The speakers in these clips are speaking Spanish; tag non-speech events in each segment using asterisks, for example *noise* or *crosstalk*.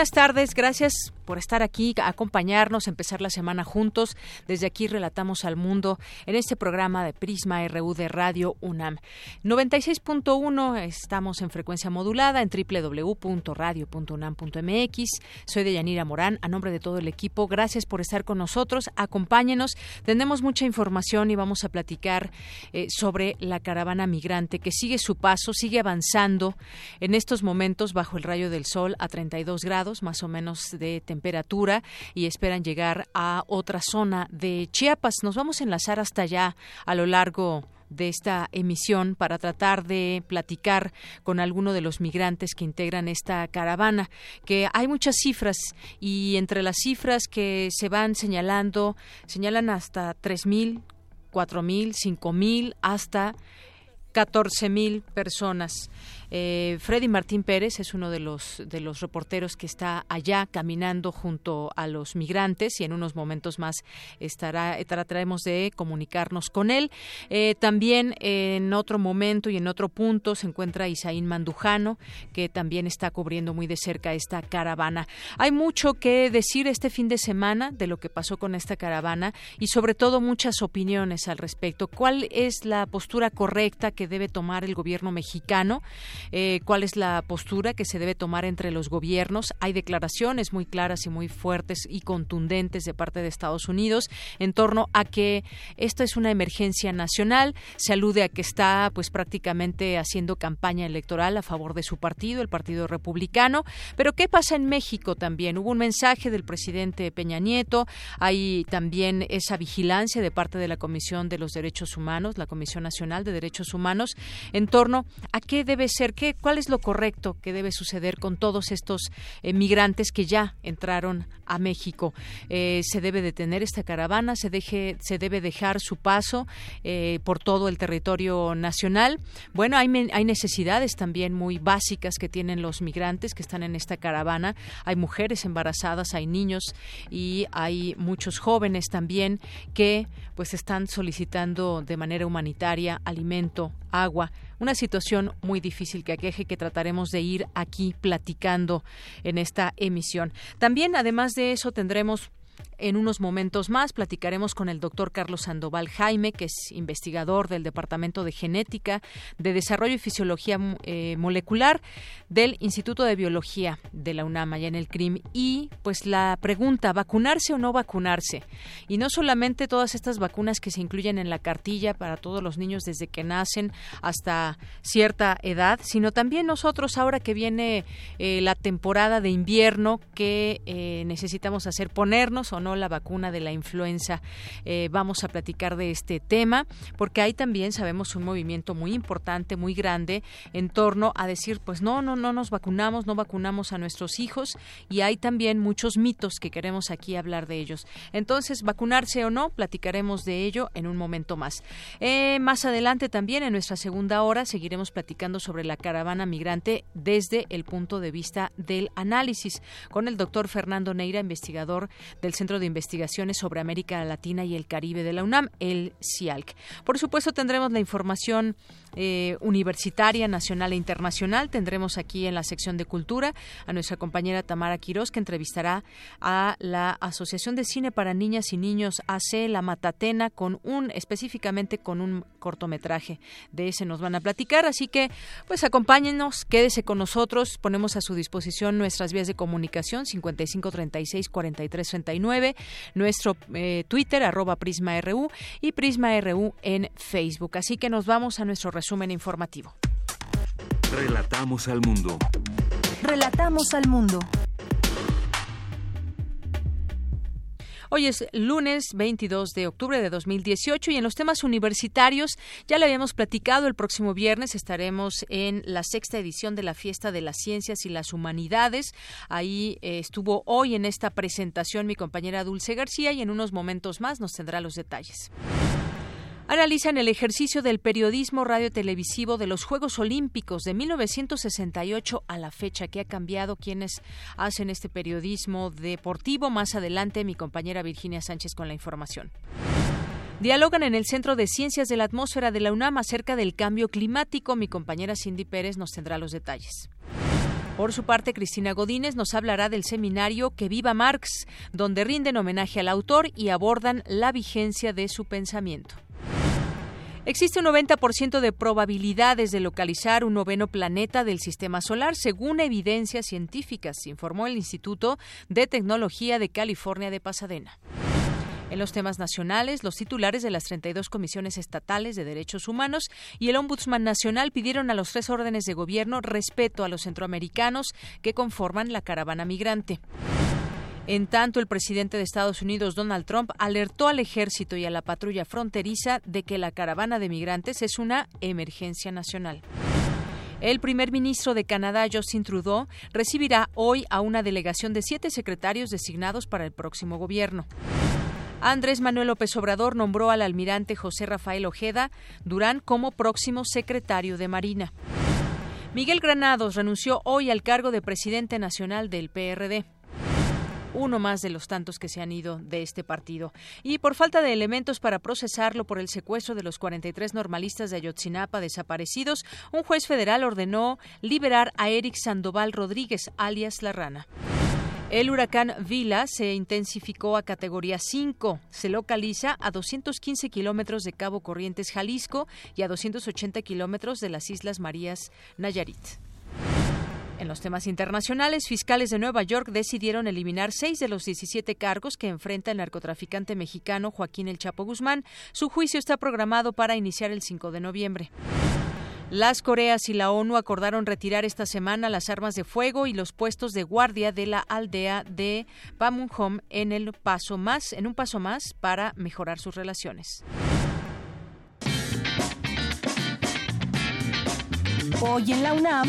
Buenas tardes, gracias por estar aquí, acompañarnos, empezar la semana juntos. Desde aquí relatamos al mundo en este programa de Prisma RU de Radio UNAM. 96.1 estamos en frecuencia modulada en www.radio.unam.mx. Soy Deyanira Morán, a nombre de todo el equipo. Gracias por estar con nosotros. Acompáñenos. Tenemos mucha información y vamos a platicar eh, sobre la caravana migrante que sigue su paso, sigue avanzando en estos momentos bajo el rayo del sol a 32 grados, más o menos de temperatura y esperan llegar a otra zona de Chiapas. Nos vamos a enlazar hasta allá a lo largo de esta emisión para tratar de platicar con alguno de los migrantes que integran esta caravana, que hay muchas cifras y entre las cifras que se van señalando, señalan hasta 3.000, 4.000, 5.000, hasta 14.000 personas. Eh, Freddy Martín Pérez es uno de los, de los reporteros que está allá caminando junto a los migrantes y en unos momentos más estará, trataremos de comunicarnos con él. Eh, también en otro momento y en otro punto se encuentra Isaín Mandujano, que también está cubriendo muy de cerca esta caravana. Hay mucho que decir este fin de semana de lo que pasó con esta caravana y sobre todo muchas opiniones al respecto. ¿Cuál es la postura correcta que debe tomar el gobierno mexicano? Eh, cuál es la postura que se debe tomar entre los gobiernos. Hay declaraciones muy claras y muy fuertes y contundentes de parte de Estados Unidos en torno a que esta es una emergencia nacional. Se alude a que está pues prácticamente haciendo campaña electoral a favor de su partido, el Partido Republicano. Pero ¿qué pasa en México también? Hubo un mensaje del presidente Peña Nieto, hay también esa vigilancia de parte de la Comisión de los Derechos Humanos, la Comisión Nacional de Derechos Humanos, en torno a qué debe ser ¿Qué, ¿Cuál es lo correcto que debe suceder con todos estos eh, migrantes que ya entraron a México? Eh, ¿Se debe detener esta caravana? ¿Se, deje, se debe dejar su paso eh, por todo el territorio nacional? Bueno, hay, hay necesidades también muy básicas que tienen los migrantes que están en esta caravana. Hay mujeres embarazadas, hay niños y hay muchos jóvenes también que pues están solicitando de manera humanitaria alimento, agua, una situación muy difícil que aqueje que trataremos de ir aquí platicando en esta emisión. También, además de eso, tendremos en unos momentos más platicaremos con el doctor Carlos Sandoval Jaime, que es investigador del Departamento de Genética, de Desarrollo y Fisiología eh, Molecular del Instituto de Biología de la UNAM, allá en el CRIM. Y pues la pregunta, ¿vacunarse o no vacunarse? Y no solamente todas estas vacunas que se incluyen en la cartilla para todos los niños desde que nacen hasta cierta edad, sino también nosotros ahora que viene eh, la temporada de invierno que eh, necesitamos hacer, ponernos o no la vacuna de la influenza. Eh, vamos a platicar de este tema porque hay también, sabemos, un movimiento muy importante, muy grande en torno a decir, pues no, no, no nos vacunamos, no vacunamos a nuestros hijos y hay también muchos mitos que queremos aquí hablar de ellos. Entonces, vacunarse o no, platicaremos de ello en un momento más. Eh, más adelante también, en nuestra segunda hora, seguiremos platicando sobre la caravana migrante desde el punto de vista del análisis con el doctor Fernando Neira, investigador del Centro de Investigaciones sobre América Latina y el Caribe de la UNAM, el CIALC. Por supuesto, tendremos la información eh, universitaria, nacional e internacional. Tendremos aquí en la sección de cultura a nuestra compañera Tamara Quirós, que entrevistará a la Asociación de Cine para Niñas y Niños AC, La Matatena, con un, específicamente con un cortometraje. De ese nos van a platicar, así que pues acompáñenos, quédese con nosotros, ponemos a su disposición nuestras vías de comunicación 5536 4339, nuestro eh, Twitter arroba Prisma RU y Prisma RU en Facebook. Así que nos vamos a nuestro resumen informativo. Relatamos al mundo. Relatamos al mundo. Hoy es lunes 22 de octubre de 2018 y en los temas universitarios ya lo habíamos platicado. El próximo viernes estaremos en la sexta edición de la Fiesta de las Ciencias y las Humanidades. Ahí eh, estuvo hoy en esta presentación mi compañera Dulce García y en unos momentos más nos tendrá los detalles analizan el ejercicio del periodismo radiotelevisivo de los Juegos Olímpicos de 1968 a la fecha que ha cambiado quienes hacen este periodismo deportivo. Más adelante mi compañera Virginia Sánchez con la información. Dialogan en el Centro de Ciencias de la Atmósfera de la UNAM acerca del cambio climático. Mi compañera Cindy Pérez nos tendrá los detalles. Por su parte, Cristina Godínez nos hablará del seminario Que Viva Marx, donde rinden homenaje al autor y abordan la vigencia de su pensamiento. Existe un 90% de probabilidades de localizar un noveno planeta del sistema solar, según evidencias científicas, informó el Instituto de Tecnología de California de Pasadena. En los temas nacionales, los titulares de las 32 comisiones estatales de derechos humanos y el Ombudsman Nacional pidieron a los tres órdenes de gobierno respeto a los centroamericanos que conforman la caravana migrante. En tanto, el presidente de Estados Unidos, Donald Trump, alertó al ejército y a la patrulla fronteriza de que la caravana de migrantes es una emergencia nacional. El primer ministro de Canadá, Justin Trudeau, recibirá hoy a una delegación de siete secretarios designados para el próximo gobierno. Andrés Manuel López Obrador nombró al almirante José Rafael Ojeda Durán como próximo secretario de Marina. Miguel Granados renunció hoy al cargo de presidente nacional del PRD uno más de los tantos que se han ido de este partido. Y por falta de elementos para procesarlo por el secuestro de los 43 normalistas de Ayotzinapa desaparecidos, un juez federal ordenó liberar a Eric Sandoval Rodríguez, alias La Rana. El huracán Vila se intensificó a categoría 5. Se localiza a 215 kilómetros de Cabo Corrientes, Jalisco, y a 280 kilómetros de las Islas Marías, Nayarit. En los temas internacionales, fiscales de Nueva York decidieron eliminar seis de los 17 cargos que enfrenta el narcotraficante mexicano Joaquín El Chapo Guzmán. Su juicio está programado para iniciar el 5 de noviembre. Las Coreas y la ONU acordaron retirar esta semana las armas de fuego y los puestos de guardia de la aldea de Pamunjom en el paso más, en un paso más para mejorar sus relaciones. Hoy en la UNAM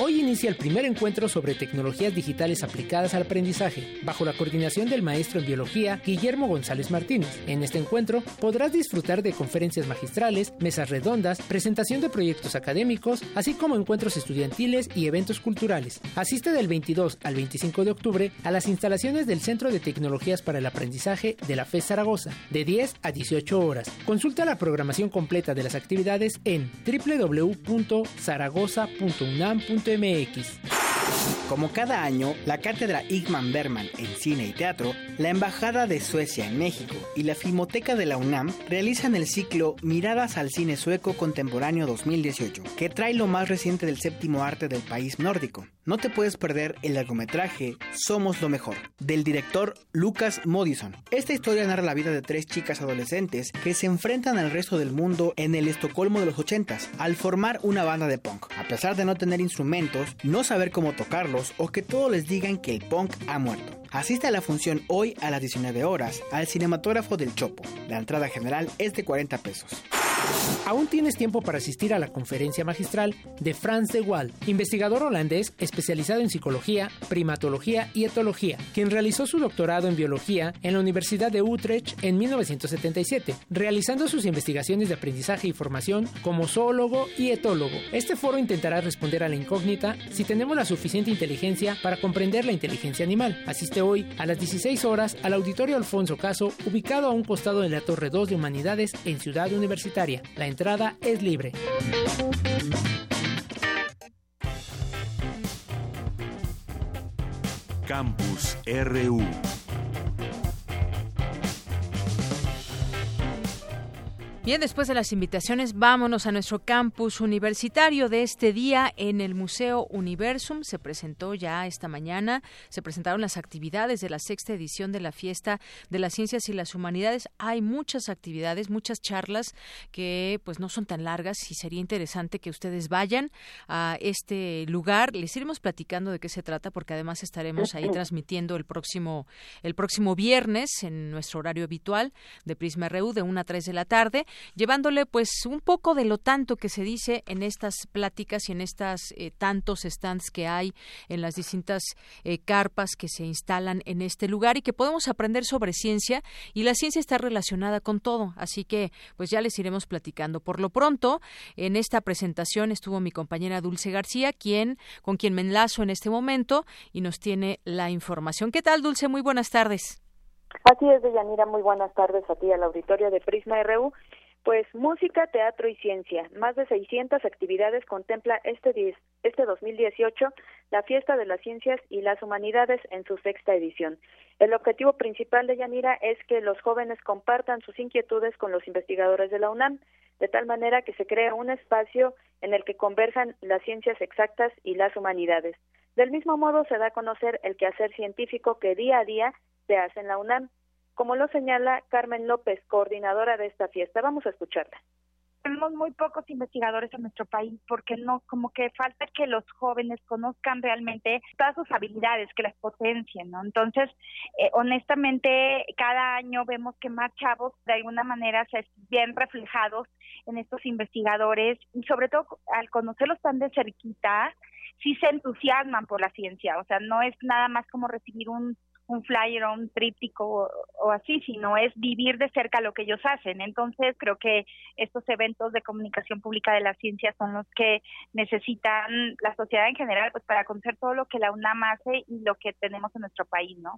Hoy inicia el primer encuentro sobre tecnologías digitales aplicadas al aprendizaje, bajo la coordinación del maestro en biología Guillermo González Martínez. En este encuentro podrás disfrutar de conferencias magistrales, mesas redondas, presentación de proyectos académicos, así como encuentros estudiantiles y eventos culturales. Asiste del 22 al 25 de octubre a las instalaciones del Centro de Tecnologías para el Aprendizaje de la FES Zaragoza, de 10 a 18 horas. Consulta la programación completa de las actividades en www.zaragoza.unam unam.mx. Como cada año, la cátedra Igman Berman en cine y teatro, la Embajada de Suecia en México y la Filmoteca de la UNAM realizan el ciclo Miradas al cine sueco contemporáneo 2018, que trae lo más reciente del séptimo arte del país nórdico. No te puedes perder el largometraje Somos lo Mejor, del director Lucas Modison. Esta historia narra la vida de tres chicas adolescentes que se enfrentan al resto del mundo en el Estocolmo de los 80s al formar una banda de punk. A pesar de no tener instrumentos, no saber cómo tocarlos o que todos les digan que el punk ha muerto. Asiste a la función hoy a las 19 horas al cinematógrafo del Chopo. La entrada general es de 40 pesos. Aún tienes tiempo para asistir a la conferencia magistral de Frans de Waal, investigador holandés especializado en psicología, primatología y etología, quien realizó su doctorado en biología en la Universidad de Utrecht en 1977, realizando sus investigaciones de aprendizaje y formación como zoólogo y etólogo. Este foro intentará responder a la incógnita si tenemos la suficiente inteligencia para comprender la inteligencia animal. Asiste hoy a las 16 horas al Auditorio Alfonso Caso, ubicado a un costado de la Torre 2 de Humanidades en Ciudad Universitaria. La entrada es libre. Campus RU. Bien, después de las invitaciones, vámonos a nuestro campus universitario de este día en el Museo Universum. Se presentó ya esta mañana, se presentaron las actividades de la sexta edición de la Fiesta de las Ciencias y las Humanidades. Hay muchas actividades, muchas charlas que pues no son tan largas y sería interesante que ustedes vayan a este lugar. Les iremos platicando de qué se trata porque además estaremos ahí transmitiendo el próximo el próximo viernes en nuestro horario habitual de Prisma RU de 1 a 3 de la tarde llevándole pues un poco de lo tanto que se dice en estas pláticas y en estas eh, tantos stands que hay en las distintas eh, carpas que se instalan en este lugar y que podemos aprender sobre ciencia y la ciencia está relacionada con todo, así que pues ya les iremos platicando. Por lo pronto, en esta presentación estuvo mi compañera Dulce García, quien con quien me enlazo en este momento y nos tiene la información. ¿Qué tal, Dulce? Muy buenas tardes. Así es, Deyanira, muy buenas tardes a ti, al auditorio de Prisma RU. Pues música, teatro y ciencia. Más de 600 actividades contempla este, este 2018 la Fiesta de las Ciencias y las Humanidades en su sexta edición. El objetivo principal de Yanira es que los jóvenes compartan sus inquietudes con los investigadores de la UNAM, de tal manera que se crea un espacio en el que converjan las ciencias exactas y las humanidades. Del mismo modo se da a conocer el quehacer científico que día a día se hace en la UNAM como lo señala Carmen López, coordinadora de esta fiesta. Vamos a escucharla. Tenemos muy pocos investigadores en nuestro país porque no, como que falta que los jóvenes conozcan realmente todas sus habilidades, que las potencien, ¿no? Entonces, eh, honestamente, cada año vemos que más chavos de alguna manera se ven reflejados en estos investigadores y sobre todo al conocerlos tan de cerquita, sí se entusiasman por la ciencia, o sea, no es nada más como recibir un un flyer o un tríptico o, así, sino es vivir de cerca lo que ellos hacen. Entonces, creo que estos eventos de comunicación pública de la ciencia son los que necesitan la sociedad en general, pues para conocer todo lo que la UNAM hace y lo que tenemos en nuestro país, ¿no?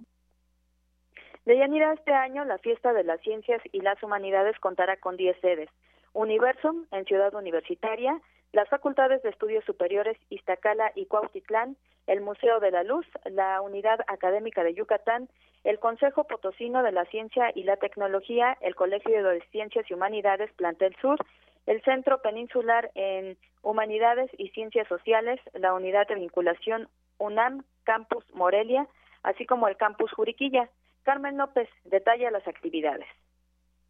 Deyanira, este año la Fiesta de las Ciencias y las Humanidades contará con 10 sedes. Universum en Ciudad Universitaria, las Facultades de Estudios Superiores Iztacala y Cuautitlán, el Museo de la Luz, la Unidad Académica de Yucatán, el Consejo Potosino de la Ciencia y la Tecnología, el Colegio de Ciencias y Humanidades Plantel Sur, el Centro Peninsular en Humanidades y Ciencias Sociales, la Unidad de Vinculación UNAM, Campus Morelia, así como el Campus Juriquilla. Carmen López detalla las actividades.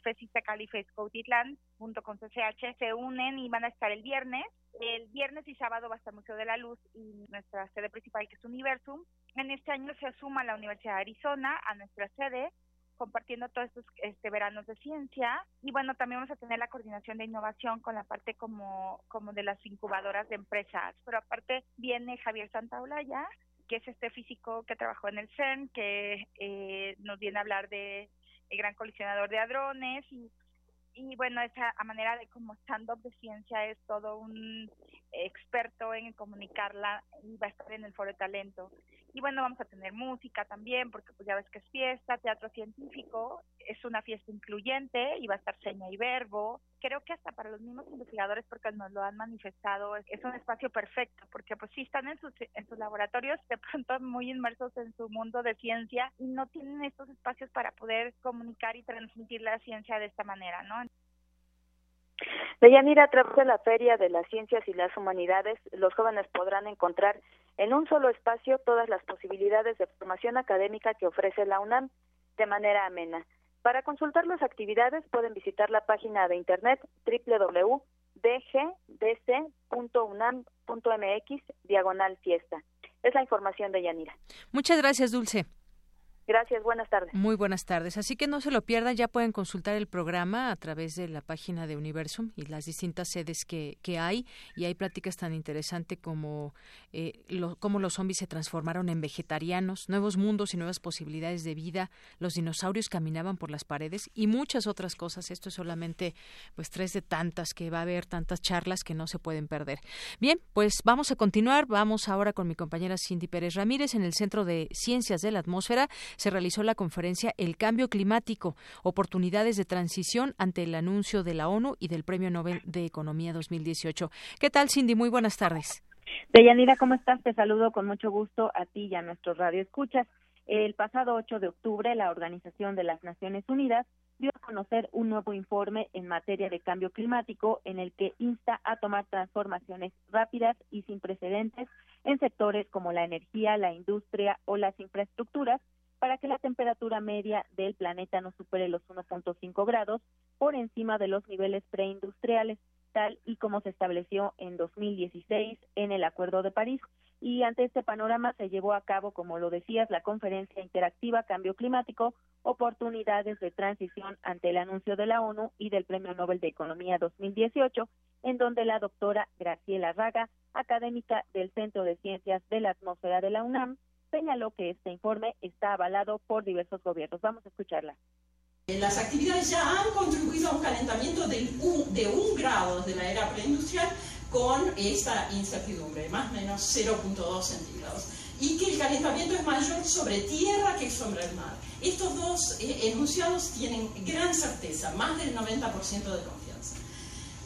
Fesista Cali Cuautitlán, junto con CCH, se unen y van a estar el viernes. El viernes y sábado va a estar Museo de la Luz y nuestra sede principal, que es Universum. En este año se asuma la Universidad de Arizona a nuestra sede, compartiendo todos estos este, veranos de ciencia. Y bueno, también vamos a tener la coordinación de innovación con la parte como, como de las incubadoras de empresas. Pero aparte viene Javier Santaolalla, que es este físico que trabajó en el CERN, que eh, nos viene a hablar de el gran colisionador de hadrones y, y bueno, esa manera de como stand-up de ciencia es todo un experto en comunicarla y va a estar en el foro de talento. Y bueno, vamos a tener música también, porque pues ya ves que es fiesta, teatro científico, es una fiesta incluyente y va a estar seña y verbo. Creo que hasta para los mismos investigadores, porque nos lo han manifestado, es un espacio perfecto, porque pues sí están en sus, en sus laboratorios, de pronto muy inmersos en su mundo de ciencia y no tienen estos espacios para poder comunicar y transmitir la ciencia de esta manera, ¿no? Deyanira, a través de la Feria de las Ciencias y las Humanidades, los jóvenes podrán encontrar en un solo espacio todas las posibilidades de formación académica que ofrece la UNAM de manera amena. Para consultar las actividades pueden visitar la página de internet www.dgdc.unam.mx diagonal fiesta. Es la información de Yanira. Muchas gracias, Dulce. Gracias, buenas tardes. Muy buenas tardes. Así que no se lo pierdan, ya pueden consultar el programa a través de la página de Universum y las distintas sedes que, que hay. Y hay pláticas tan interesantes como eh, cómo los zombies se transformaron en vegetarianos, nuevos mundos y nuevas posibilidades de vida, los dinosaurios caminaban por las paredes y muchas otras cosas. Esto es solamente pues tres de tantas que va a haber, tantas charlas que no se pueden perder. Bien, pues vamos a continuar. Vamos ahora con mi compañera Cindy Pérez Ramírez en el Centro de Ciencias de la Atmósfera se realizó la conferencia El cambio climático, oportunidades de transición ante el anuncio de la ONU y del Premio Nobel de Economía 2018. ¿Qué tal, Cindy? Muy buenas tardes. Deyanira, ¿cómo estás? Te saludo con mucho gusto a ti y a nuestro radio escuchas. El pasado 8 de octubre, la Organización de las Naciones Unidas dio a conocer un nuevo informe en materia de cambio climático en el que insta a tomar transformaciones rápidas y sin precedentes en sectores como la energía, la industria o las infraestructuras para que la temperatura media del planeta no supere los 1.5 grados por encima de los niveles preindustriales, tal y como se estableció en 2016 en el Acuerdo de París. Y ante este panorama se llevó a cabo, como lo decías, la conferencia interactiva Cambio Climático, oportunidades de transición ante el anuncio de la ONU y del Premio Nobel de Economía 2018, en donde la doctora Graciela Raga, académica del Centro de Ciencias de la Atmósfera de la UNAM, señaló que este informe está avalado por diversos gobiernos. Vamos a escucharla. Las actividades ya han contribuido a un calentamiento de un, de un grado de la era preindustrial con esta incertidumbre, más o menos 0.2 centígrados, y que el calentamiento es mayor sobre tierra que sobre el mar. Estos dos eh, enunciados tienen gran certeza, más del 90% de confianza.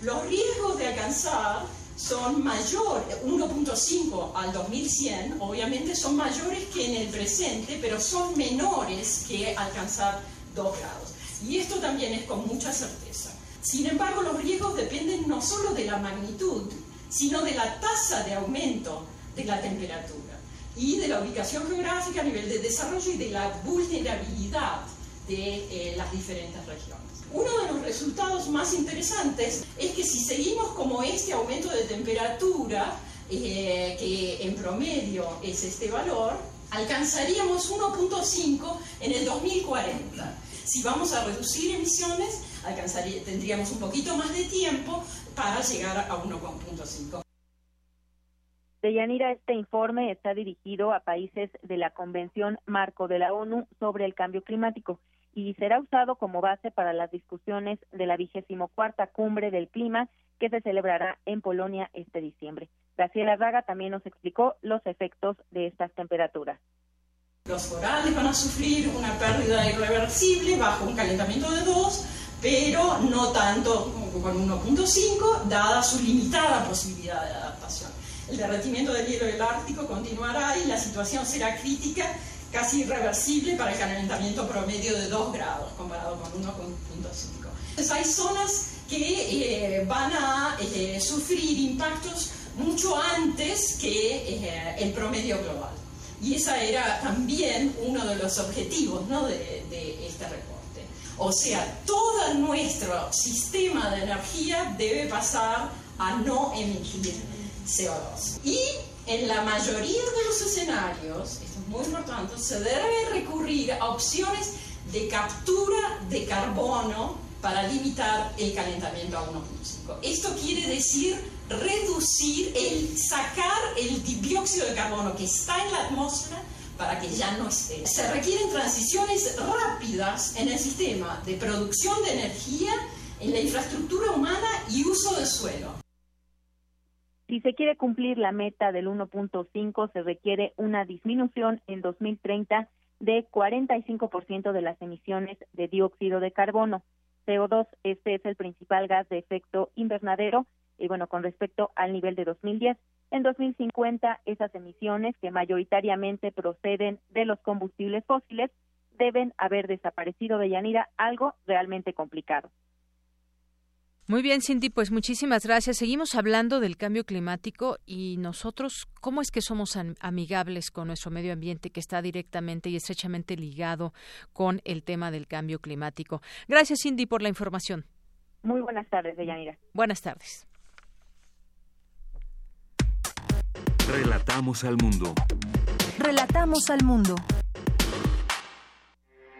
Los riesgos de alcanzar son mayores, 1.5 al 2100, obviamente son mayores que en el presente, pero son menores que alcanzar 2 grados. Y esto también es con mucha certeza. Sin embargo, los riesgos dependen no solo de la magnitud, sino de la tasa de aumento de la temperatura y de la ubicación geográfica a nivel de desarrollo y de la vulnerabilidad de eh, las diferentes regiones. Uno de los resultados más interesantes es que si seguimos como este aumento de temperatura, eh, que en promedio es este valor, alcanzaríamos 1.5 en el 2040. Si vamos a reducir emisiones, tendríamos un poquito más de tiempo para llegar a 1.5. Deyanira, este informe está dirigido a países de la Convención Marco de la ONU sobre el Cambio Climático y será usado como base para las discusiones de la vigésimo cuarta cumbre del clima que se celebrará en Polonia este diciembre. Graciela Raga también nos explicó los efectos de estas temperaturas. Los corales van a sufrir una pérdida irreversible bajo un calentamiento de 2, pero no tanto con 1.5, dada su limitada posibilidad de adaptación. El derretimiento del hielo del Ártico continuará y la situación será crítica casi irreversible para el calentamiento promedio de 2 grados comparado con 1.5. Entonces hay zonas que eh, van a eh, sufrir impactos mucho antes que eh, el promedio global. Y ese era también uno de los objetivos ¿no? de, de este reporte. O sea, todo nuestro sistema de energía debe pasar a no emitir CO2. Y en la mayoría de los escenarios, muy importante, se debe recurrir a opciones de captura de carbono para limitar el calentamiento a 1.5. Esto quiere decir reducir, el sacar el dióxido de carbono que está en la atmósfera para que ya no esté. Se requieren transiciones rápidas en el sistema de producción de energía, en la infraestructura humana y uso de suelo. Si se quiere cumplir la meta del 1.5, se requiere una disminución en 2030 de 45% de las emisiones de dióxido de carbono. CO2, este es el principal gas de efecto invernadero. Y bueno, con respecto al nivel de 2010, en 2050 esas emisiones que mayoritariamente proceden de los combustibles fósiles deben haber desaparecido de Yanira, algo realmente complicado. Muy bien, Cindy, pues muchísimas gracias. Seguimos hablando del cambio climático y nosotros, ¿cómo es que somos amigables con nuestro medio ambiente que está directamente y estrechamente ligado con el tema del cambio climático? Gracias, Cindy, por la información. Muy buenas tardes, Deyanira. Buenas tardes. Relatamos al mundo. Relatamos al mundo.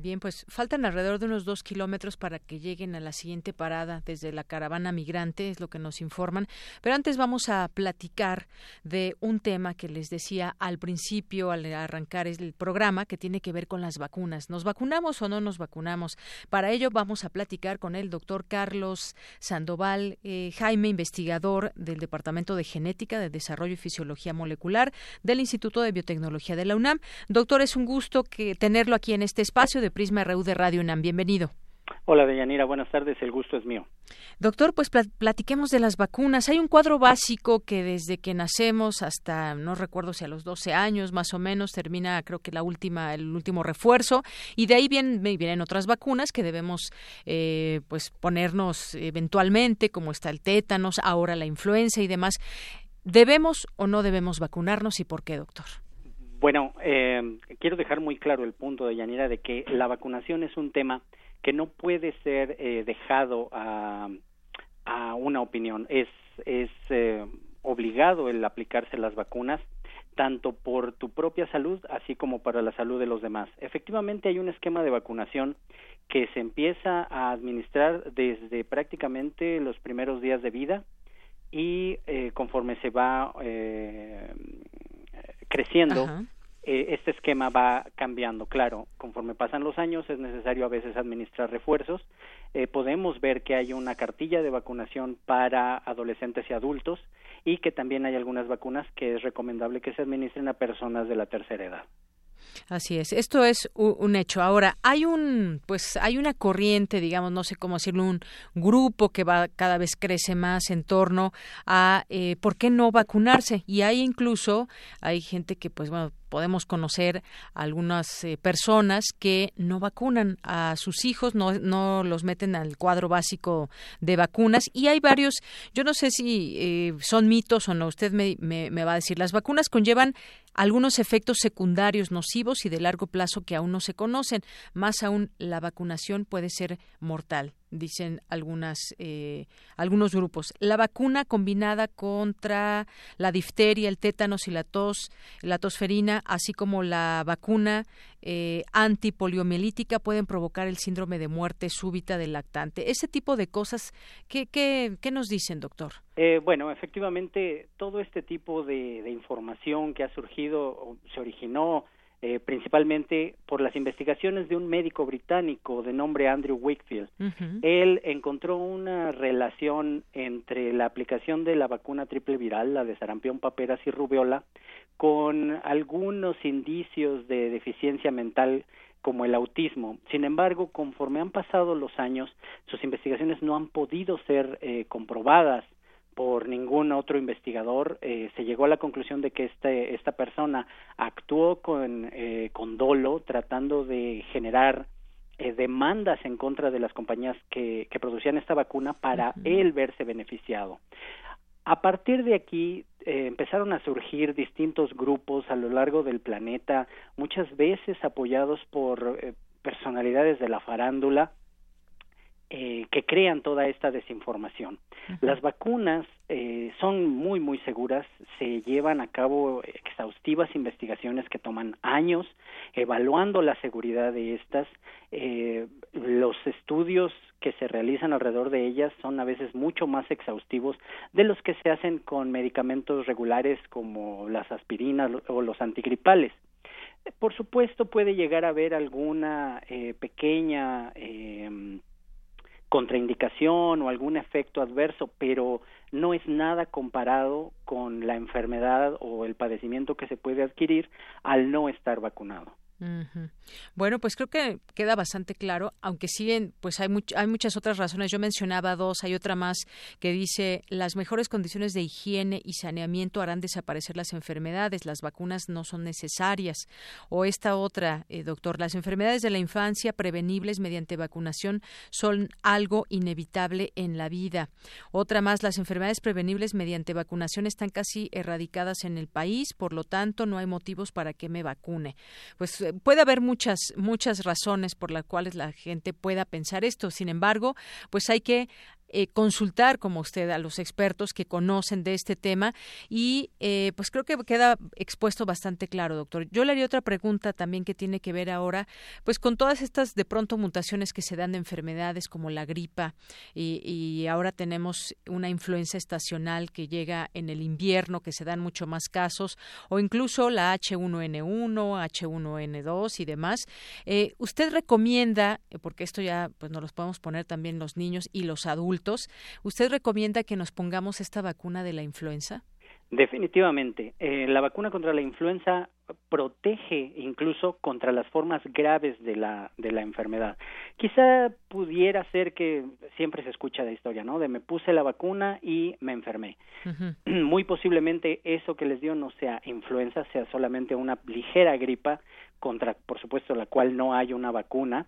Bien, pues faltan alrededor de unos dos kilómetros para que lleguen a la siguiente parada desde la caravana migrante, es lo que nos informan. Pero antes vamos a platicar de un tema que les decía al principio, al arrancar el programa, que tiene que ver con las vacunas. ¿Nos vacunamos o no nos vacunamos? Para ello vamos a platicar con el doctor Carlos Sandoval eh, Jaime, investigador del Departamento de Genética, de Desarrollo y Fisiología Molecular del Instituto de Biotecnología de la UNAM. Doctor, es un gusto que tenerlo aquí en este espacio de Prisma RU de Radio UNAM. Bienvenido. Hola, Deyanira, buenas tardes, el gusto es mío. Doctor, pues platiquemos de las vacunas. Hay un cuadro básico que desde que nacemos hasta, no recuerdo si a los 12 años más o menos, termina creo que la última, el último refuerzo, y de ahí vienen, vienen otras vacunas que debemos eh, pues ponernos eventualmente, como está el tétanos, ahora la influenza y demás. ¿Debemos o no debemos vacunarnos y por qué, doctor? Bueno, eh, quiero dejar muy claro el punto de Yanira de que la vacunación es un tema que no puede ser eh, dejado a, a, una opinión. Es, es eh, obligado el aplicarse las vacunas tanto por tu propia salud así como para la salud de los demás. Efectivamente hay un esquema de vacunación que se empieza a administrar desde prácticamente los primeros días de vida y eh, conforme se va eh, creciendo eh, este esquema va cambiando. Claro, conforme pasan los años es necesario a veces administrar refuerzos. Eh, podemos ver que hay una cartilla de vacunación para adolescentes y adultos y que también hay algunas vacunas que es recomendable que se administren a personas de la tercera edad. Así es, esto es un hecho. Ahora, hay un, pues, hay una corriente, digamos, no sé cómo decirlo, un grupo que va cada vez crece más en torno a eh, por qué no vacunarse. Y hay incluso, hay gente que, pues, bueno, podemos conocer algunas eh, personas que no vacunan a sus hijos, no, no los meten al cuadro básico de vacunas y hay varios, yo no sé si eh, son mitos o no, usted me, me, me va a decir, las vacunas conllevan algunos efectos secundarios nocivos y de largo plazo que aún no se conocen. Más aún, la vacunación puede ser mortal dicen algunas eh, algunos grupos. La vacuna combinada contra la difteria, el tétanos y la tos, la tosferina, así como la vacuna eh, antipoliomielítica pueden provocar el síndrome de muerte súbita del lactante. Ese tipo de cosas, ¿qué, qué, qué nos dicen, doctor? Eh, bueno, efectivamente, todo este tipo de, de información que ha surgido, se originó eh, principalmente por las investigaciones de un médico británico de nombre Andrew Wakefield. Él encontró una relación entre la aplicación de la vacuna triple viral, la de sarampión, paperas y rubiola, con algunos indicios de deficiencia mental como el autismo. Sin embargo, conforme han pasado los años, sus investigaciones no han podido ser eh, comprobadas por ningún otro investigador, eh, se llegó a la conclusión de que este, esta persona actuó con, eh, con dolo, tratando de generar eh, demandas en contra de las compañías que, que producían esta vacuna para él verse beneficiado. A partir de aquí empezaron a surgir distintos grupos a lo largo del planeta, muchas veces apoyados por personalidades de la farándula, eh, que crean toda esta desinformación. Las vacunas eh, son muy, muy seguras, se llevan a cabo exhaustivas investigaciones que toman años, evaluando la seguridad de estas. Eh, los estudios que se realizan alrededor de ellas son a veces mucho más exhaustivos de los que se hacen con medicamentos regulares como las aspirinas o los antigripales. Por supuesto, puede llegar a haber alguna eh, pequeña eh, contraindicación o algún efecto adverso, pero no es nada comparado con la enfermedad o el padecimiento que se puede adquirir al no estar vacunado. Bueno, pues creo que queda bastante claro, aunque siguen, pues hay, hay muchas otras razones. Yo mencionaba dos, hay otra más que dice las mejores condiciones de higiene y saneamiento harán desaparecer las enfermedades, las vacunas no son necesarias. O esta otra, eh, doctor, las enfermedades de la infancia prevenibles mediante vacunación son algo inevitable en la vida. Otra más, las enfermedades prevenibles mediante vacunación están casi erradicadas en el país, por lo tanto no hay motivos para que me vacune. Pues puede haber muchas muchas razones por las cuales la gente pueda pensar esto. Sin embargo, pues hay que eh, consultar como usted a los expertos que conocen de este tema y eh, pues creo que queda expuesto bastante claro, doctor. Yo le haría otra pregunta también que tiene que ver ahora pues con todas estas de pronto mutaciones que se dan de enfermedades como la gripa y, ahora tenemos una influenza estacional que llega en el invierno que se dan mucho más casos o incluso la H1N1, H1N2 y demás. Eh, ¿Usted recomienda, porque esto ya pues nos los podemos poner también los niños y los adultos, ¿usted recomienda que nos pongamos esta vacuna de la influenza? Definitivamente. Eh, la vacuna contra la influenza protege incluso contra las formas graves de la de la enfermedad. Quizá pudiera ser que siempre se escucha la historia, ¿no? De me puse la vacuna y me enfermé. Muy posiblemente eso que les dio no sea influenza, sea solamente una ligera gripa contra, por supuesto, la cual no hay una vacuna.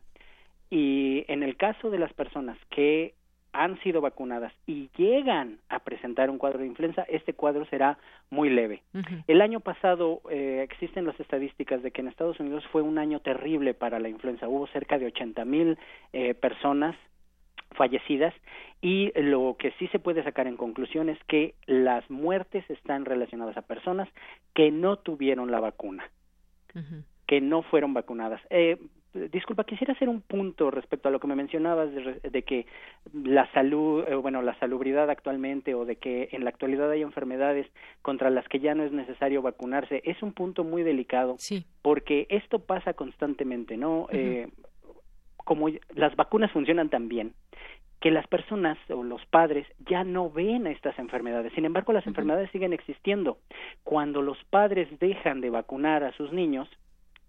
Y en el caso de las personas que han sido vacunadas y llegan a presentar un cuadro de influenza, este cuadro será muy leve. El año pasado eh, existen las estadísticas de que en Estados Unidos fue un año terrible para la influenza. Hubo cerca de 80 mil eh, personas fallecidas y lo que sí se puede sacar en conclusión es que las muertes están relacionadas a personas que no tuvieron la vacuna, que no fueron vacunadas. Eh, disculpa, quisiera hacer un punto respecto a lo que me mencionabas de, que la salud, eh, bueno, la salubridad actualmente o de que en la actualidad hay enfermedades contra las que ya no es necesario vacunarse. Es un punto muy delicado sí. porque esto pasa constantemente, ¿no? eh, como las vacunas funcionan tan bien que las personas o los padres ya no ven a estas enfermedades. Sin embargo, las enfermedades siguen existiendo. Cuando los padres dejan de vacunar a sus niños,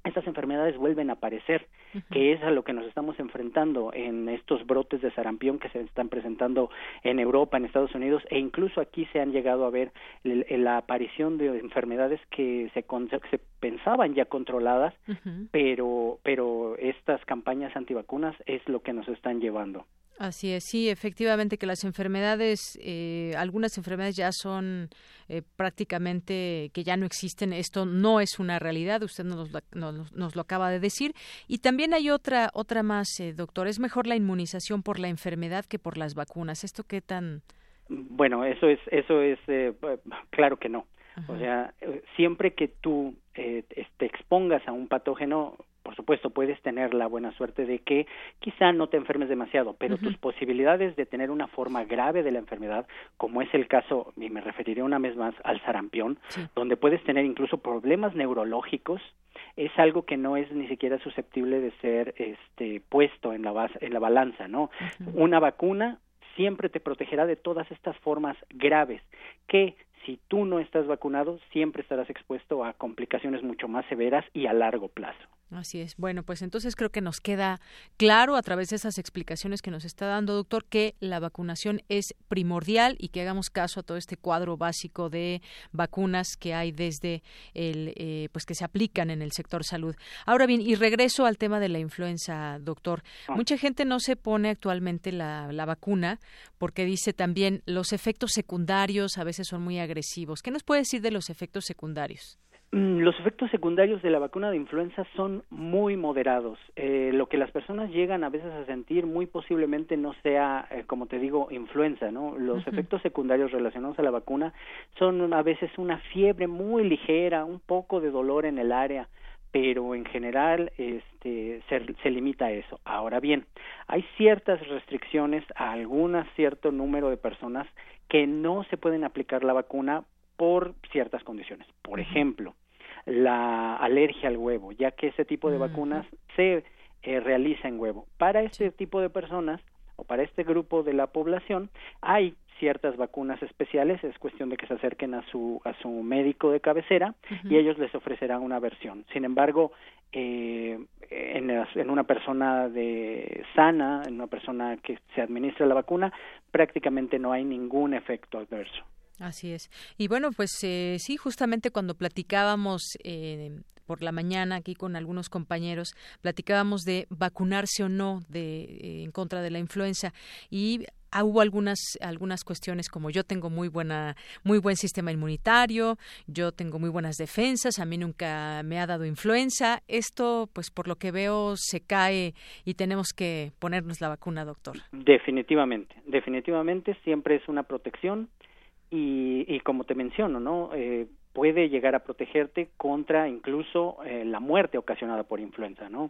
estas enfermedades vuelven a aparecer, que es a lo que nos estamos enfrentando en estos brotes de sarampión que se están presentando en Europa, en Estados Unidos, e incluso aquí se han llegado a ver la aparición de enfermedades que se, se pensaban ya controladas, pero, pero estas campañas antivacunas es lo que nos están llevando. Así es, sí, efectivamente que las enfermedades, eh, algunas enfermedades ya son eh, prácticamente que ya no existen. Esto no es una realidad, usted nos, nos, lo acaba de decir. Y también hay otra otra más, eh, doctor. Es mejor la inmunización por la enfermedad que por las vacunas. ¿Esto qué tan? Bueno, eso es eso es claro que no. O sea, siempre que tú te expongas a un patógeno, por supuesto, puedes tener la buena suerte de que quizá no te enfermes demasiado, pero tus posibilidades de tener una forma grave de la enfermedad, como es el caso, y me referiré una vez más al sarampión, donde puedes tener incluso problemas neurológicos, es algo que no es ni siquiera susceptible de ser este puesto en la en la balanza, ¿no? Una vacuna siempre te protegerá de todas estas formas graves que si tú no estás vacunado siempre estarás expuesto a complicaciones mucho más severas y a largo plazo. Así es. Bueno, pues entonces creo que nos queda claro a través de esas explicaciones que nos está dando, doctor, que la vacunación es primordial y que hagamos caso a todo este cuadro básico de vacunas que hay desde el, eh, pues que se aplican en el sector salud. Ahora bien, y regreso al tema de la influenza, doctor. Ah. Mucha gente no se pone actualmente la, la vacuna porque dice también los efectos secundarios a veces son muy agresivos. ¿Qué nos puede decir de los efectos secundarios? Mm, los efectos secundarios de la vacuna de influenza son muy moderados. Eh, lo que las personas llegan a veces a sentir muy posiblemente no sea, eh, como te digo, influenza, ¿no? Los efectos secundarios relacionados a la vacuna son a veces una fiebre muy ligera, un poco de dolor en el área, pero en general este, se, se limita a eso. Ahora bien, hay ciertas restricciones a algún cierto número de personas que no se pueden aplicar la vacuna por ciertas condiciones. Por ejemplo, la alergia al huevo, ya que ese tipo de vacunas se eh, realiza en huevo. Para este tipo de personas o para este grupo de la población hay ciertas vacunas especiales, es cuestión de que se acerquen a su a su médico de cabecera y ellos les ofrecerán una versión. Sin embargo, eh, en, en, una persona de sana, en una persona que se administra la vacuna, prácticamente no hay ningún efecto adverso. Así es. Y bueno, pues eh, sí, justamente cuando platicábamos eh, por la mañana aquí con algunos compañeros, platicábamos de vacunarse o no de, eh, en contra de la influenza y ah, hubo algunas algunas cuestiones como yo tengo muy buena muy buen sistema inmunitario yo tengo muy buenas defensas a mí nunca me ha dado influenza esto pues por lo que veo se cae y tenemos que ponernos la vacuna doctor definitivamente definitivamente siempre es una protección y, y como te menciono, ¿no? Eh, puede llegar a protegerte contra incluso eh, la muerte ocasionada por influenza, ¿no?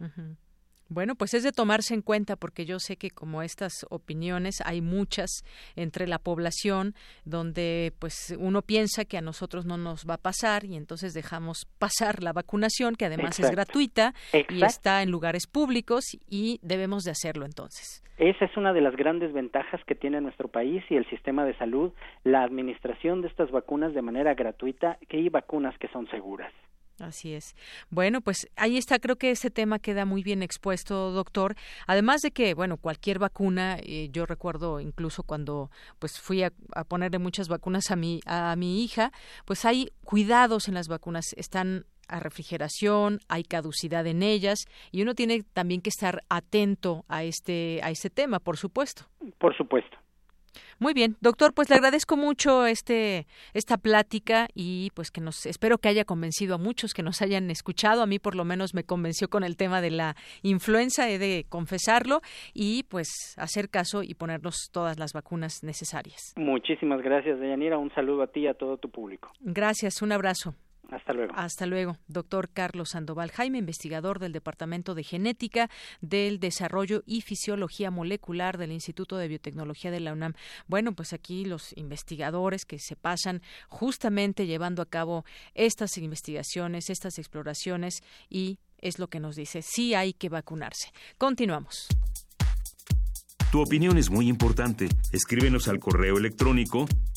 Bueno, pues es de tomarse en cuenta porque yo sé que como estas opiniones hay muchas entre la población donde pues uno piensa que a nosotros no nos va a pasar y entonces dejamos pasar la vacunación que además es gratuita y está en lugares públicos y debemos de hacerlo entonces. Esa es una de las grandes ventajas que tiene nuestro país y el sistema de salud, la administración de estas vacunas de manera gratuita y vacunas que son seguras. Así es. Bueno, pues ahí está, creo que ese tema queda muy bien expuesto, doctor. Además de que, bueno, cualquier vacuna, eh, yo recuerdo incluso cuando pues fui a, a, ponerle muchas vacunas a mi, a mi hija, pues hay cuidados en las vacunas, están a refrigeración, hay caducidad en ellas y uno tiene también que estar atento a este a este tema, por supuesto. Por supuesto. Muy bien, doctor, pues le agradezco mucho este esta plática y pues que nos espero que haya convencido a muchos que nos hayan escuchado. A mí por lo menos me convenció con el tema de la influenza, he de confesarlo y pues hacer caso y ponernos todas las vacunas necesarias. Muchísimas gracias, Deyanira. Un saludo a ti y a todo tu público. Gracias, un abrazo. Hasta luego. Hasta luego. Doctor Carlos Sandoval Jaime, investigador del Departamento de Genética del Desarrollo y Fisiología Molecular del Instituto de Biotecnología de la UNAM. Bueno, pues aquí los investigadores que se pasan justamente llevando a cabo estas investigaciones, estas exploraciones y es lo que nos dice, sí hay que vacunarse. Continuamos. Tu opinión es muy importante. Escríbenos al correo electrónico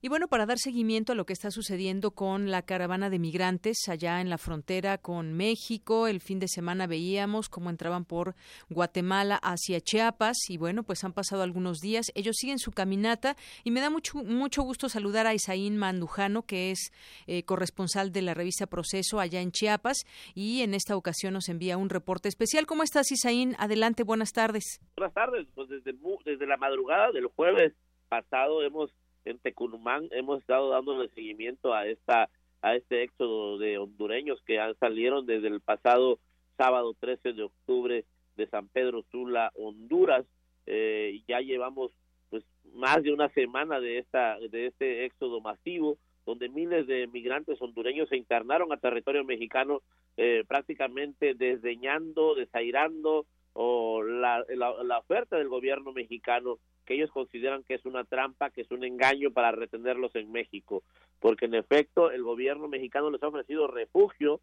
Y bueno, para dar seguimiento a lo que está sucediendo con la caravana de migrantes allá en la frontera con México, el fin de semana veíamos cómo entraban por Guatemala hacia Chiapas y bueno, pues han pasado algunos días, ellos siguen su caminata y me da mucho, mucho gusto saludar a Isaín Mandujano, que es eh, corresponsal de la revista Proceso allá en Chiapas y en esta ocasión nos envía un reporte especial. ¿Cómo estás, Isaín? Adelante, buenas tardes. Buenas tardes, pues desde, desde la madrugada del jueves pasado hemos en Tecunumán hemos estado dándole seguimiento a esta a este éxodo de hondureños que salieron desde el pasado sábado 13 de octubre de San Pedro Sula, Honduras. Eh, ya llevamos pues más de una semana de esta de este éxodo masivo donde miles de migrantes hondureños se internaron a territorio mexicano eh, prácticamente desdeñando, desairando o la, la oferta del gobierno mexicano que ellos consideran que es una trampa, que es un engaño para retenerlos en México, porque en efecto el gobierno mexicano les ha ofrecido refugio,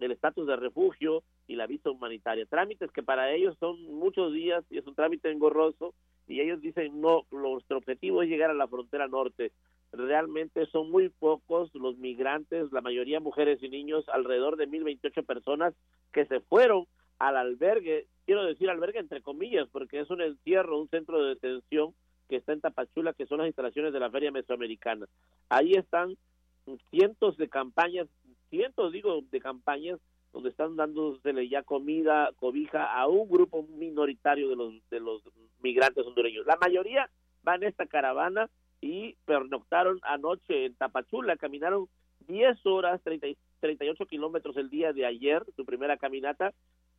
el estatus de refugio y la visa humanitaria, trámites que para ellos son muchos días y es un trámite engorroso y ellos dicen no, nuestro objetivo es llegar a la frontera norte. Realmente son muy pocos los migrantes, la mayoría mujeres y niños, alrededor de 1028 personas que se fueron al albergue, quiero decir albergue entre comillas, porque es un encierro, un centro de detención que está en Tapachula, que son las instalaciones de la Feria Mesoamericana. Ahí están cientos de campañas, cientos digo de campañas donde están dándosele ya comida, cobija a un grupo minoritario de los de los migrantes hondureños. La mayoría van en esta caravana y pernoctaron anoche en Tapachula, caminaron 10 horas, 30, 38 kilómetros el día de ayer, su primera caminata,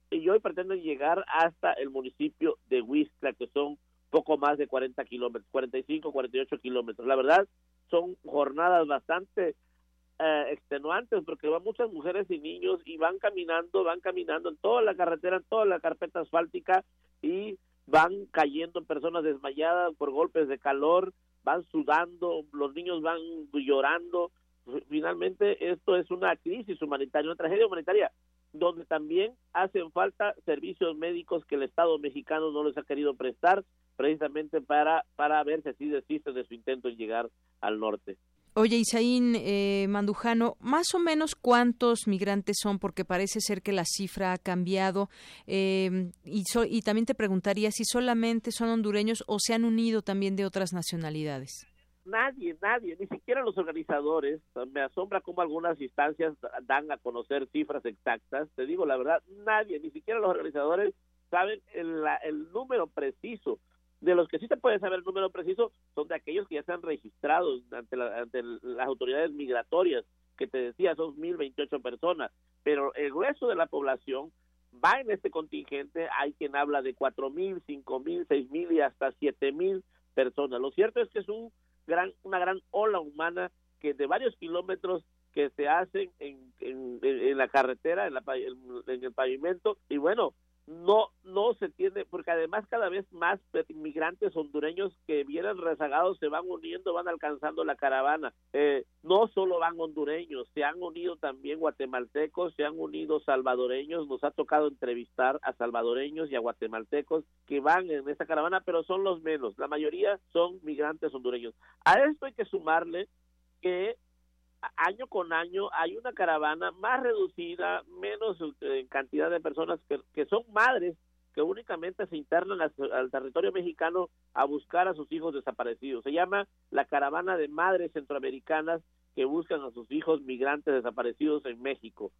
y hoy pretenden llegar hasta el municipio de Huizcla, que son poco más de 40 kilómetros, 45, 48 kilómetros. La verdad, son jornadas bastante eh, extenuantes porque van muchas mujeres y niños y van caminando, van caminando en toda la carretera, en toda la carpeta asfáltica y van cayendo personas desmayadas por golpes de calor, van sudando, los niños van llorando. Finalmente, esto es una crisis humanitaria, una tragedia humanitaria donde también hacen falta servicios médicos que el Estado mexicano no les ha querido prestar precisamente para, para ver si así desisten de su intento en llegar al norte. Oye, Isaín eh, Mandujano, más o menos cuántos migrantes son, porque parece ser que la cifra ha cambiado. Eh, y, y también te preguntaría si solamente son hondureños o se han unido también de otras nacionalidades nadie, nadie, ni siquiera los organizadores, me asombra cómo algunas instancias dan a conocer cifras exactas, te digo la verdad, nadie, ni siquiera los organizadores saben el, el número preciso. De los que sí se puede saber el número preciso son de aquellos que ya se han registrado ante, ante las autoridades migratorias, que te decía, son 1028 personas, pero el grueso de la población va en este contingente, hay quien habla de 4000, 5000, 6000 y hasta 7000 personas. Lo cierto es que es un gran, una gran ola humana que de varios kilómetros que se hacen en, en, la carretera, en, la, en, el pavimento, y bueno, no, no se tiene, porque además cada vez más inmigrantes hondureños que vienen rezagados se van uniendo, van alcanzando la caravana. Eh, no solo van hondureños, se han unido también guatemaltecos, se han unido salvadoreños, nos ha tocado entrevistar a salvadoreños y a guatemaltecos que van en esta caravana, pero son los menos, la mayoría son migrantes hondureños. A esto hay que sumarle que año con año hay una caravana más reducida, menos eh, en cantidad de personas que son madres que únicamente se internan al, territorio mexicano a buscar a sus hijos desaparecidos. Se llama la caravana de madres centroamericanas que buscan a sus hijos migrantes desaparecidos en México.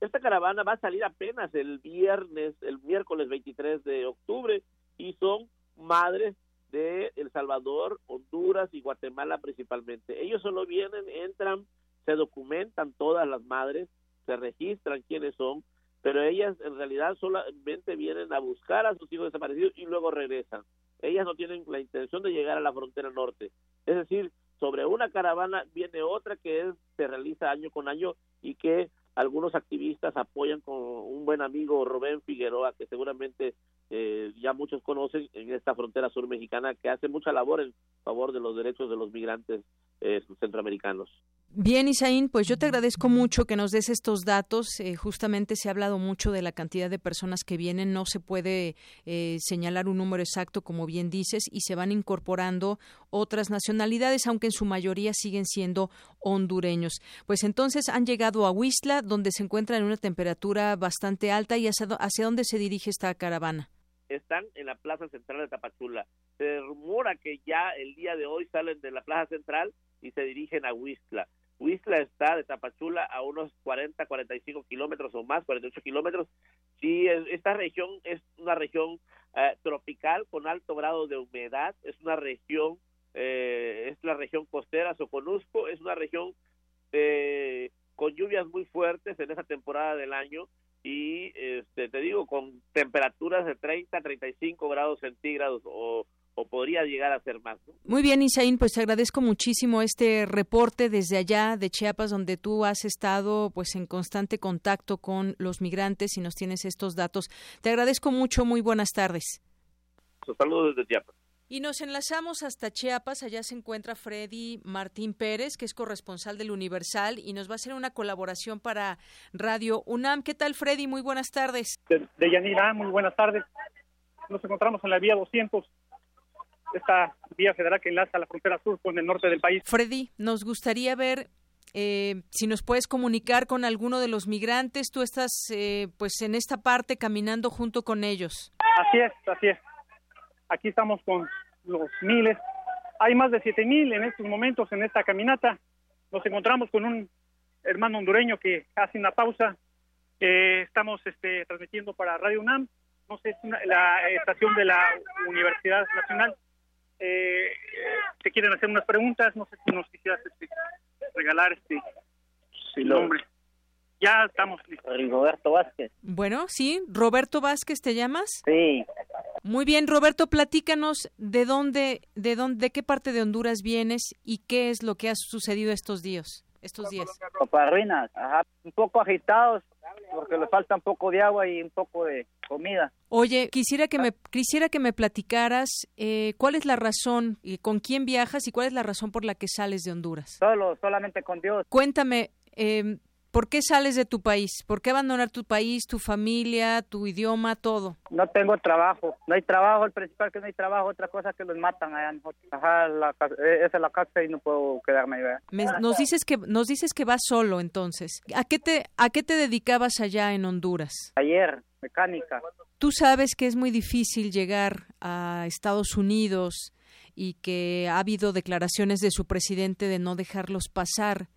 Esta caravana va a salir apenas el viernes, el miércoles 23 de octubre, y son madres de El Salvador, Honduras y Guatemala principalmente. Ellos solo vienen, entran, se documentan todas las madres, se registran quiénes son, pero ellas en realidad solamente vienen a buscar a sus hijos desaparecidos y luego regresan. Ellas no tienen la intención de llegar a la frontera norte. Es decir, sobre una caravana viene otra que es, se realiza año con año y que algunos activistas apoyan con un buen amigo Rubén Figueroa, que seguramente eh, ya muchos conocen en esta frontera sur mexicana, que hace mucha labor en favor de los derechos de los migrantes eh, centroamericanos. Bien, Isaín, pues yo te agradezco mucho que nos des estos datos. Eh, justamente se ha hablado mucho de la cantidad de personas que vienen. No se puede eh, señalar un número exacto, como bien dices, y se van incorporando otras nacionalidades, aunque en su mayoría siguen siendo hondureños. Pues entonces han llegado a Huistla, donde se encuentran en una temperatura bastante alta. ¿Y hacia, hacia dónde se dirige esta caravana? Están en la Plaza Central de Tapachula. Se rumora que ya el día de hoy salen de la Plaza Central y se dirigen a Huistla. Huistla está de Tapachula a unos 40, 45 kilómetros o más, 48 kilómetros. Sí, esta región es una región eh, tropical con alto grado de humedad, es una región, eh, es la región costera, Soconusco, es una región eh, con lluvias muy fuertes en esa temporada del año y este, te digo, con temperaturas de 30, 35 grados centígrados o o podría llegar a ser más. Muy bien, Isaín, pues te agradezco muchísimo este reporte desde allá de Chiapas, donde tú has estado pues en constante contacto con los migrantes y nos tienes estos datos. Te agradezco mucho, muy buenas tardes. Saludos desde Chiapas. Y nos enlazamos hasta Chiapas, allá se encuentra Freddy Martín Pérez, que es corresponsal del Universal y nos va a hacer una colaboración para Radio UNAM. ¿Qué tal, Freddy? Muy buenas tardes. De, de Yanira, muy buenas tardes. Nos encontramos en la vía 200 esta vía federal que enlaza la frontera sur con el norte del país. Freddy, nos gustaría ver eh, si nos puedes comunicar con alguno de los migrantes. Tú estás, eh, pues, en esta parte caminando junto con ellos. Así es, así es. Aquí estamos con los miles. Hay más de siete mil en estos momentos en esta caminata. Nos encontramos con un hermano hondureño que hace una pausa. estamos este, transmitiendo para Radio UNAM. No sé, es la estación de la Universidad Nacional eh, te quieren hacer unas preguntas, no sé si nos quisieras este, regalar este nombre. Ya estamos listos. Roberto Vázquez. Bueno, sí, Roberto Vázquez, ¿te llamas? Sí. Muy bien, Roberto, platícanos de dónde, de dónde, de qué parte de Honduras vienes y qué es lo que ha sucedido estos días, estos días. Ruinas, ajá, un poco agitados porque le falta un poco de agua y un poco de comida. Oye, quisiera que me quisiera que me platicaras eh, cuál es la razón y con quién viajas y cuál es la razón por la que sales de Honduras. Solo, solamente con Dios. Cuéntame, eh, ¿Por qué sales de tu país? ¿Por qué abandonar tu país, tu familia, tu idioma, todo? No tengo trabajo. No hay trabajo. El principal que no hay trabajo. Otra cosa que los matan allá. Ajá, la, e, esa es la casa y no puedo quedarme allá. nos dices que nos dices que vas solo, entonces. ¿A qué te a qué te dedicabas allá en Honduras? Ayer, mecánica. Tú sabes que es muy difícil llegar a Estados Unidos y que ha habido declaraciones de su presidente de no dejarlos pasar.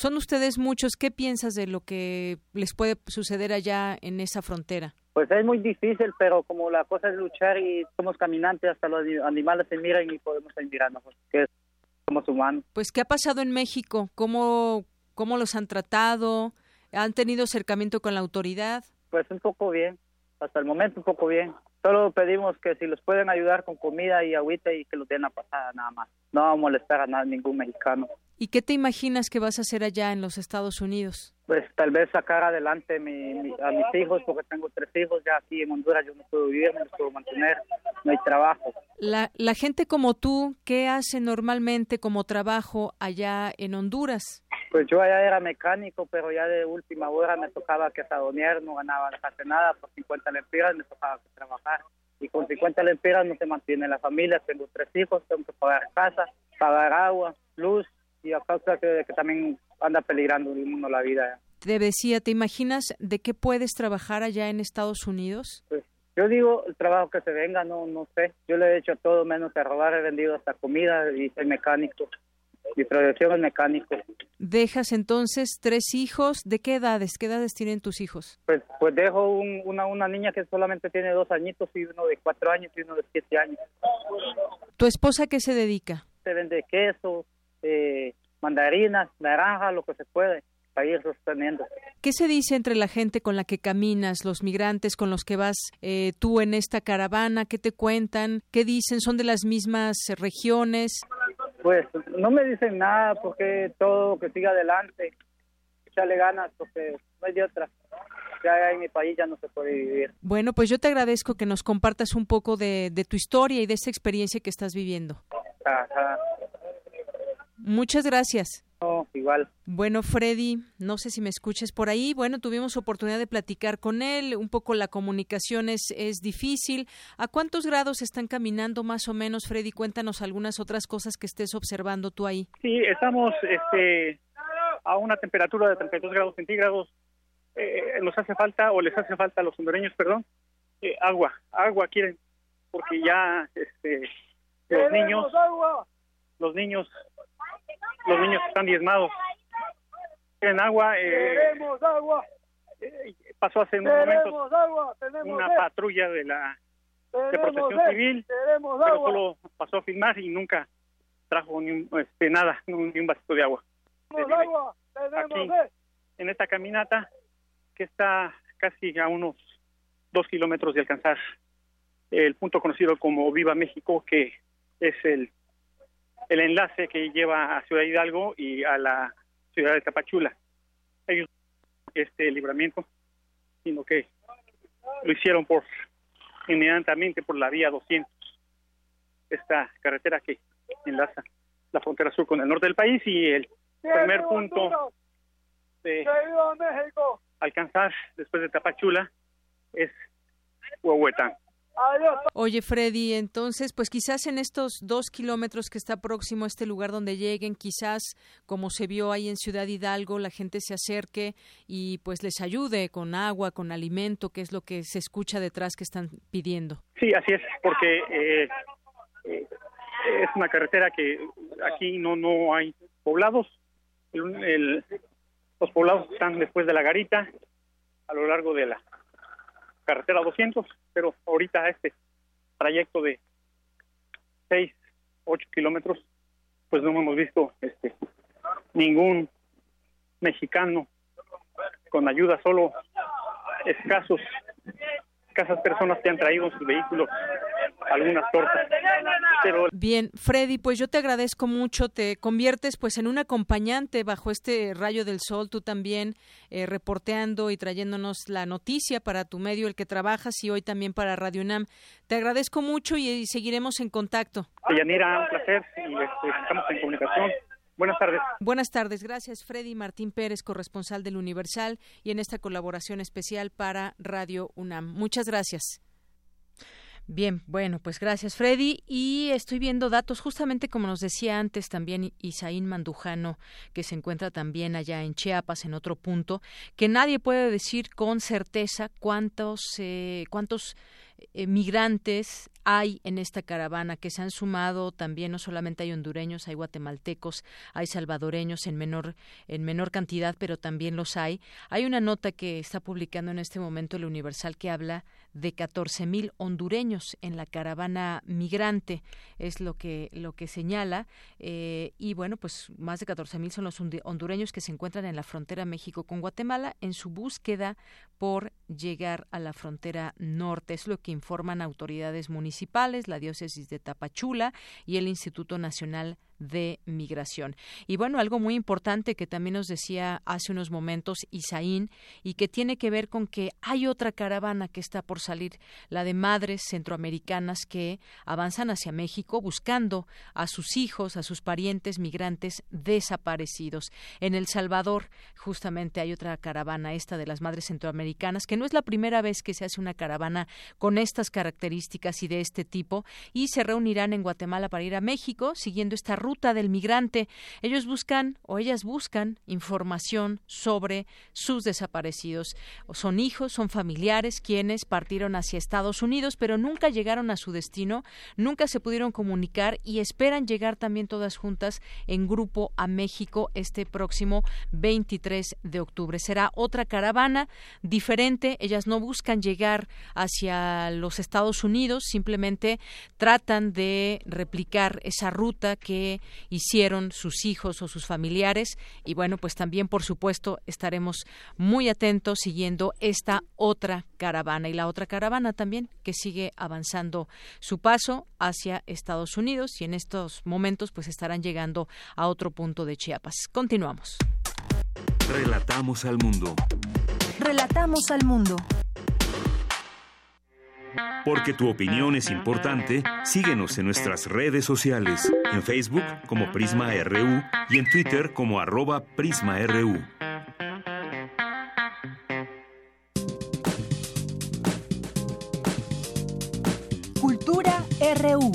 Son ustedes muchos. ¿Qué piensas de lo que les puede suceder allá en esa frontera? Pues es muy difícil, pero como la cosa es luchar y somos caminantes, hasta los animales se miran y podemos seguir mirando, que somos humanos. Pues, ¿qué ha pasado en México? ¿Cómo, ¿Cómo los han tratado? ¿Han tenido acercamiento con la autoridad? Pues un poco bien, hasta el momento un poco bien. Solo pedimos que si los pueden ayudar con comida y agüita y que los den a pasar nada más. No va a molestar a nada, ningún mexicano. ¿Y qué te imaginas que vas a hacer allá en los Estados Unidos? Pues tal vez sacar adelante a mis hijos, porque tengo tres hijos, ya aquí en Honduras yo no puedo vivir, no puedo mantener, no hay trabajo. La, la gente como tú, ¿qué hace normalmente como trabajo allá en Honduras? Pues yo allá era mecánico, pero ya de última hora me tocaba que sadonear, no ganaba casi nada, por 50 lempiras me tocaba trabajar. Y con 50 lempiras no se mantiene la familia, tengo tres hijos, tengo que pagar casa, pagar agua, luz, y a causa que, que también anda peligrando el mundo la vida. Te decía, ¿te imaginas de qué puedes trabajar allá en Estados Unidos? Pues yo digo, el trabajo que se venga, no no sé. Yo le he hecho todo menos que robar, he vendido hasta comida y soy mecánico. Mi profesión es mecánico. Dejas entonces tres hijos. ¿De qué edades? ¿Qué edades tienen tus hijos? Pues, pues dejo una, una niña que solamente tiene dos añitos y uno de cuatro años y uno de siete años. ¿Tu esposa qué se dedica? Se vende queso, eh, mandarinas, naranja, lo que se puede para ir sosteniendo. ¿Qué se dice entre la gente con la que caminas, los migrantes con los que vas eh, tú en esta caravana? ¿Qué te cuentan? ¿Qué dicen? ¿Son de las mismas regiones? Pues no me dicen nada porque todo que siga adelante, echarle ganas porque no hay de otra. Ya en mi país ya no se puede vivir. Bueno, pues yo te agradezco que nos compartas un poco de, de tu historia y de esta experiencia que estás viviendo. Ajá. Muchas gracias. No, igual. Bueno, Freddy, no sé si me escuches por ahí. Bueno, tuvimos oportunidad de platicar con él. Un poco la comunicación es, es difícil. ¿A cuántos grados están caminando más o menos, Freddy? Cuéntanos algunas otras cosas que estés observando tú ahí. Sí, estamos este, a una temperatura de 32 grados centígrados. Eh, nos hace falta, o les hace falta a los hondureños, perdón, eh, agua. Agua quieren, porque ya este, los niños, los niños los niños están diezmados. Quieren agua. Eh, ¡Queremos agua! Eh, pasó hace unos momentos una patrulla de la de ¡Tenemos protección civil, ¡Queremos pero agua! solo pasó a filmar y nunca trajo ni un, este, nada, ni un, vasito de agua. ¡Tenemos agua! ¡Tenemos Aquí, en esta caminata que está casi a unos dos kilómetros de alcanzar el punto conocido como Viva México, que es el el enlace que lleva a Ciudad Hidalgo y a la ciudad de Tapachula. Ellos este libramiento, sino que lo hicieron por inmediatamente por la vía 200, esta carretera que enlaza la frontera sur con el norte del país y el primer ¡Viva punto de alcanzar después de Tapachula es Huehuetán. Oye, Freddy, entonces, pues quizás en estos dos kilómetros que está próximo a este lugar donde lleguen, quizás como se vio ahí en Ciudad Hidalgo, la gente se acerque y pues les ayude con agua, con alimento, que es lo que se escucha detrás que están pidiendo. Sí, así es, porque eh, eh, es una carretera que aquí no no hay poblados. El- los poblados están después de la garita, a lo largo de la carretera 200, pero ahorita este trayecto de 6, 8 kilómetros, pues no hemos visto este ningún mexicano con ayuda, solo escasos, escasas personas que han traído sus vehículos algunas tortas. Pero Bien, Freddy, pues yo te agradezco mucho, te conviertes pues en un acompañante bajo este rayo del sol, tú también eh, reporteando y trayéndonos la noticia para tu medio, el que trabajas y hoy también para Radio UNAM. Te agradezco mucho y, y seguiremos en contacto. Yanira, un placer y este, estamos en comunicación. Buenas tardes. Buenas tardes, gracias Freddy Martín Pérez, corresponsal del Universal y en esta colaboración especial para Radio UNAM. Muchas gracias. Bien, bueno, pues gracias Freddy. Y estoy viendo datos, justamente como nos decía antes también Isaín Mandujano, que se encuentra también allá en Chiapas, en otro punto, que nadie puede decir con certeza cuántos, eh, cuántos eh, migrantes hay en esta caravana que se han sumado también no solamente hay hondureños hay guatemaltecos hay salvadoreños en menor en menor cantidad pero también los hay. Hay una nota que está publicando en este momento el Universal que habla de 14 mil hondureños en la caravana migrante es lo que lo que señala. Eh, y bueno pues más de 14 mil son los hondureños que se encuentran en la frontera México con Guatemala en su búsqueda por llegar a la frontera norte. Es lo que informan autoridades municipales la diócesis de Tapachula y el Instituto Nacional de Migración. Y bueno, algo muy importante que también nos decía hace unos momentos Isaín y que tiene que ver con que hay otra caravana que está por salir, la de madres centroamericanas que avanzan hacia México buscando a sus hijos, a sus parientes migrantes desaparecidos. En El Salvador, justamente hay otra caravana, esta de las madres centroamericanas, que no es la primera vez que se hace una caravana con estas características y de este tipo, y se reunirán en Guatemala para ir a México, siguiendo esta ruta del migrante. Ellos buscan o ellas buscan información sobre sus desaparecidos. Son hijos, son familiares quienes partieron hacia Estados Unidos, pero nunca llegaron a su destino, nunca se pudieron comunicar y esperan llegar también todas juntas en grupo a México este próximo 23 de octubre. Será otra caravana diferente. Ellas no buscan llegar hacia los Estados Unidos, simplemente tratan de replicar esa ruta que hicieron sus hijos o sus familiares. Y bueno, pues también, por supuesto, estaremos muy atentos siguiendo esta otra caravana y la otra caravana también que sigue avanzando su paso hacia Estados Unidos y en estos momentos pues estarán llegando a otro punto de Chiapas. Continuamos. Relatamos al mundo. Relatamos al mundo. Porque tu opinión es importante, síguenos en nuestras redes sociales, en Facebook como Prisma RU y en Twitter como arroba PrismaRU. Cultura RU.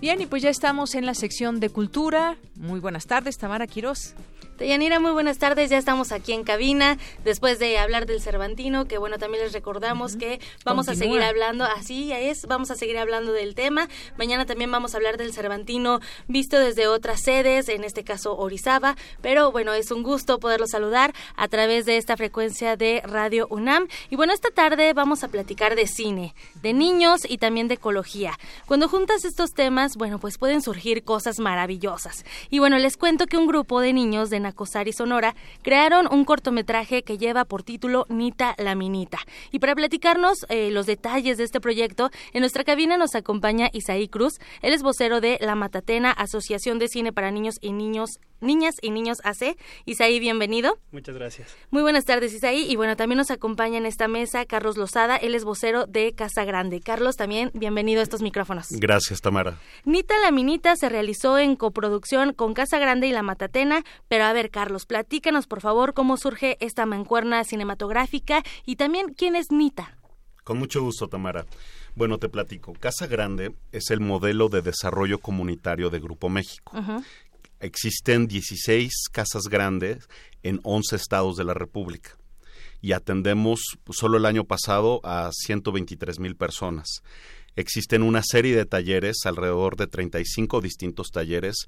Bien, y pues ya estamos en la sección de cultura. Muy buenas tardes, Tamara Quirós. Deyanira, muy buenas tardes. Ya estamos aquí en cabina después de hablar del Cervantino, que bueno, también les recordamos que vamos a seguir hablando, así es, vamos a seguir hablando del tema. Mañana también vamos a hablar del Cervantino visto desde otras sedes, en este caso Orizaba, pero bueno, es un gusto poderlo saludar a través de esta frecuencia de Radio UNAM. Y bueno, esta tarde vamos a platicar de cine, de niños y también de ecología. Cuando juntas estos temas, bueno, pues pueden surgir cosas maravillosas. Y bueno, les cuento que un grupo de niños de Nacosari, Sonora, crearon un cortometraje que lleva por título Nita la Minita. Y para platicarnos eh, los detalles de este proyecto, en nuestra cabina nos acompaña Isaí Cruz. Él es vocero de La Matatena, Asociación de Cine para Niños y Niños Niñas y Niños AC. Isaí, bienvenido. Muchas gracias. Muy buenas tardes, Isaí. Y bueno, también nos acompaña en esta mesa Carlos Lozada, él es vocero de Casa Grande. Carlos, también bienvenido a estos micrófonos. Gracias, Tamara. Nita la Minita se realizó en coproducción con Casa Grande y La Matatena, pero a ver, Carlos, platícanos por favor cómo surge esta mancuerna cinematográfica y también quién es Nita. Con mucho gusto, Tamara. Bueno, te platico. Casa Grande es el modelo de desarrollo comunitario de Grupo México. Existen 16 casas grandes en 11 estados de la República y atendemos solo el año pasado a 123 mil personas. Existen una serie de talleres, alrededor de 35 distintos talleres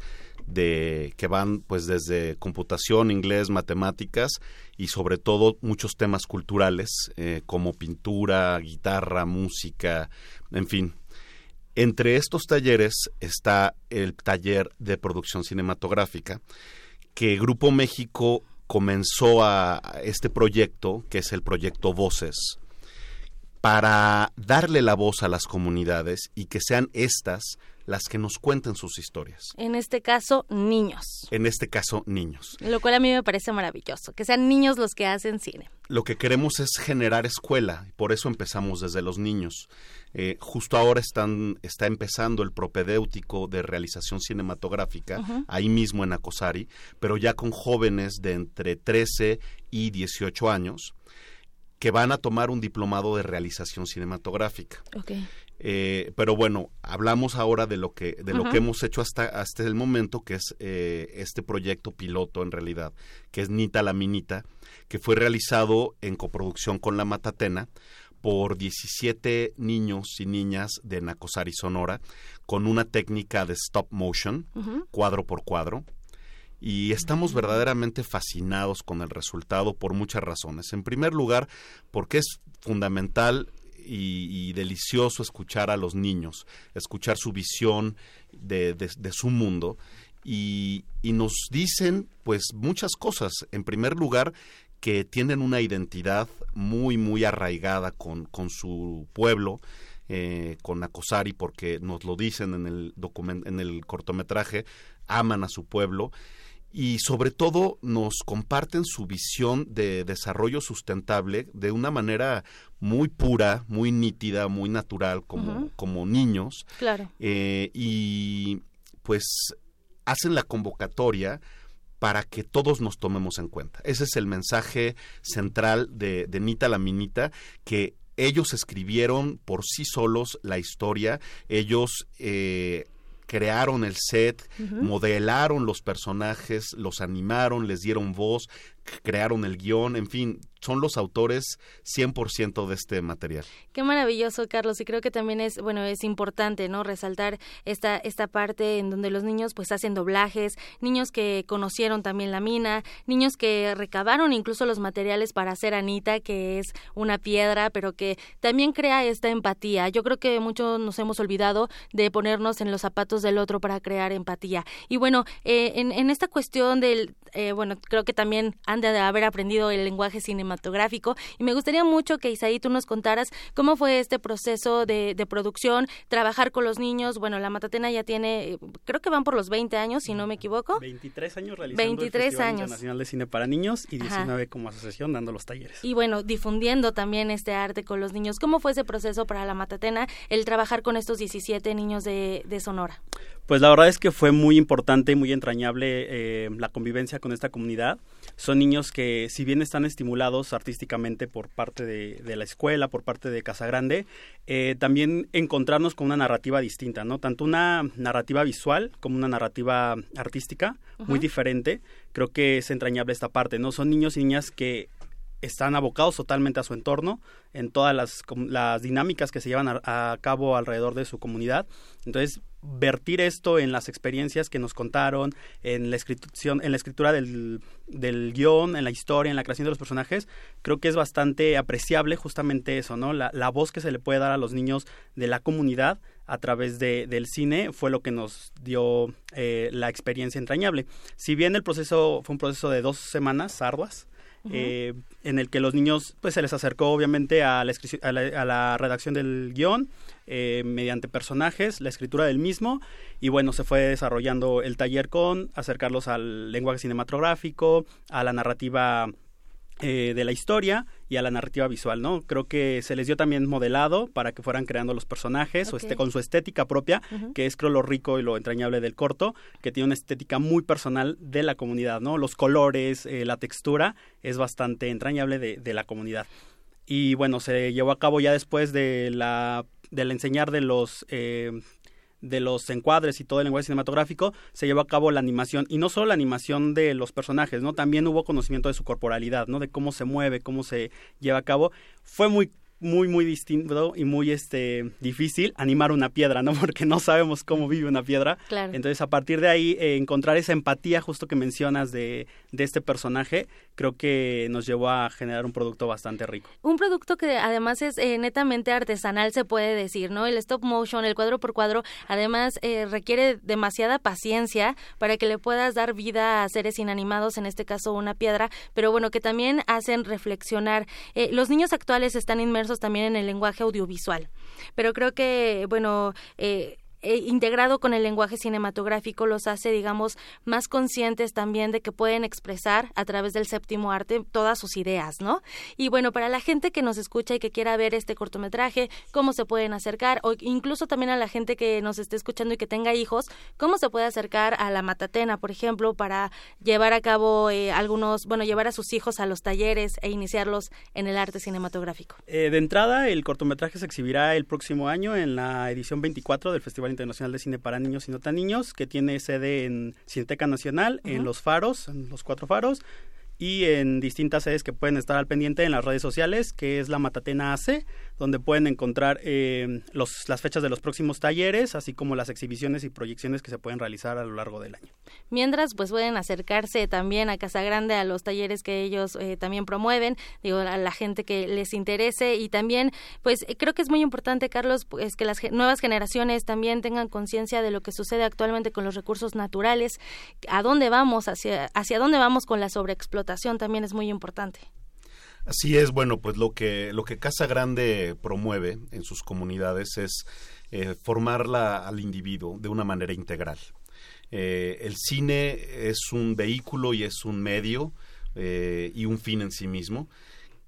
que van pues desde computación, inglés, matemáticas y sobre todo muchos temas culturales eh, como pintura, guitarra, música, en fin, entre estos talleres está el taller de producción cinematográfica, que Grupo México comenzó a este proyecto, que es el proyecto Voces, para darle la voz a las comunidades y que sean estas las que nos cuenten sus historias. En este caso, niños. En este caso, niños. Lo cual a mí me parece maravilloso, que sean niños los que hacen cine. Lo que queremos es generar escuela, por eso empezamos desde los niños. Eh, justo ahora están, está empezando el propedéutico de realización cinematográfica, ahí mismo en Acosari, pero ya con jóvenes de entre 13 y 18 años que van a tomar un diplomado de realización cinematográfica. Ok. Eh, pero bueno, hablamos ahora de lo que de lo que hemos hecho hasta hasta el momento, que es eh, este proyecto piloto en realidad, que es Nita la Minita, que fue realizado en coproducción con la Matatena por 17 niños y niñas de Nacosari, Sonora, con una técnica de stop motion, cuadro por cuadro. Y estamos verdaderamente fascinados con el resultado por muchas razones. En primer lugar, porque es fundamental y, y delicioso escuchar a los niños, escuchar su visión de, de- de su mundo. Y, y nos dicen, pues, muchas cosas. En primer lugar, que tienen una identidad muy, muy arraigada con, con su pueblo, eh, con Acosari porque nos lo dicen en el en el cortometraje, aman a su pueblo y sobre todo nos comparten su visión de desarrollo sustentable de una manera muy pura, muy nítida, muy natural, como, como niños. Claro. Eh, y pues hacen la convocatoria para que todos nos tomemos en cuenta. Ese es el mensaje central de, de Nita la Minita, que ellos escribieron por sí solos la historia, ellos eh, crearon el set, modelaron los personajes, los animaron, les dieron voz, crearon el guion, en fin, son los autores 100% de este material. Qué maravilloso, Carlos, y creo que también es, bueno, es importante, ¿no? Resaltar esta esta parte en donde los niños pues hacen doblajes, niños que conocieron también la mina, niños que recabaron incluso los materiales para hacer Anita, que es una piedra, pero que también crea esta empatía. Yo creo que muchos nos hemos olvidado de ponernos en los zapatos del otro para crear empatía. Y bueno, eh, en, en esta cuestión del, eh, bueno, creo que también han de haber aprendido el lenguaje cinematográfico. Y me gustaría mucho que Isaí tú nos contaras cómo fue este proceso de, producción, trabajar con los niños. Bueno, la Matatena ya tiene, creo que van por los 20 años, si no me equivoco. 23 años realizando 23 el Festival años. Internacional de Cine para Niños y 19 como asociación dando los talleres. Y bueno, difundiendo también este arte con los niños. ¿Cómo fue ese proceso para la Matatena, el trabajar con estos 17 niños de, de Sonora? Pues la verdad es que fue muy importante y muy entrañable eh, la convivencia con esta comunidad. Son niños que, si bien están estimulados artísticamente por parte de, la escuela, por parte de Casa Grande, eh, también encontrarnos con una narrativa distinta, ¿no? Tanto una narrativa visual como una narrativa artística, muy diferente. Creo que es entrañable esta parte, ¿no? Son niños y niñas que están abocados totalmente a su entorno, en todas las, las dinámicas que se llevan a, cabo alrededor de su comunidad. Entonces, vertir esto en las experiencias que nos contaron, en la, en la escritura del, del guion, en la historia, en la creación de los personajes, creo que es bastante apreciable justamente eso, ¿no? La, la voz que se le puede dar a los niños de la comunidad a través de, del cine fue lo que nos dio eh, la experiencia entrañable. Si bien el proceso fue un proceso de dos semanas arduas, eh, en el que los niños pues se les acercó obviamente a la, a la, redacción del guion eh, mediante personajes, la escritura del mismo y bueno, se fue desarrollando el taller con acercarlos al lenguaje cinematográfico, a la narrativa eh, de la historia y a la narrativa visual, ¿no? Creo que se les dio también modelado para que fueran creando los personajes o este, con su estética propia, que es creo lo rico y lo entrañable del corto, que tiene una estética muy personal de la comunidad, ¿no? Los colores, eh, la textura es bastante entrañable de, de la comunidad. Y bueno, se llevó a cabo ya después de la del enseñar de los eh, de los encuadres y todo el lenguaje cinematográfico, se llevó a cabo la animación, y no solo la animación de los personajes, ¿no? También hubo conocimiento de su corporalidad, ¿no? De cómo se mueve, cómo se lleva a cabo. Fue muy muy muy distinto y muy este difícil animar una piedra, ¿no? *laughs* Porque no sabemos cómo vive una piedra. Claro. Entonces, a partir de ahí eh, encontrar esa empatía justo que mencionas de, de este personaje, creo que nos llevó a generar un producto bastante rico. Un producto que además es eh, netamente artesanal, se puede decir, ¿no? El stop motion, el cuadro por cuadro, además eh, requiere demasiada paciencia para que le puedas dar vida a seres inanimados, en este caso una piedra, pero bueno, que también hacen reflexionar. los niños actuales están inmersos también en el lenguaje audiovisual. Pero creo que, bueno, eh, eh, integrado con el lenguaje cinematográfico los hace, digamos, más conscientes también de que pueden expresar a través del séptimo arte todas sus ideas, ¿no? Y bueno, para la gente que nos escucha y que quiera ver este cortometraje, cómo se pueden acercar, o incluso también a la gente que nos esté escuchando y que tenga hijos, cómo se puede acercar a la Matatena, por ejemplo, para llevar a cabo eh, algunos, bueno, llevar a sus hijos a los talleres e iniciarlos en el arte cinematográfico. Eh, de entrada, el cortometraje se exhibirá el próximo año en la edición 24 del Festival Internacional de Cine para Niños y No Tan Niños, que tiene sede en Cineteca Nacional, en Los Faros, en los cuatro faros, y en distintas sedes que pueden estar al pendiente en las redes sociales, que es la Matatena AC, donde pueden encontrar eh, los, las fechas de los próximos talleres, así como las exhibiciones y proyecciones que se pueden realizar a lo largo del año. Mientras, pues pueden acercarse también a Casa Grande, a los talleres que ellos eh, también promueven, digo, a la gente que les interese y también, pues creo que es muy importante, Carlos, pues que las nuevas generaciones también tengan conciencia de lo que sucede actualmente con los recursos naturales, a dónde vamos, hacia, hacia dónde vamos con la sobreexplotación también es muy importante. Así es, bueno, pues lo que, lo que Casa Grande promueve en sus comunidades es eh, formarla al individuo de una manera integral. Eh, el cine es un vehículo y es un medio eh, y un fin en sí mismo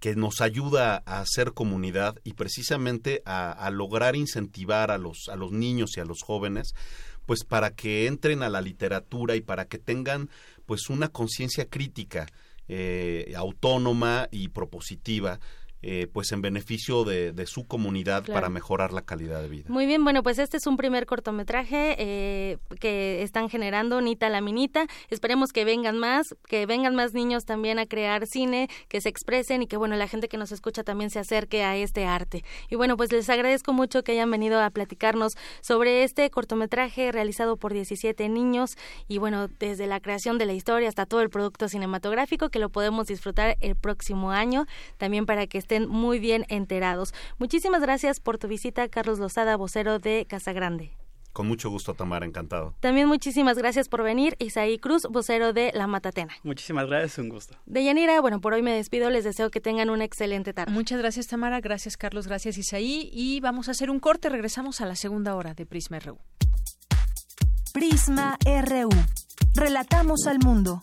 que nos ayuda a hacer comunidad y precisamente a, a, lograr incentivar a los, a los niños y a los jóvenes pues para que entren a la literatura y para que tengan pues una conciencia crítica eh, autónoma y propositiva eh, pues en beneficio de, su comunidad para mejorar la calidad de vida. Muy bien, bueno, pues este es un primer cortometraje eh, que están generando Nita la Minita. Esperemos que vengan más, que vengan más niños también a crear cine, que se expresen y que bueno, la gente que nos escucha también se acerque a este arte. Y bueno, pues les agradezco mucho que hayan venido a platicarnos sobre este cortometraje realizado por 17 niños y bueno, desde la creación de la historia hasta todo el producto cinematográfico que lo podemos disfrutar el próximo año, también para que estén muy bien enterados. Muchísimas gracias por tu visita, Carlos Lozada, vocero de Casa Grande. Con mucho gusto, Tamara, encantado. También muchísimas gracias por venir, Isaí Cruz, vocero de La Matatena. Muchísimas gracias, un gusto. Deyanira, bueno, por hoy me despido, les deseo que tengan una excelente tarde. Muchas gracias, Tamara, gracias, Carlos, gracias, Isaí, y vamos a hacer un corte, regresamos a la segunda hora de Prisma RU. Prisma RU. Relatamos al mundo.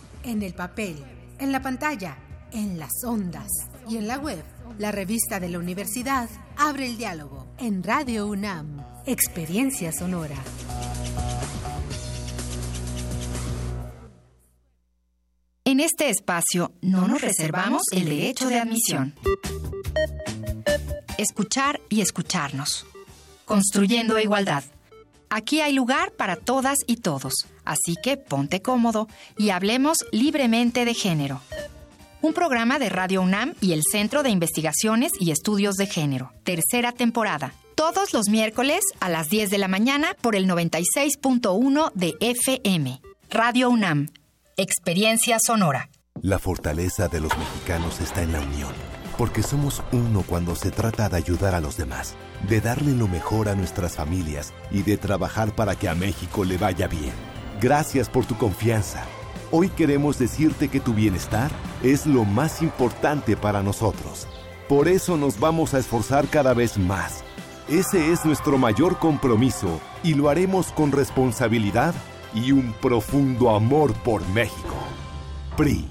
en el papel, en la pantalla, en las ondas y en la web. La revista de la universidad abre el diálogo en Radio UNAM, Experiencia Sonora. En este espacio no nos reservamos el derecho de admisión. Escuchar y escucharnos. Construyendo igualdad. Aquí hay lugar para todas y todos, así que ponte cómodo y hablemos libremente de género. Un programa de Radio UNAM y el Centro de Investigaciones y Estudios de Género. Tercera temporada. Todos los miércoles a las 10 de la mañana por el 96.1 de FM. Radio UNAM. Experiencia sonora. La fortaleza de los mexicanos está en la unión, porque somos uno cuando se trata de ayudar a los demás de darle lo mejor a nuestras familias y de trabajar para que a México le vaya bien. Gracias por tu confianza. Hoy queremos decirte que tu bienestar es lo más importante para nosotros. Por eso nos vamos a esforzar cada vez más. Ese es nuestro mayor compromiso y lo haremos con responsabilidad y un profundo amor por México. PRI.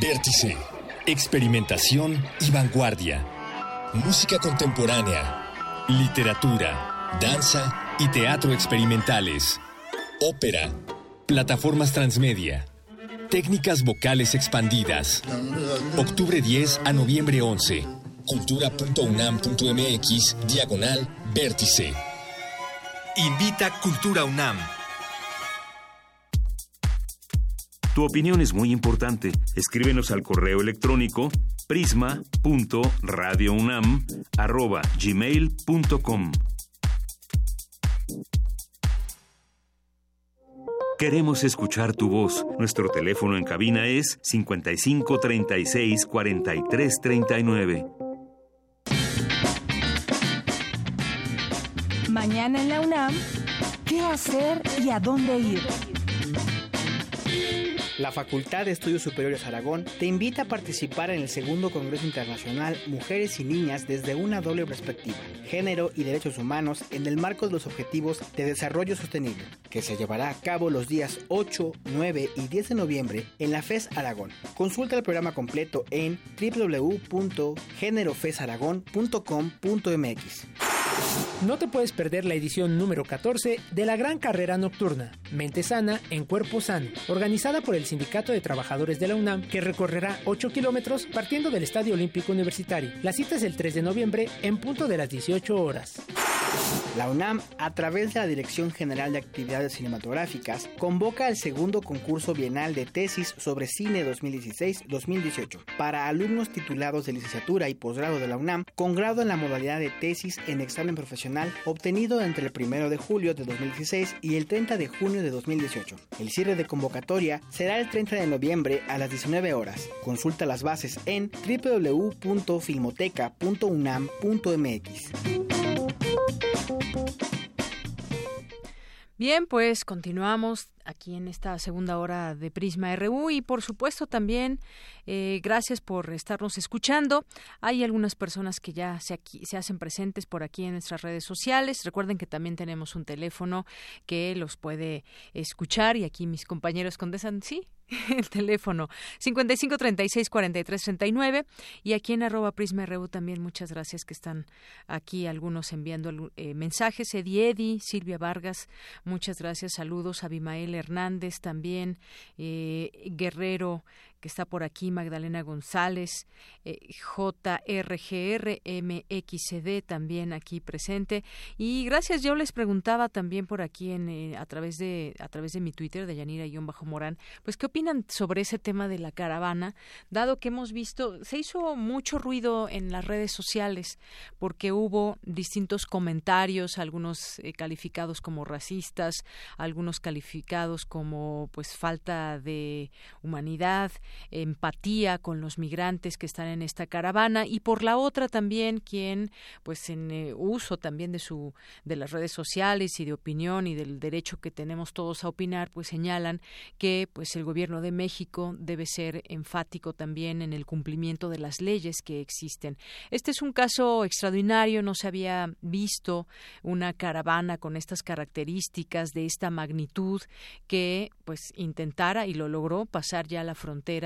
Vértice. Experimentación y vanguardia. Música contemporánea. Literatura, danza y teatro experimentales. Ópera. Plataformas transmedia. Técnicas vocales expandidas. Octubre 10 a noviembre 11. cultura.unam.mx diagonal vértice. Invita Cultura UNAM. Tu opinión es muy importante. Escríbenos al correo electrónico prisma.radiounam@gmail.com. Queremos escuchar tu voz. Nuestro teléfono en cabina es 55 36 43 39. Mañana en la UNAM, ¿qué hacer y a dónde ir? La Facultad de Estudios Superiores Aragón te invita a participar en el segundo Congreso Internacional Mujeres y Niñas desde una doble perspectiva, género y derechos humanos en el marco de los Objetivos de Desarrollo Sostenible, que se llevará a cabo los días 8, 9 y 10 de noviembre en la FES Aragón. Consulta el programa completo en www.generofesaragón.com.mx. No te puedes perder la edición número 14 de la Gran Carrera Nocturna, Mente Sana en Cuerpo Sano, organizada por el Sindicato de Trabajadores de la UNAM, que recorrerá 8 kilómetros partiendo del Estadio Olímpico Universitario. La cita es el 3 de noviembre en punto de las 18 horas. La UNAM, a través de la Dirección General de Actividades Cinematográficas, convoca el segundo concurso bienal de tesis sobre cine 2016-2018 para alumnos titulados de licenciatura y posgrado de la UNAM con grado en la modalidad de tesis en examen profesional obtenido entre el 1 de julio de 2016 y el 30 de junio de 2018. El cierre de convocatoria será el 30 de noviembre a las 19 horas. Consulta las bases en www.filmoteca.unam.mx. Bien, pues continuamos aquí en esta segunda hora de Prisma RU y por supuesto también eh, gracias por estarnos escuchando. Hay algunas personas que ya se, aquí, se hacen presentes por aquí en nuestras redes sociales. Recuerden que también tenemos un teléfono que los puede escuchar y aquí mis compañeros contesan, sí, *laughs* el teléfono. 55 36 43 39 y aquí en arroba Prisma RU también muchas gracias que están aquí algunos enviando eh, mensajes. Edi Edi, Silvia Vargas muchas gracias. Saludos. Abimael Hernández también eh, Guerrero que está por aquí, Magdalena González, eh, JRGR, también aquí presente. Y gracias, yo les preguntaba también por aquí en, eh, a, través de, a través de mi Twitter, de Yanira-Morán, pues qué opinan sobre ese tema de la caravana, dado que hemos visto, se hizo mucho ruido en las redes sociales, porque hubo distintos comentarios, algunos eh, calificados como racistas, algunos calificados como pues falta de humanidad, empatía con los migrantes que están en esta caravana y por la otra también quien pues en eh, uso también de su de las redes sociales y de opinión y del derecho que tenemos todos a opinar pues señalan que pues el gobierno de México debe ser enfático también en el cumplimiento de las leyes que existen. Este es un caso extraordinario, no se había visto una caravana con estas características de esta magnitud que pues intentara y lo logró pasar ya la frontera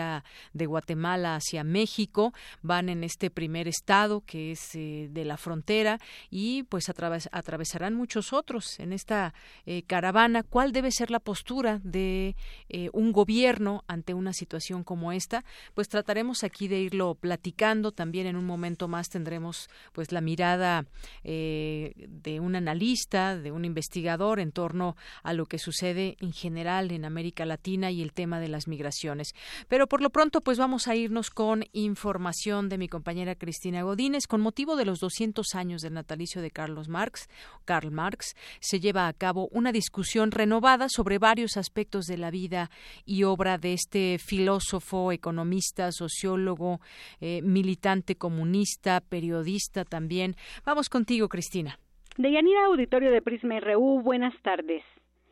de Guatemala hacia México. Van en este primer estado que es eh, de la frontera y pues atravesarán muchos otros en esta eh, caravana. ¿Cuál debe ser la postura de eh, un gobierno ante una situación como esta? Pues trataremos aquí de irlo platicando. También en un momento más tendremos pues la mirada de un analista, de un investigador en torno a lo que sucede en general en América Latina y el tema de las migraciones. Pero por lo pronto, pues vamos a irnos con información de mi compañera Cristina Godínez. Con motivo de los 200 años del natalicio de Carlos Marx, Karl Marx, se lleva a cabo una discusión renovada sobre varios aspectos de la vida y obra de este filósofo, economista, sociólogo, eh, militante comunista, periodista también. Vamos contigo, Cristina. Deyanira Auditorio de Prisma RU, buenas tardes.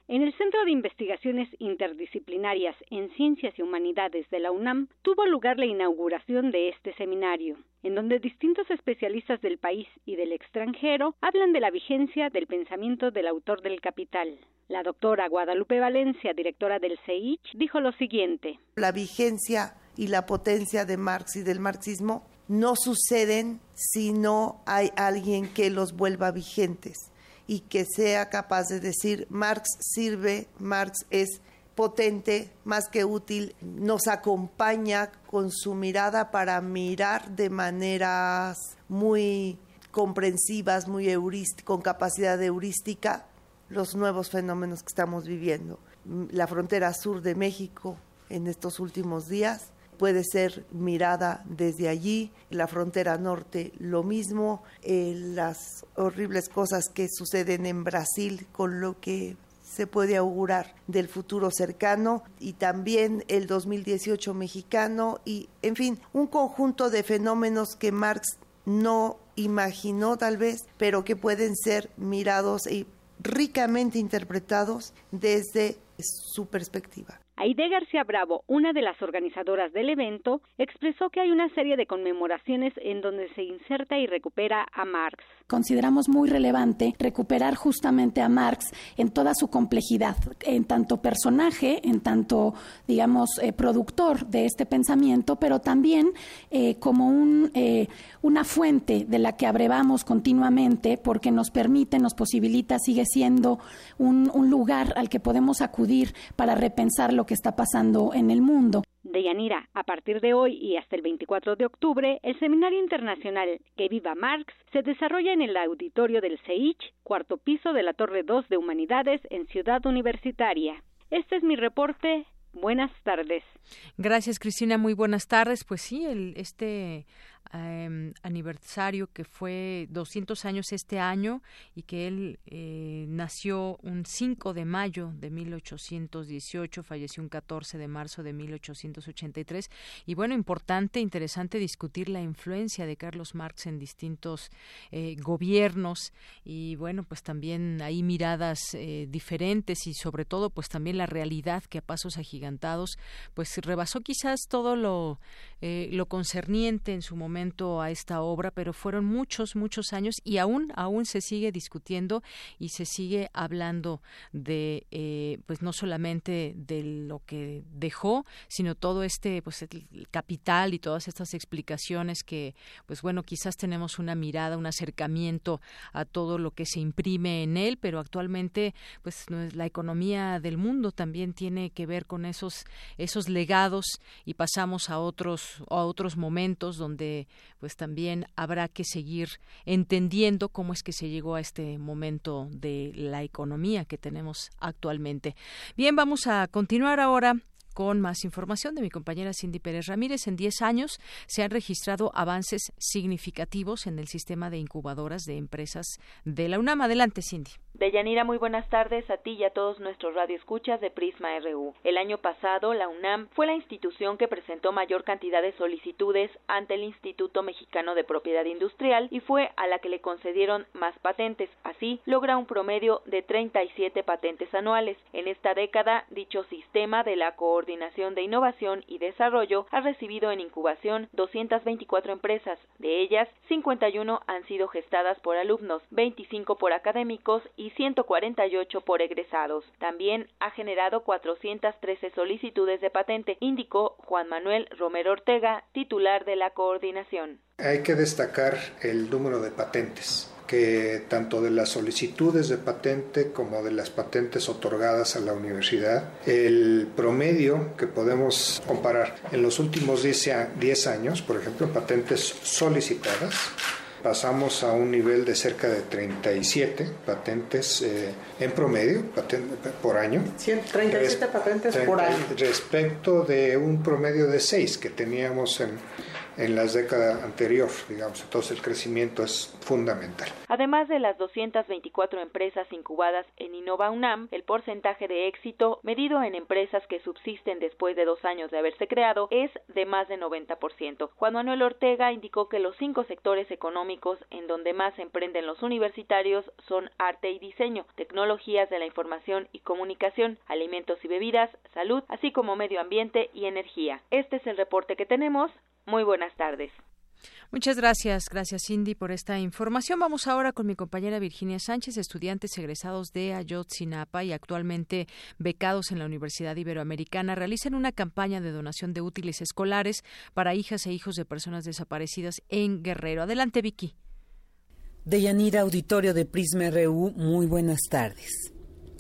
En el Centro de Investigaciones Interdisciplinarias en Ciencias y Humanidades de la UNAM tuvo lugar la inauguración de este seminario, en donde distintos especialistas del país y del extranjero hablan de la vigencia del pensamiento del autor del Capital. La doctora Guadalupe Valencia, directora del CEICH, dijo lo siguiente. La vigencia y la potencia de Marx y del marxismo no suceden si no hay alguien que los vuelva vigentes y que sea capaz de decir Marx sirve, Marx es potente, más que útil, nos acompaña con su mirada para mirar de maneras muy comprensivas, muy con capacidad heurística, los nuevos fenómenos que estamos viviendo. La frontera sur de México en estos últimos días puede ser mirada desde allí, la frontera norte lo mismo, eh, las horribles cosas que suceden en Brasil con lo que se puede augurar del futuro cercano y también el 2018 mexicano y, en fin, un conjunto de fenómenos que Marx no imaginó tal vez, pero que pueden ser mirados y ricamente interpretados desde su perspectiva. Aide García Bravo, una de las organizadoras del evento, expresó que hay una serie de conmemoraciones en donde se inserta y recupera a Marx. Consideramos muy relevante recuperar justamente a Marx en toda su complejidad, en tanto personaje, en tanto, digamos, eh, productor de este pensamiento, pero también eh, como eh, una fuente de la que abrevamos continuamente porque nos permite, nos posibilita, sigue siendo un, un lugar al que podemos acudir para repensar lo que está pasando en el mundo. Deyanira, a partir de hoy y hasta el 24 de octubre, el Seminario Internacional Que Viva Marx se desarrolla en el auditorio del CEICH, cuarto piso de la Torre 2 de Humanidades en Ciudad Universitaria. Este es mi reporte. Buenas tardes. Gracias, Cristina. Muy buenas tardes. Pues sí, el, este Em, aniversario que fue 200 años este año y que él eh, nació un 5 de mayo de 1818, falleció un 14 de marzo de 1883 y bueno, importante, interesante discutir la influencia de Carlos Marx en distintos eh, gobiernos y bueno, pues también hay miradas eh, diferentes y sobre todo pues también la realidad que a pasos agigantados pues rebasó quizás todo lo, lo concerniente en su momento a esta obra, pero fueron muchos, muchos años y aún, aún se sigue discutiendo y se sigue hablando de, eh, pues no solamente de lo que dejó, sino todo este, pues el capital y todas estas explicaciones que, pues bueno, quizás tenemos una mirada, un acercamiento a todo lo que se imprime en él, pero actualmente, pues la economía del mundo también tiene que ver con esos, esos legados y pasamos a otros, a otros momentos donde pues también habrá que seguir entendiendo cómo es que se llegó a este momento de la economía que tenemos actualmente. Bien, vamos a continuar ahora con más información de mi compañera Cindy Pérez Ramírez. En 10 años se han registrado avances significativos en el sistema de incubadoras de empresas de la UNAM. Adelante, Cindy. Deyanira, muy buenas tardes a ti y a todos nuestros radioescuchas de Prisma RU. El año pasado, la UNAM fue la institución que presentó mayor cantidad de solicitudes ante el Instituto Mexicano de Propiedad Industrial y fue a la que le concedieron más patentes. Así, logra un promedio de 37 patentes anuales. En esta década, dicho sistema de la Coordinación de Innovación y Desarrollo ha recibido en incubación 224 empresas. De ellas, 51 han sido gestadas por alumnos, 25 por académicos y 148 por egresados. También ha generado 413 solicitudes de patente, indicó Juan Manuel Romero Ortega, titular de la coordinación. Hay que destacar el número de patentes que tanto de las solicitudes de patente como de las patentes otorgadas a la universidad, el promedio que podemos comparar en los últimos 10 años, por ejemplo, patentes solicitadas, pasamos a un nivel de cerca de 37 patentes eh, en promedio por año. 37 patentes por año. Respecto de un promedio de 6 que teníamos en en las décadas anteriores, digamos. Entonces el crecimiento es fundamental. Además de las 224 empresas incubadas en Innova UNAM, el porcentaje de éxito medido en empresas que subsisten después de dos años de haberse creado es de más de 90%. Juan Manuel Ortega indicó que los cinco sectores económicos en donde más emprenden los universitarios son arte y diseño, tecnologías de la información y comunicación, alimentos y bebidas, salud, así como medio ambiente y energía. Este es el reporte que tenemos. Muy buenas tardes. Muchas gracias, gracias Cindy por esta información. Vamos ahora con mi compañera Virginia Sánchez, estudiantes egresados de Ayotzinapa y actualmente becados en la Universidad Iberoamericana, realizan una campaña de donación de útiles escolares para hijas e hijos de personas desaparecidas en Guerrero. Adelante, Vicky. Deyanira Auditorio de Prisma RU, muy buenas tardes.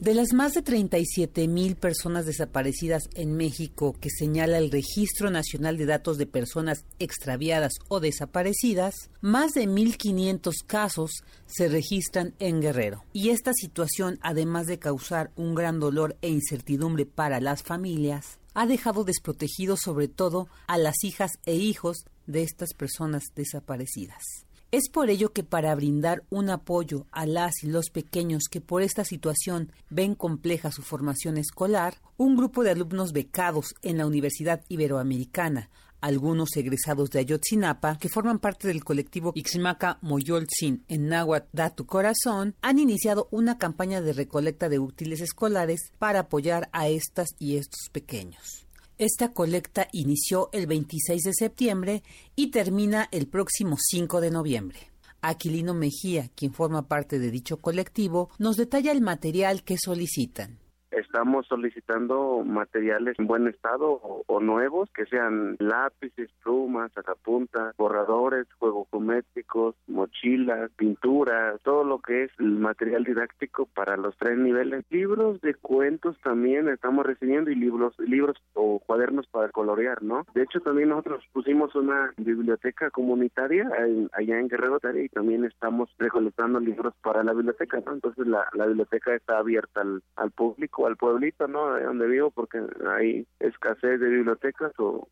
De las más de 37 mil personas desaparecidas en México que señala el Registro Nacional de Datos de Personas Extraviadas o Desaparecidas, más de 1.500 casos se registran en Guerrero. Y esta situación, además de causar un gran dolor e incertidumbre para las familias, ha dejado desprotegidos sobre todo a las hijas e hijos de estas personas desaparecidas. Es por ello que para brindar un apoyo a las y los pequeños que por esta situación ven compleja su formación escolar, un grupo de alumnos becados en la Universidad Iberoamericana, algunos egresados de Ayotzinapa, que forman parte del colectivo Ixmaca Moyolzin en Nahuatl Da Tu Corazón, han iniciado una campaña de recolecta de útiles escolares para apoyar a estas y estos pequeños. Esta colecta inició el 26 de septiembre y termina el próximo 5 de noviembre. Aquilino Mejía, quien forma parte de dicho colectivo, nos detalla el material que solicitan. Estamos solicitando materiales en buen estado o, nuevos, que sean lápices, plumas, sacapuntas, borradores, juegos geométricos, mochilas, pinturas, todo lo que es el material didáctico para los tres niveles. Libros de cuentos también estamos recibiendo y libros, libros o cuadernos para colorear, ¿no? De hecho, también nosotros pusimos una biblioteca comunitaria allá en Guerrero y también estamos recolectando libros para la biblioteca, ¿no? Entonces la, biblioteca está abierta al público al pueblito, ¿no? De donde vivo, porque hay escasez de bibliotecas o,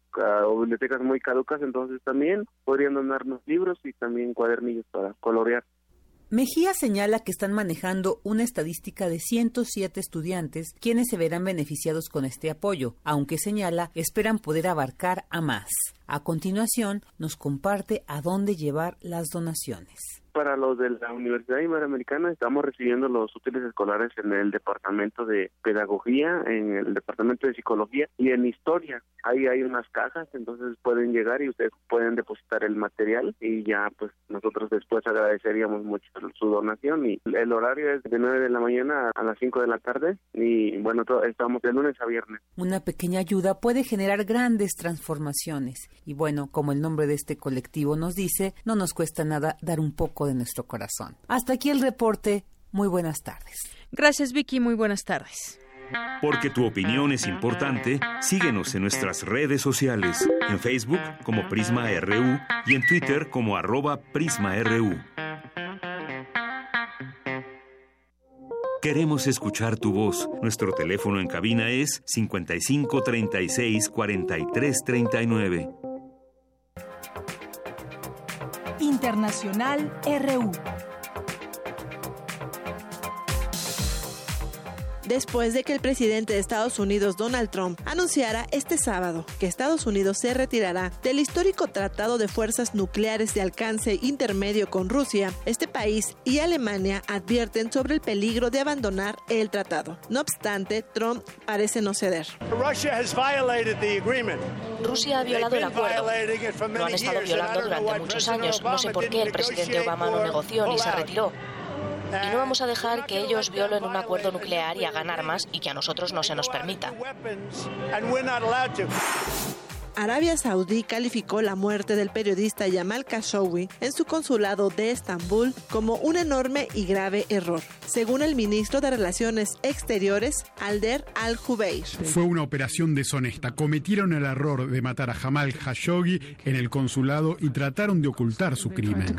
bibliotecas muy caducas, entonces también podrían donarnos libros y también cuadernillos para colorear. Mejía señala que están manejando una estadística de 107 estudiantes quienes se verán beneficiados con este apoyo, aunque señala esperan poder abarcar a más. A continuación, nos comparte a dónde llevar las donaciones para los de la Universidad Iberoamericana estamos recibiendo los útiles escolares en el departamento de pedagogía, en el departamento de psicología y en historia. Ahí hay unas cajas, entonces pueden llegar y ustedes pueden depositar el material y ya pues nosotros después agradeceríamos mucho su donación y el horario es de 9 de la mañana a las 5 de la tarde y bueno, estamos de lunes a viernes. Una pequeña ayuda puede generar grandes transformaciones y bueno, como el nombre de este colectivo nos dice, no nos cuesta nada dar un poco de nuestro corazón. Hasta aquí el reporte. Muy buenas tardes. Gracias Vicky, muy buenas tardes. Porque tu opinión es importante, síguenos en nuestras redes sociales, en Facebook como Prisma RU y en Twitter como arroba PrismaRU. Queremos escuchar tu voz. Nuestro teléfono en cabina es 55 36 Internacional RU. Después de que el presidente de Estados Unidos, Donald Trump, anunciara este sábado que Estados Unidos se retirará del histórico Tratado de Fuerzas Nucleares de Alcance Intermedio con Rusia, este país y Alemania advierten sobre el peligro de abandonar el tratado. No obstante, Trump parece no ceder. Rusia ha violado el acuerdo. Lo han estado violando durante muchos años. No sé por qué el presidente Obama no negoció ni se retiró. Y no vamos a dejar que ellos violen un acuerdo nuclear y hagan armas y que a nosotros no se nos permita. Arabia Saudí calificó la muerte del periodista Yamal Khashoggi en su consulado de Estambul como un enorme y grave error, según el ministro de Relaciones Exteriores, Alder Al-Jubeir. Fue una operación deshonesta. Cometieron el error de matar a Jamal Khashoggi en el consulado y trataron de ocultar su crimen.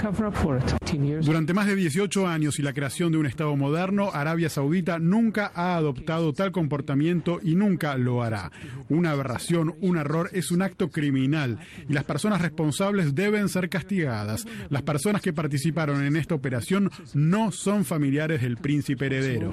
Durante más de 18 años y la creación de un Estado moderno, Arabia Saudita nunca ha adoptado tal comportamiento y nunca lo hará. Una aberración, un error es un acto criminal y las personas responsables deben ser castigadas. Las personas que participaron en esta operación no son familiares del príncipe heredero.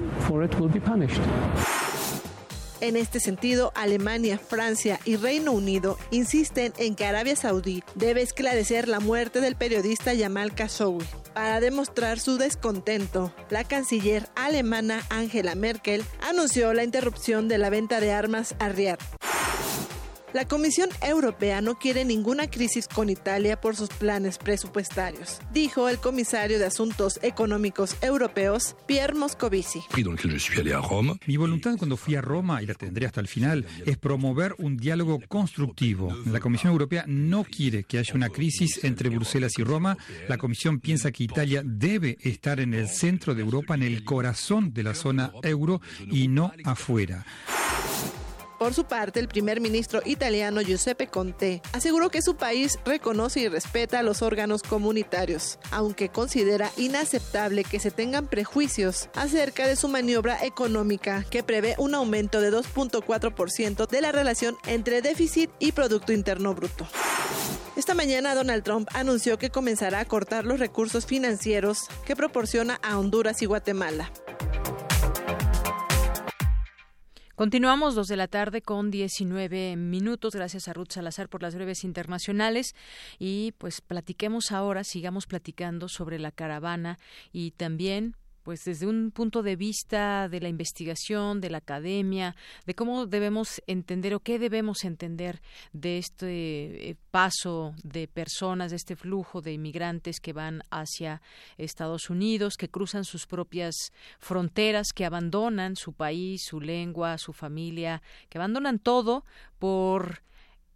En este sentido, Alemania, Francia y Reino Unido insisten en que Arabia Saudí debe esclarecer la muerte del periodista Yamal Khashoggi. Para demostrar su descontento, la canciller alemana Angela Merkel anunció la interrupción de la venta de armas a Riyadh. La Comisión Europea no quiere ninguna crisis con Italia por sus planes presupuestarios, dijo el comisario de Asuntos Económicos Europeos, Pierre Moscovici. Mi voluntad cuando fui a Roma, y la tendré hasta el final, es promover un diálogo constructivo. La Comisión Europea no quiere que haya una crisis entre Bruselas y Roma. La Comisión piensa que Italia debe estar en el centro de Europa, en el corazón de la zona euro y no afuera. Por su parte, el primer ministro italiano Giuseppe Conte aseguró que su país reconoce y respeta los órganos comunitarios, aunque considera inaceptable que se tengan prejuicios acerca de su maniobra económica que prevé un aumento de 2.4% de la relación entre déficit y Producto Interno Bruto. Esta mañana Donald Trump anunció que comenzará a cortar los recursos financieros que proporciona a Honduras y Guatemala. Continuamos dos de la tarde con 19 minutos. Gracias a Ruth Salazar por las breves internacionales. Y pues platiquemos ahora, sigamos platicando sobre la caravana y también pues desde un punto de vista de la investigación, de la academia, de cómo debemos entender o qué debemos entender de este eh, paso de personas, de este flujo de inmigrantes que van hacia Estados Unidos, que cruzan sus propias fronteras, que abandonan su país, su lengua, su familia, que abandonan todo por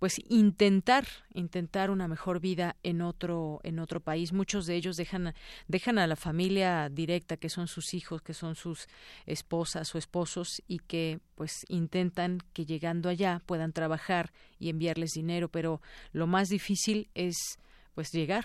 pues intentar intentar una mejor vida en otro en otro país. Muchos de ellos dejan dejan a la familia directa que son sus hijos que son sus esposas o esposos y que pues intentan que llegando allá puedan trabajar y enviarles dinero. Pero lo más difícil es pues llegar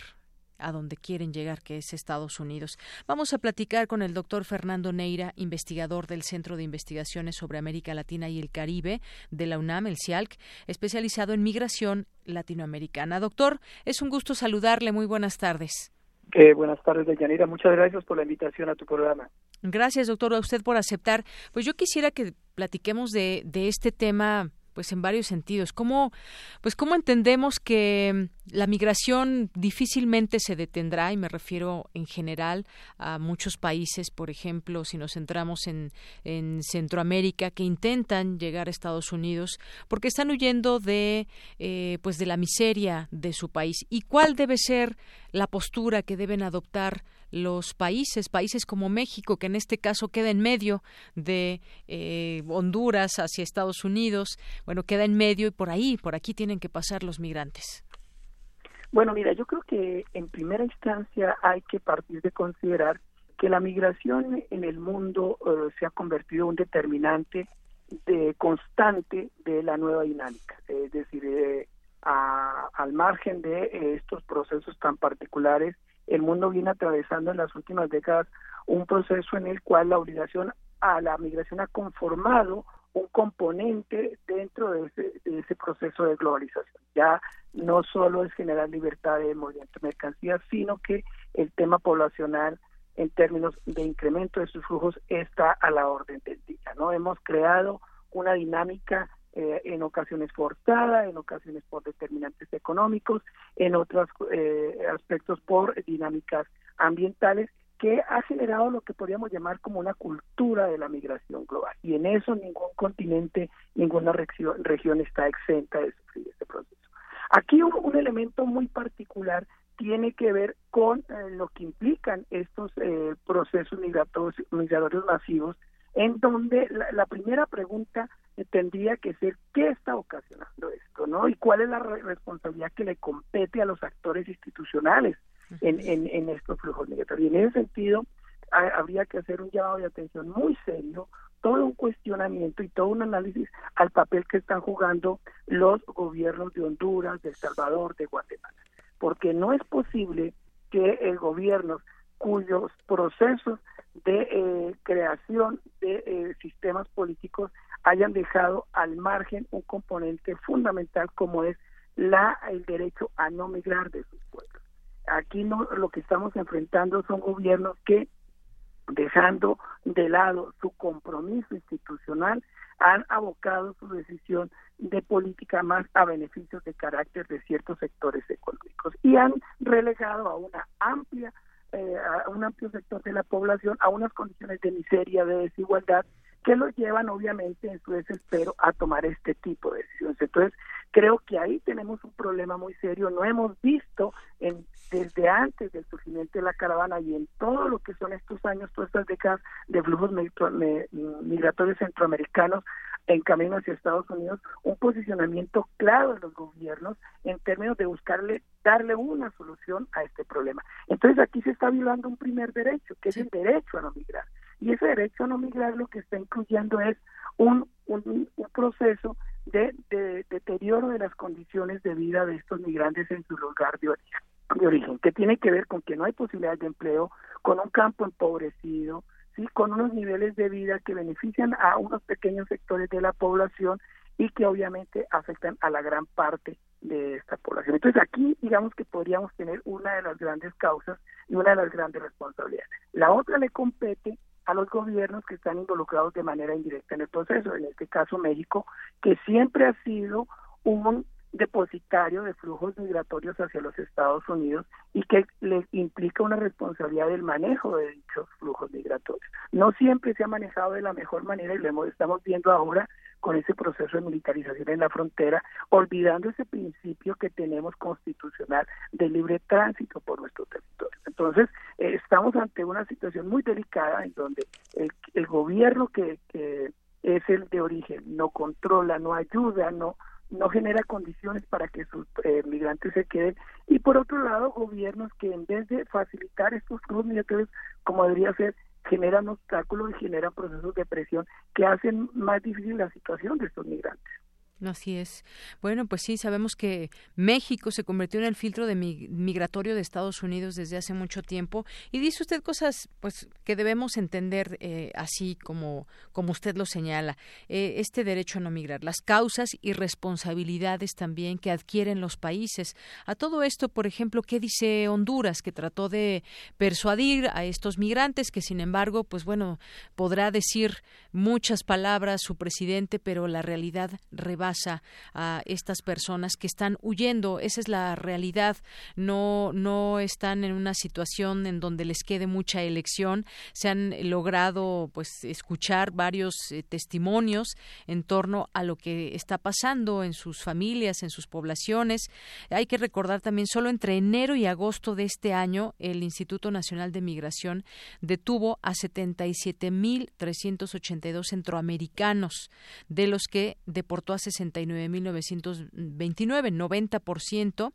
a donde quieren llegar, que es Estados Unidos. Vamos a platicar con el doctor Fernando Neira, investigador del Centro de Investigaciones sobre América Latina y el Caribe de la UNAM, el CIALC, especializado en migración latinoamericana. Doctor, es un gusto saludarle. Muy buenas tardes. Eh, buenas tardes, Deyanira. Muchas gracias por la invitación a tu programa. Gracias, doctor, a usted por aceptar. Pues yo quisiera que platiquemos de, de este tema pues en varios sentidos. ¿Cómo, pues cómo entendemos que la migración difícilmente se detendrá y me refiero en general a muchos países, por ejemplo, si nos centramos en, en Centroamérica que intentan llegar a Estados Unidos porque están huyendo de eh, pues de la miseria de su país y cuál debe ser la postura que deben adoptar los países, países como México, que en este caso queda en medio de eh, Honduras hacia Estados Unidos, bueno, queda en medio y por ahí, por aquí tienen que pasar los migrantes. Bueno, mira, yo creo que en primera instancia hay que partir de considerar que la migración en el mundo eh, se ha convertido en un determinante de constante de la nueva dinámica, es decir, eh, al margen de estos procesos tan particulares el mundo viene atravesando en las últimas décadas un proceso en el cual la obligación a la migración ha conformado un componente dentro de ese, proceso de globalización. Ya no solo es generar libertad de movimiento de mercancías, sino que el tema poblacional en términos de incremento de sus flujos está a la orden del día. ¿no? Hemos creado una dinámica eh, en ocasiones forzada, en ocasiones por determinantes económicos, en otros eh, aspectos por dinámicas ambientales que ha generado lo que podríamos llamar como una cultura de la migración global. Y en eso ningún continente, ninguna región, región está exenta de sufrir este proceso. Aquí un, elemento muy particular tiene que ver con eh, lo que implican estos procesos migratorios, migratorios masivos en donde la, primera pregunta tendría que ser qué está ocasionando esto, ¿no? Y cuál es la responsabilidad que le compete a los actores institucionales en, en, estos flujos migratorios. Y en ese sentido, habría que hacer un llamado de atención muy serio, todo un cuestionamiento y todo un análisis al papel que están jugando los gobiernos de Honduras, de El Salvador, de Guatemala. Porque no es posible que el gobierno cuyos procesos de eh, creación de eh, sistemas políticos hayan dejado al margen un componente fundamental como es la el derecho a no migrar de sus pueblos. Aquí no lo que estamos enfrentando son gobiernos que dejando de lado su compromiso institucional han abocado su decisión de política más a beneficios de carácter de ciertos sectores económicos y han relegado a una amplia eh, a un amplio sector de la población a unas condiciones de miseria, de desigualdad que los llevan obviamente en su desespero a tomar este tipo de decisiones. Entonces, creo que ahí tenemos un problema muy serio. No hemos visto en, desde antes del surgimiento de la caravana y en todo lo que son estos años, todas estas décadas de flujos migratorios centroamericanos en camino hacia Estados Unidos, un posicionamiento claro de los gobiernos en términos de buscarle, darle una solución a este problema. Entonces aquí se está violando un primer derecho, que es el derecho a no migrar. Y ese derecho a no migrar lo que está incluyendo es un, un, proceso de, de, deterioro de las condiciones de vida de estos migrantes en su lugar de origen, de origen, que tiene que ver con que no hay posibilidades de empleo, con un campo empobrecido, ¿sí? con unos niveles de vida que benefician a unos pequeños sectores de la población y que obviamente afectan a la gran parte de esta población. Entonces aquí digamos que podríamos tener una de las grandes causas y una de las grandes responsabilidades. La otra le compete a los gobiernos que están involucrados de manera indirecta en el proceso, en este caso México, que siempre ha sido un depositario de flujos migratorios hacia los Estados Unidos y que le implica una responsabilidad del manejo de dichos flujos migratorios. No siempre se ha manejado de la mejor manera y lo estamos viendo ahora con ese proceso de militarización en la frontera, olvidando ese principio que tenemos constitucional de libre tránsito por nuestro territorio. Entonces, eh, estamos ante una situación muy delicada en donde el, el gobierno que, es el de origen no controla, no ayuda, no no genera condiciones para que sus eh, migrantes se queden y por otro lado gobiernos que en vez de facilitar estos flujos migratorios como debería ser generan obstáculos y generan procesos de presión que hacen más difícil la situación de estos migrantes. Así es. Bueno, pues sí, sabemos que México se convirtió en el filtro de migratorio de Estados Unidos desde hace mucho tiempo y dice usted cosas pues que debemos entender eh, así como, como usted lo señala. Eh, este derecho a no migrar, las causas y responsabilidades también que adquieren los países. A todo esto, por ejemplo, ¿qué dice Honduras que trató de persuadir a estos migrantes que sin embargo, pues bueno, podrá decir muchas palabras su presidente, pero la realidad rebasa a estas personas que están huyendo. Esa es la realidad. No, no están en una situación en donde les quede mucha elección. Se han logrado pues escuchar varios eh, testimonios en torno a lo que está pasando en sus familias, en sus poblaciones. Hay que recordar también solo entre enero y agosto de este año el Instituto Nacional de Migración detuvo a 77.382 centroamericanos, de los que deportó a 69.929, 90%.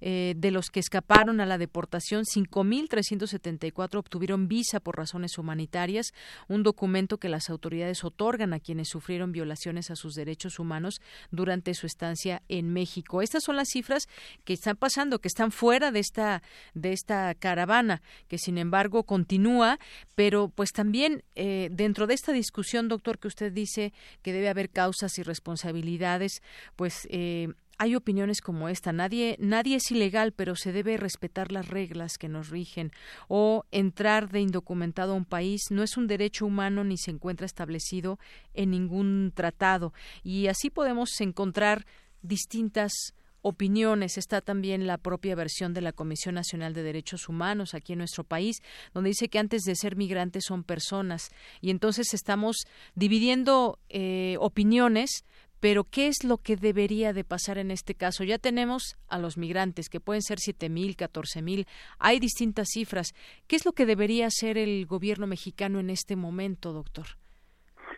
Eh, de los que escaparon a la deportación, 5.374 obtuvieron visa por razones humanitarias, un documento que las autoridades otorgan a quienes sufrieron violaciones a sus derechos humanos durante su estancia en México. Estas son las cifras que están pasando, que están fuera de esta de esta caravana, que sin embargo continúa, pero pues también eh, dentro de esta discusión, doctor, que usted dice que debe haber causas y responsabilidades, pues eh, hay opiniones como esta. Nadie, nadie es ilegal, pero se debe respetar las reglas que nos rigen. O entrar de indocumentado a un país no es un derecho humano ni se encuentra establecido en ningún tratado. Y así podemos encontrar distintas opiniones. Está también la propia versión de la Comisión Nacional de Derechos Humanos aquí en nuestro país, donde dice que antes de ser migrantes son personas. Y entonces estamos dividiendo eh, opiniones, pero ¿qué es lo que debería de pasar en este caso? Ya tenemos a los migrantes, que pueden ser siete mil, catorce mil, hay distintas cifras. ¿Qué es lo que debería hacer el gobierno mexicano en este momento, doctor?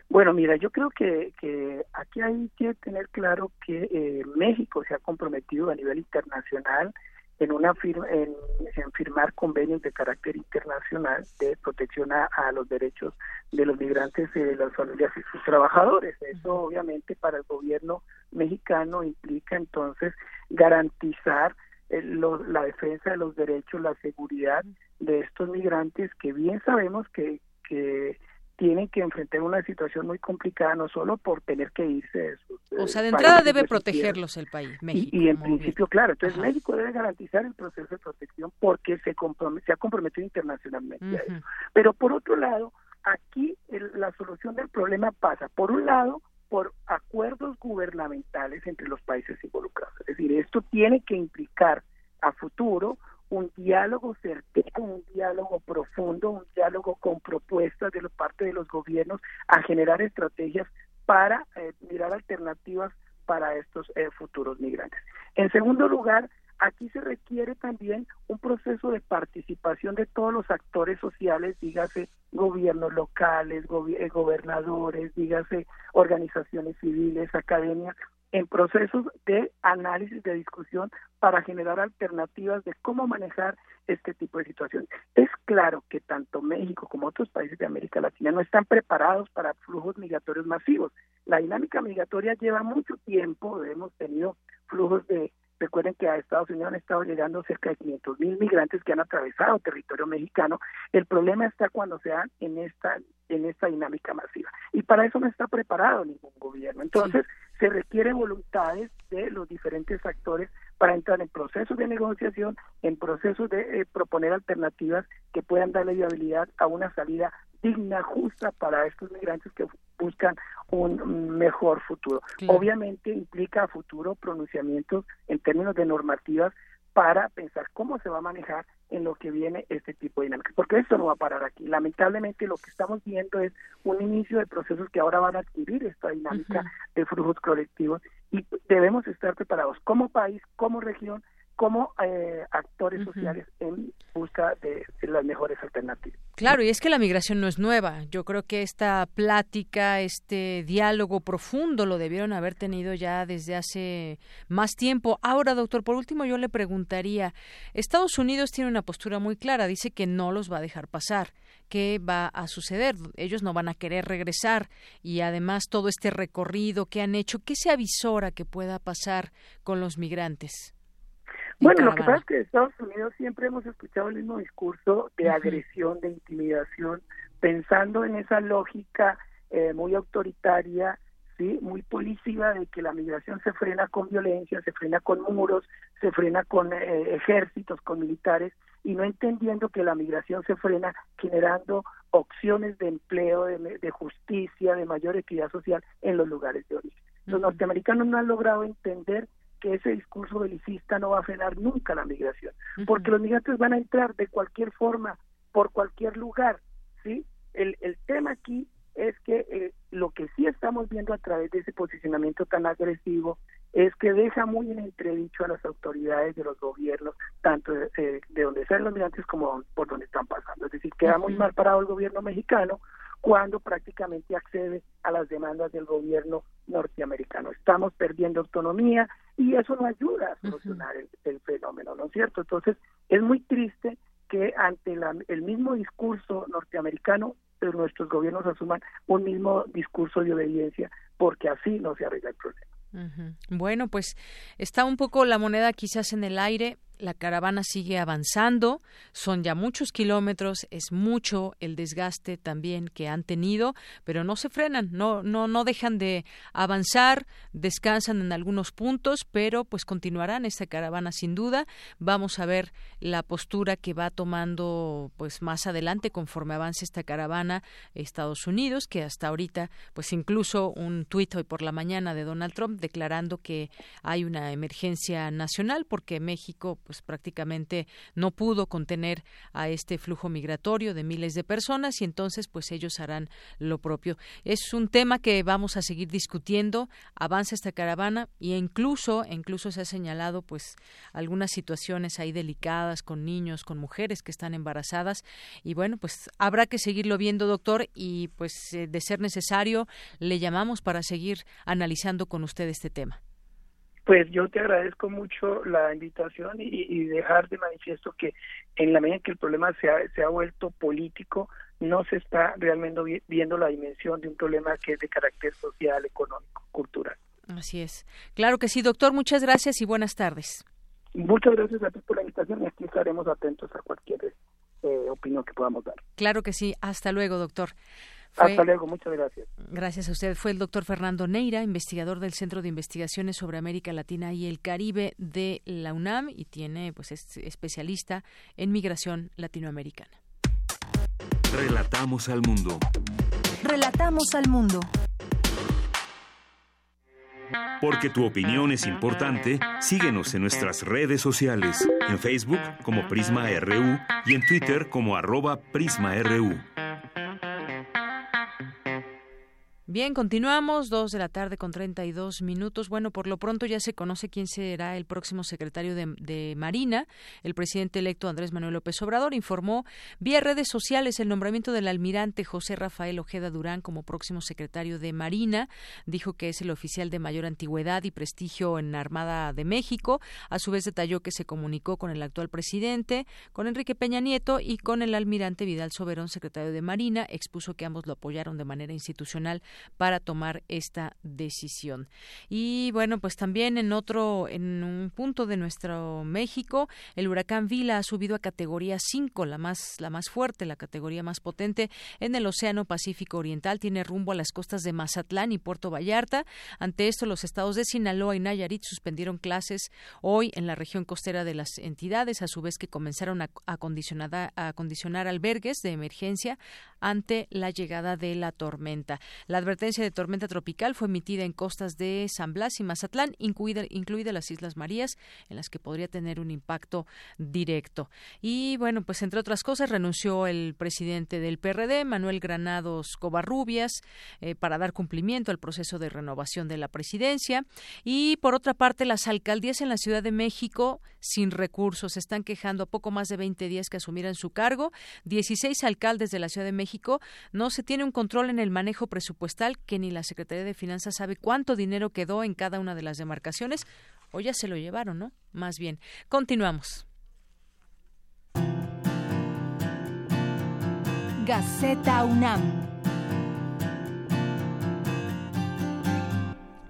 Bueno, mira, yo creo que, que aquí hay que tener claro que eh, México se ha comprometido a nivel internacional en una firma, en, firmar convenios de carácter internacional de protección a, los derechos de los migrantes y de las familias y sus trabajadores. Eso obviamente para el gobierno mexicano implica entonces garantizar eh, la defensa de los derechos, la seguridad de estos migrantes que bien sabemos que, que tienen que enfrentar una situación muy complicada, no solo por tener que irse de sus. O sea, de entrada debe protegerlos el país, México. Y, en principio, claro, entonces México debe garantizar el proceso de protección porque se, se ha comprometido internacionalmente a eso. Pero por otro lado, aquí la solución del problema pasa, por un lado, por acuerdos gubernamentales entre los países involucrados. Es decir, esto tiene que implicar a futuro un diálogo certero, un diálogo profundo, un diálogo con propuestas de la parte de los gobiernos a generar estrategias para eh, mirar alternativas para estos eh, futuros migrantes. En segundo lugar, aquí se requiere también un proceso de participación de todos los actores sociales, dígase gobiernos locales, eh, gobernadores, dígase organizaciones civiles, academias, en procesos de análisis, de discusión para generar alternativas de cómo manejar este tipo de situaciones. Es claro que tanto México como otros países de América Latina no están preparados para flujos migratorios masivos. La dinámica migratoria lleva mucho tiempo, hemos tenido flujos de Recuerden que a Estados Unidos han estado llegando cerca de 500 mil migrantes que han atravesado territorio mexicano. El problema está cuando se dan en esta en esta dinámica masiva. Y para eso no está preparado ningún gobierno. Entonces, se requieren voluntades de los diferentes actores para entrar en procesos de negociación, en procesos de eh, proponer alternativas que puedan darle viabilidad a una salida digna, justa para estos migrantes que buscan un mejor futuro. Obviamente implica a futuro pronunciamientos en términos de normativas para pensar cómo se va a manejar en lo que viene este tipo de dinámica, porque esto no va a parar aquí. Lamentablemente lo que estamos viendo es un inicio de procesos que ahora van a adquirir esta dinámica de flujos colectivos y debemos estar preparados como país, como región, como eh, actores sociales en busca de, las mejores alternativas. Claro, y es que la migración no es nueva. Yo creo que esta plática, este diálogo profundo lo debieron haber tenido ya desde hace más tiempo. Ahora, doctor, por último yo le preguntaría, Estados Unidos tiene una postura muy clara, dice que no los va a dejar pasar. ¿Qué va a suceder? Ellos no van a querer regresar y además todo este recorrido que han hecho, ¿qué se avisora que pueda pasar con los migrantes? Bueno, lo que pasa es que en Estados Unidos siempre hemos escuchado el mismo discurso de agresión, de intimidación, pensando en esa lógica eh, muy autoritaria, sí, muy policiva de que la migración se frena con violencia, se frena con muros, se frena con eh, ejércitos, con militares, y no entendiendo que la migración se frena generando opciones de empleo, de, de justicia, de mayor equidad social en los lugares de origen. Los norteamericanos no han logrado entender que ese discurso belicista no va a frenar nunca la migración, porque los migrantes van a entrar de cualquier forma, por cualquier lugar, ¿sí? El, el tema aquí es que eh, lo que sí estamos viendo a través de ese posicionamiento tan agresivo es que deja muy en entredicho a las autoridades de los gobiernos, tanto de, eh, donde salen los migrantes como por donde están pasando. Es decir, queda muy mal parado el gobierno mexicano cuando prácticamente accede a las demandas del gobierno norteamericano. Estamos perdiendo autonomía y eso no ayuda a solucionar el, fenómeno, ¿no es cierto? Entonces, es muy triste que ante el mismo discurso norteamericano nuestros gobiernos asuman un mismo discurso de obediencia, porque así no se arregla el problema. Bueno, pues está un poco la moneda quizás en el aire la caravana sigue avanzando, son ya muchos kilómetros, es mucho el desgaste también que han tenido, pero no se frenan, no no no dejan de avanzar, descansan en algunos puntos, pero pues continuarán esta caravana sin duda. Vamos a ver la postura que va tomando pues más adelante conforme avance esta caravana Estados Unidos, que hasta ahorita pues incluso un tuit hoy por la mañana de Donald Trump declarando que hay una emergencia nacional porque México pues prácticamente no pudo contener a este flujo migratorio de miles de personas y entonces pues ellos harán lo propio. Es un tema que vamos a seguir discutiendo, avanza esta caravana y incluso incluso se ha señalado pues algunas situaciones ahí delicadas con niños, con mujeres que están embarazadas y bueno, pues habrá que seguirlo viendo, doctor, y pues eh, de ser necesario le llamamos para seguir analizando con usted este tema. Pues yo te agradezco mucho la invitación y, dejar de manifiesto que en la medida en que el problema se ha, se ha vuelto político, no se está realmente viendo la dimensión de un problema que es de carácter social, económico, cultural. Así es. Claro que sí, doctor. Muchas gracias y buenas tardes. Muchas gracias a ti por la invitación y aquí estaremos atentos a cualquier eh, opinión que podamos dar. Claro que sí. Hasta luego, doctor. Hasta luego, muchas gracias. Gracias a usted. Fue el doctor Fernando Neira, investigador del Centro de Investigaciones sobre América Latina y el Caribe de la UNAM y tiene, pues, es especialista en migración latinoamericana. Relatamos al mundo. Relatamos al mundo. Porque tu opinión es importante, síguenos en nuestras redes sociales, en Facebook como Prisma RU y en Twitter como arroba PrismaRU. Bien, continuamos, dos de la tarde con 32 minutos. Bueno, por lo pronto ya se conoce quién será el próximo secretario de, Marina. El presidente electo Andrés Manuel López Obrador informó vía redes sociales el nombramiento del almirante José Rafael Ojeda Durán como próximo secretario de Marina. Dijo que es el oficial de mayor antigüedad y prestigio en la Armada de México. A su vez detalló que se comunicó con el actual presidente, con Enrique Peña Nieto y con el almirante Vidal Soberón, secretario de Marina. Expuso que ambos lo apoyaron de manera institucional para tomar esta decisión. Y bueno, pues también en otro, en un punto de nuestro México, el huracán Vila ha subido a categoría 5, la más, la más fuerte, la categoría más potente en el Océano Pacífico Oriental. Tiene rumbo a las costas de Mazatlán y Puerto Vallarta. Ante esto, los estados de Sinaloa y Nayarit suspendieron clases hoy en la región costera de las entidades, a su vez que comenzaron a, acondicionar albergues de emergencia ante la llegada de la tormenta. La advertencia de tormenta tropical fue emitida en costas de San Blas y Mazatlán, incluida, incluida las Islas Marías, en las que podría tener un impacto directo. Y bueno, pues entre otras cosas, renunció el presidente del PRD, Manuel Granados Covarrubias, eh, para dar cumplimiento al proceso de renovación de la presidencia. Y por otra parte, las alcaldías en la Ciudad de México, sin recursos, están quejando a poco más de 20 días que asumieran su cargo. 16 alcaldes de la Ciudad de México no se tiene un control en el manejo presupuestal que ni la Secretaría de Finanzas sabe cuánto dinero quedó en cada una de las demarcaciones o ya se lo llevaron, ¿no? Más bien. Continuamos. Gaceta UNAM.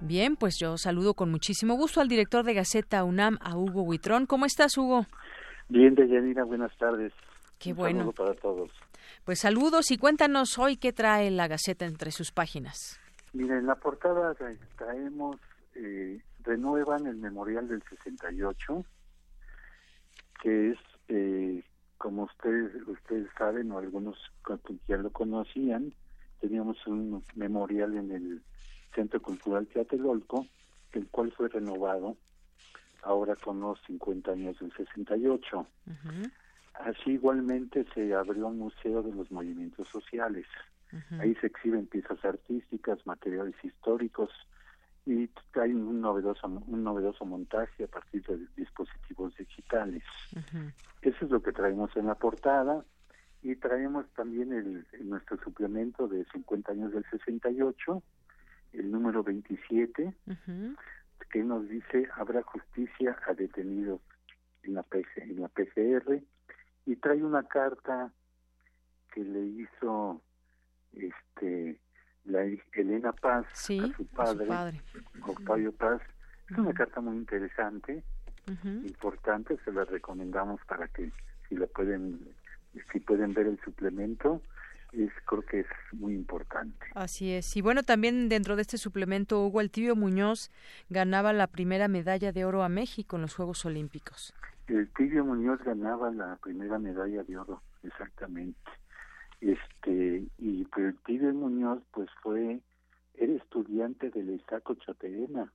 Bien, pues yo saludo con muchísimo gusto al director de Gaceta UNAM, a Hugo Huitrón. ¿Cómo estás, Hugo? Bien, Deyanira, buenas tardes. Qué Un bueno. Saludo para todos. Pues saludos y cuéntanos hoy qué trae la Gaceta entre sus páginas. Mira, en la portada traemos, eh, renuevan el Memorial del 68, que es, eh, como ustedes, ustedes saben, o algunos ya lo conocían, teníamos un memorial en el Centro Cultural Tlatelolco, el cual fue renovado ahora con los 50 años del 68. Así igualmente se abrió un museo de los movimientos sociales. Ahí se exhiben piezas artísticas, materiales históricos y hay un novedoso un novedoso montaje a partir de dispositivos digitales. Eso es lo que traemos en la portada y traemos también el, nuestro suplemento de 50 años del 68, el número 27, que nos dice habrá justicia a detenidos en la en la PGR y trae una carta que le hizo este la Elena Paz a su padre, Octavio Paz es una carta muy interesante importante se la recomendamos para que si la pueden si pueden ver el suplemento es, creo que es muy importante. Así es. Y bueno, también dentro de este suplemento, Hugo El Tibio Muñoz ganaba la primera medalla de oro a México en los Juegos Olímpicos. El Tibio Muñoz ganaba la primera medalla de oro, exactamente. Este, y pues el Tibio Muñoz pues fue, era estudiante del Isaco Choterena.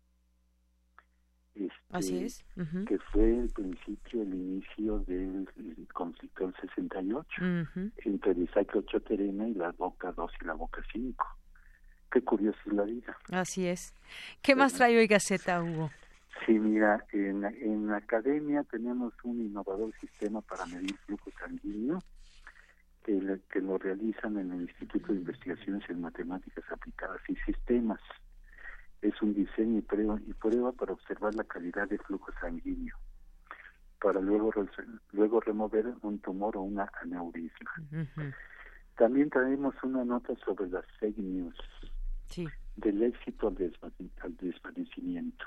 Este, Así es. Que fue el principio, el inicio del conflicto del 68 entre el Choterena y la Boca 2 y la Boca 5. Qué curioso es la vida. Así es. ¿Qué más trae hoy Gaceta, Hugo? Sí, mira, en, en la academia tenemos un innovador sistema para medir flujo sanguíneo que, que lo realizan en el Instituto de Investigaciones en Matemáticas Aplicadas y Sistemas. Es un diseño y prueba, y prueba para observar la calidad de flujo sanguíneo, para luego, luego remover un tumor o una aneurisma. También traemos una nota sobre las fake news, del éxito al desvanecimiento.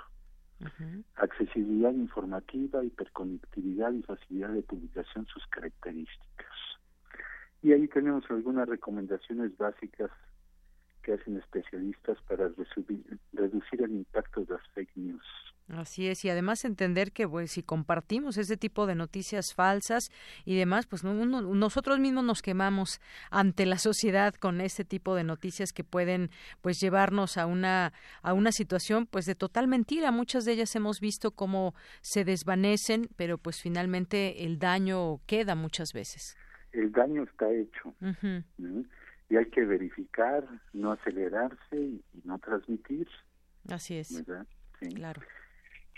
Accesibilidad informativa, hiperconectividad y facilidad de publicación, sus características. Y ahí tenemos algunas recomendaciones básicas que hacen especialistas para reducir el impacto de las fake news. Así es, y además entender que pues, si compartimos ese tipo de noticias falsas y demás, pues nosotros mismos nos quemamos ante la sociedad con este tipo de noticias que pueden pues llevarnos a una a una situación pues de total mentira. Muchas de ellas hemos visto cómo se desvanecen, pero pues finalmente el daño queda muchas veces. El daño está hecho y hay que verificar, no acelerarse y, no transmitir. Así es. Claro.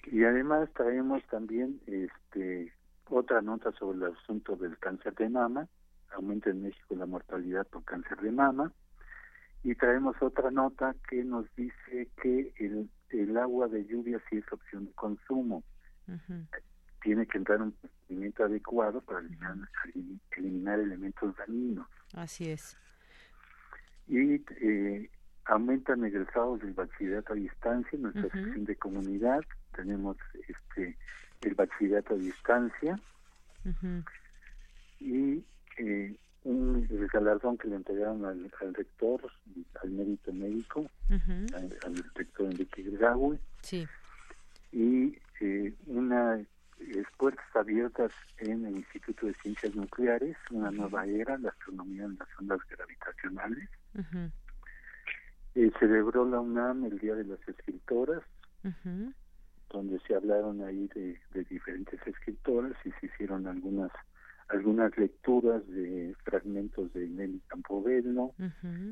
Y además traemos también este otra nota sobre el asunto del cáncer de mama, aumenta en México la mortalidad por cáncer de mama, y traemos otra nota que nos dice que el, el agua de lluvia sí es opción de consumo. Tiene que entrar un procedimiento adecuado para eliminar, eliminar elementos dañinos. Así es. Y eh, aumentan egresados del bachillerato a distancia en nuestra sección de comunidad, tenemos este el bachillerato a distancia. Y eh, un galardón que le entregaron al, rector al mérito médico al, rector Enrique Gregaui sí. y eh, una puertas abiertas en el Instituto de Ciencias Nucleares una nueva era la astronomía en las ondas gravitacionales. Eh, celebró la UNAM el Día de las Escritoras, donde se hablaron ahí de, diferentes escritoras y se hicieron algunas algunas lecturas de fragmentos de Nelly Campobello,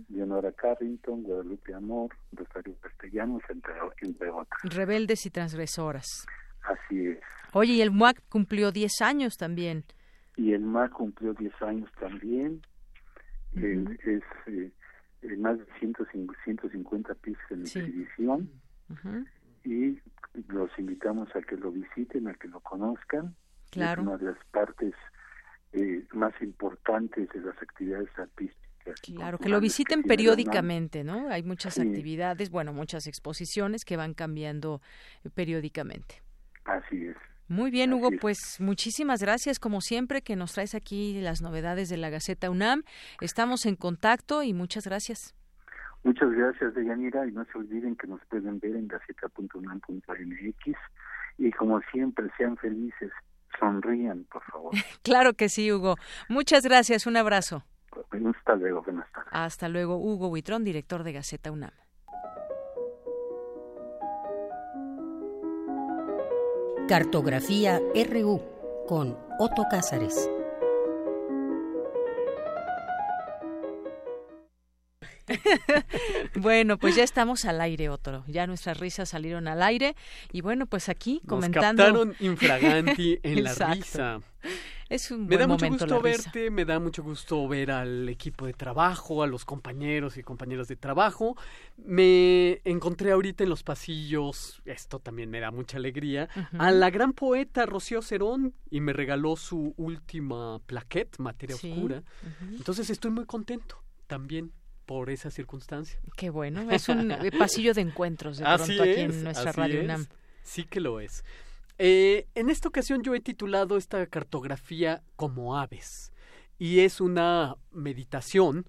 Leonora Carrington, Guadalupe Amor, Rosario Castellanos, entre, entre otras. Rebeldes y transgresoras. Así es. Oye, y el MUAC cumplió 10 años también. Y el MUAC cumplió 10 años también. es eh, eh, más de 150 pisos en exhibición y los invitamos a que lo visiten, a que lo conozcan. Claro. Es una de las partes eh, más importantes de las actividades artísticas. Claro, que lo visiten periódicamente, ¿no? Hay muchas actividades, bueno, muchas exposiciones que van cambiando eh, periódicamente. Así es. Muy bien, Hugo, pues muchísimas gracias como siempre que nos traes aquí las novedades de la Gaceta UNAM. Estamos en contacto y muchas gracias. Muchas gracias, Deyanira, y no se olviden que nos pueden ver en gaceta.unam.mx y como siempre, sean felices, sonrían, por favor. *laughs* claro que sí, Hugo. Muchas gracias, un abrazo. Hasta luego, buenas tardes. Hasta luego, Hugo Huitrón, director de Gaceta UNAM. Cartografía RU con Otto Cázares. *laughs* bueno, pues ya estamos al aire, otro. Ya nuestras risas salieron al aire. Y bueno, pues aquí comentando. Nos captaron infraganti *laughs* en la risa. Es un me da mucho gusto verte, me da mucho gusto ver al equipo de trabajo, a los compañeros y compañeras de trabajo. Me encontré ahorita en los pasillos, esto también me da mucha alegría, a la gran poeta Rocío Cerón y me regaló su última plaquette, Materia Oscura. Entonces estoy muy contento también por esa circunstancia. Qué bueno, es un eh, *laughs* pasillo de encuentros de pronto aquí en nuestra radio UNAM. Sí que lo es. Eh, en esta ocasión yo he titulado esta cartografía como aves y es una meditación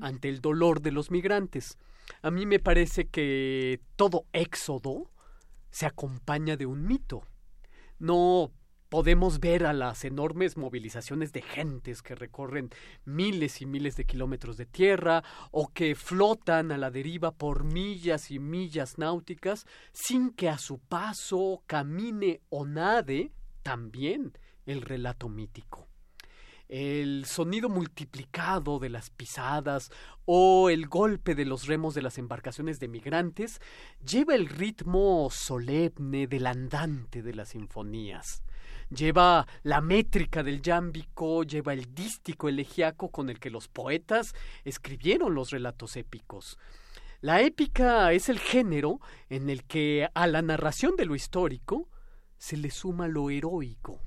ante el dolor de los migrantes. A mí me parece que todo éxodo se acompaña de un mito. No podemos ver a las enormes movilizaciones de gentes que recorren miles y miles de kilómetros de tierra o que flotan a la deriva por millas y millas náuticas sin que a su paso camine o nade también el relato mítico. El sonido multiplicado de las pisadas o el golpe de los remos de las embarcaciones de migrantes lleva el ritmo solemne del andante de las sinfonías lleva la métrica del yámbico, lleva el dístico elegiaco con el que los poetas escribieron los relatos épicos. La épica es el género en el que a la narración de lo histórico se le suma lo heroico,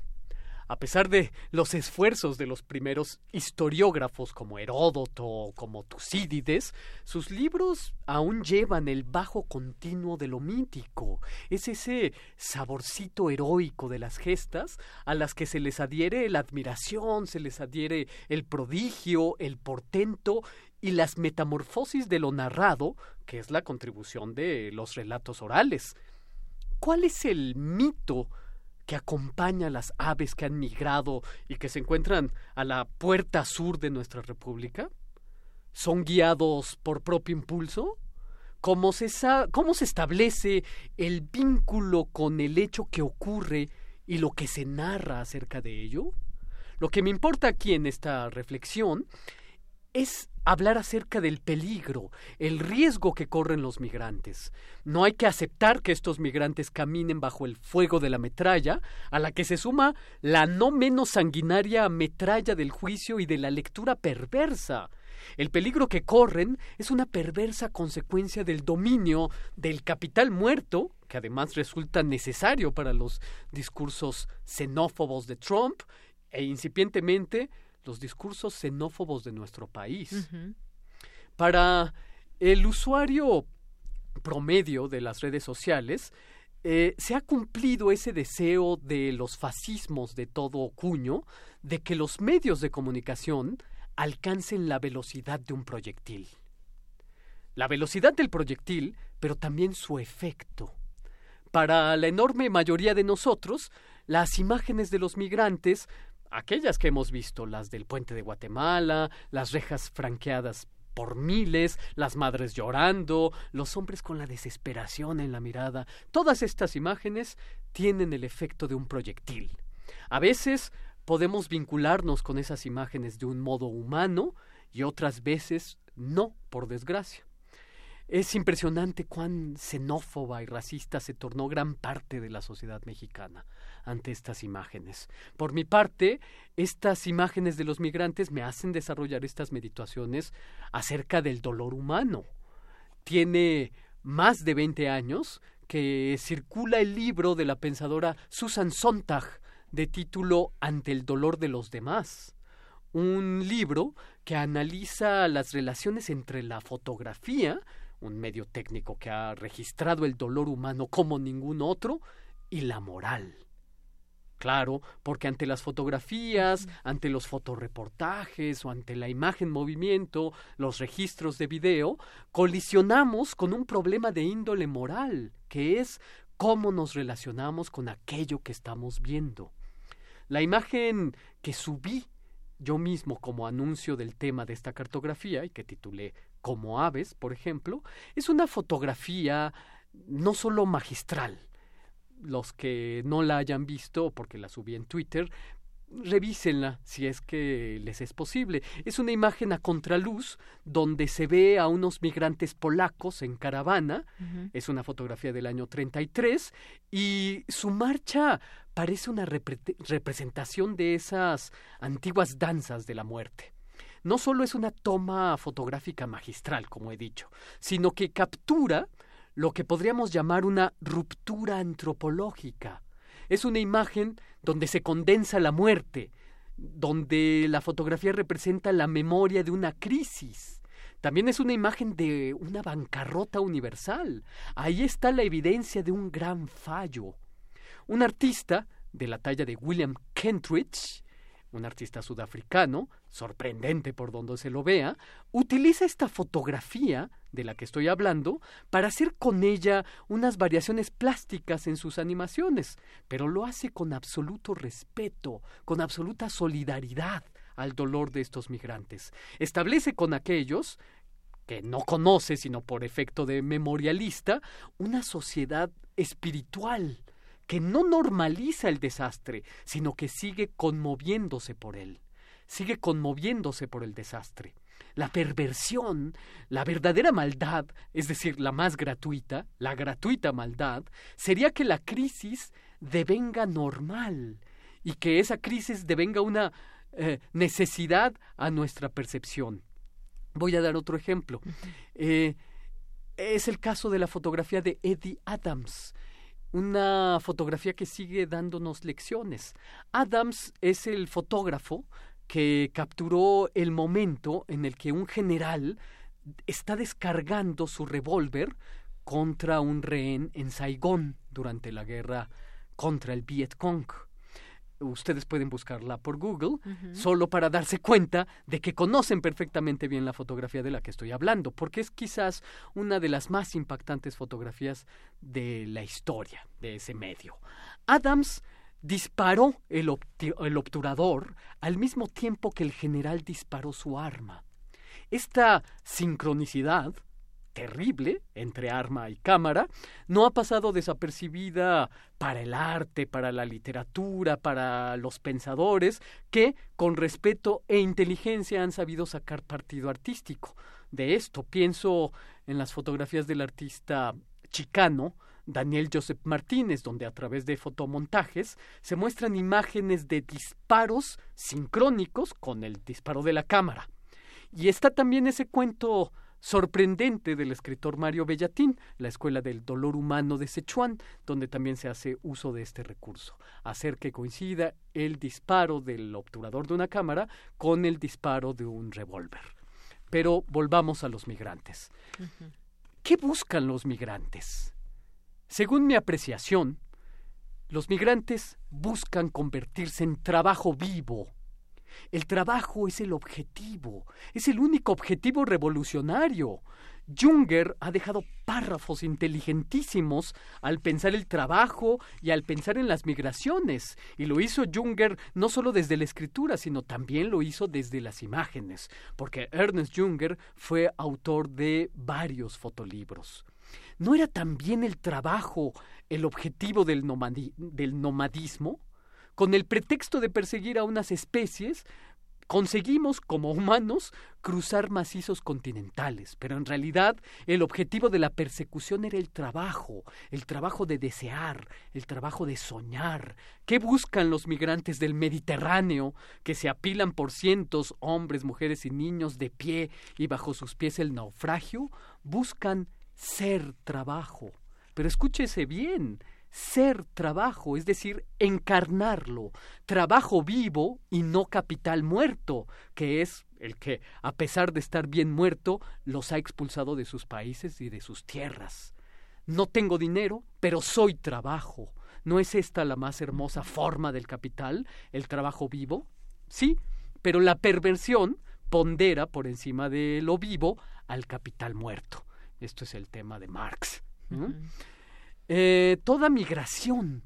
a pesar de los esfuerzos de los primeros historiógrafos como Heródoto o como Tucídides, sus libros aún llevan el bajo continuo de lo mítico. Es ese saborcito heroico de las gestas a las que se les adhiere la admiración, se les adhiere el prodigio, el portento y las metamorfosis de lo narrado, que es la contribución de los relatos orales. ¿Cuál es el mito que acompaña a las aves que han migrado y que se encuentran a la puerta sur de nuestra república? ¿Son guiados por propio impulso? ¿Cómo se, ¿Cómo se establece el vínculo con el hecho que ocurre y lo que se narra acerca de ello? Lo que me importa aquí en esta reflexión es hablar acerca del peligro, el riesgo que corren los migrantes. No hay que aceptar que estos migrantes caminen bajo el fuego de la metralla, a la que se suma la no menos sanguinaria metralla del juicio y de la lectura perversa. El peligro que corren es una perversa consecuencia del dominio del capital muerto, que además resulta necesario para los discursos xenófobos de Trump, e incipientemente los discursos xenófobos de nuestro país. Para el usuario promedio de las redes sociales, eh, se ha cumplido ese deseo de los fascismos de todo cuño de que los medios de comunicación alcancen la velocidad de un proyectil. La velocidad del proyectil, pero también su efecto. Para la enorme mayoría de nosotros, las imágenes de los migrantes aquellas que hemos visto, las del puente de Guatemala, las rejas franqueadas por miles, las madres llorando, los hombres con la desesperación en la mirada, todas estas imágenes tienen el efecto de un proyectil. A veces podemos vincularnos con esas imágenes de un modo humano y otras veces no, por desgracia. Es impresionante cuán xenófoba y racista se tornó gran parte de la sociedad mexicana ante estas imágenes. Por mi parte, estas imágenes de los migrantes me hacen desarrollar estas meditaciones acerca del dolor humano. Tiene más de 20 años que circula el libro de la pensadora Susan Sontag de título Ante el dolor de los demás un libro que analiza las relaciones entre la fotografía un medio técnico que ha registrado el dolor humano como ningún otro, y la moral. Claro, porque ante las fotografías, ante los fotoreportajes o ante la imagen movimiento, los registros de video, colisionamos con un problema de índole moral, que es cómo nos relacionamos con aquello que estamos viendo. La imagen que subí yo mismo como anuncio del tema de esta cartografía y que titulé Como aves, por ejemplo, es una fotografía no solo magistral. Los que no la hayan visto, porque la subí en Twitter, revísenla si es que les es posible. Es una imagen a contraluz donde se ve a unos migrantes polacos en caravana. Es una fotografía del año 33 y su marcha parece una representación de esas antiguas danzas de la muerte. No solo es una toma fotográfica magistral, como he dicho, sino que captura lo que podríamos llamar una ruptura antropológica es una imagen donde se condensa la muerte, donde la fotografía representa la memoria de una crisis. También es una imagen de una bancarrota universal. Ahí está la evidencia de un gran fallo. Un artista de la talla de William Kentridge un artista sudafricano, sorprendente por donde se lo vea, utiliza esta fotografía de la que estoy hablando para hacer con ella unas variaciones plásticas en sus animaciones, pero lo hace con absoluto respeto, con absoluta solidaridad al dolor de estos migrantes. Establece con aquellos que no conoce, sino por efecto de memorialista, una sociedad espiritual, que no normaliza el desastre, sino que sigue conmoviéndose por él, sigue conmoviéndose por el desastre. La perversión, la verdadera maldad, es decir, la más gratuita, la gratuita maldad, sería que la crisis devenga normal y que esa crisis devenga una eh, necesidad a nuestra percepción. Voy a dar otro ejemplo. Eh, es el caso de la fotografía de Eddie Adams una fotografía que sigue dándonos lecciones. Adams es el fotógrafo que capturó el momento en el que un general está descargando su revólver contra un rehén en Saigón durante la guerra contra el Viet Cong. ustedes pueden buscarla por Google, solo para darse cuenta de que conocen perfectamente bien la fotografía de la que estoy hablando, porque es quizás una de las más impactantes fotografías de la historia de ese medio. Adams disparó el, el obturador al mismo tiempo que el general disparó su arma. Esta sincronicidad terrible entre arma y cámara, no ha pasado desapercibida para el arte, para la literatura, para los pensadores, que con respeto e inteligencia han sabido sacar partido artístico. De esto pienso en las fotografías del artista chicano, Daniel Joseph Martínez, donde a través de fotomontajes se muestran imágenes de disparos sincrónicos con el disparo de la cámara. Y está también ese cuento sorprendente del escritor Mario Bellatín, la Escuela del Dolor Humano de Sichuan, donde también se hace uso de este recurso, hacer que coincida el disparo del obturador de una cámara con el disparo de un revólver. Pero volvamos a los migrantes. ¿Qué buscan los migrantes? Según mi apreciación, los migrantes buscan convertirse en trabajo vivo el trabajo es el objetivo, es el único objetivo revolucionario. Junger ha dejado párrafos inteligentísimos al pensar el trabajo y al pensar en las migraciones. Y lo hizo Junger no solo desde la escritura, sino también lo hizo desde las imágenes, porque Ernest Junger fue autor de varios fotolibros. ¿No era también el trabajo el objetivo del, del nomadismo? con el pretexto de perseguir a unas especies, conseguimos, como humanos, cruzar macizos continentales, pero en realidad el objetivo de la persecución era el trabajo, el trabajo de desear, el trabajo de soñar. ¿Qué buscan los migrantes del Mediterráneo, que se apilan por cientos, hombres, mujeres y niños, de pie y bajo sus pies el naufragio? Buscan ser trabajo. Pero escúchese bien, ser trabajo, es decir, encarnarlo, trabajo vivo y no capital muerto, que es el que, a pesar de estar bien muerto, los ha expulsado de sus países y de sus tierras. No tengo dinero, pero soy trabajo. ¿No es esta la más hermosa forma del capital, el trabajo vivo? Sí, pero la perversión pondera por encima de lo vivo al capital muerto. Esto es el tema de Marx. Eh, toda migración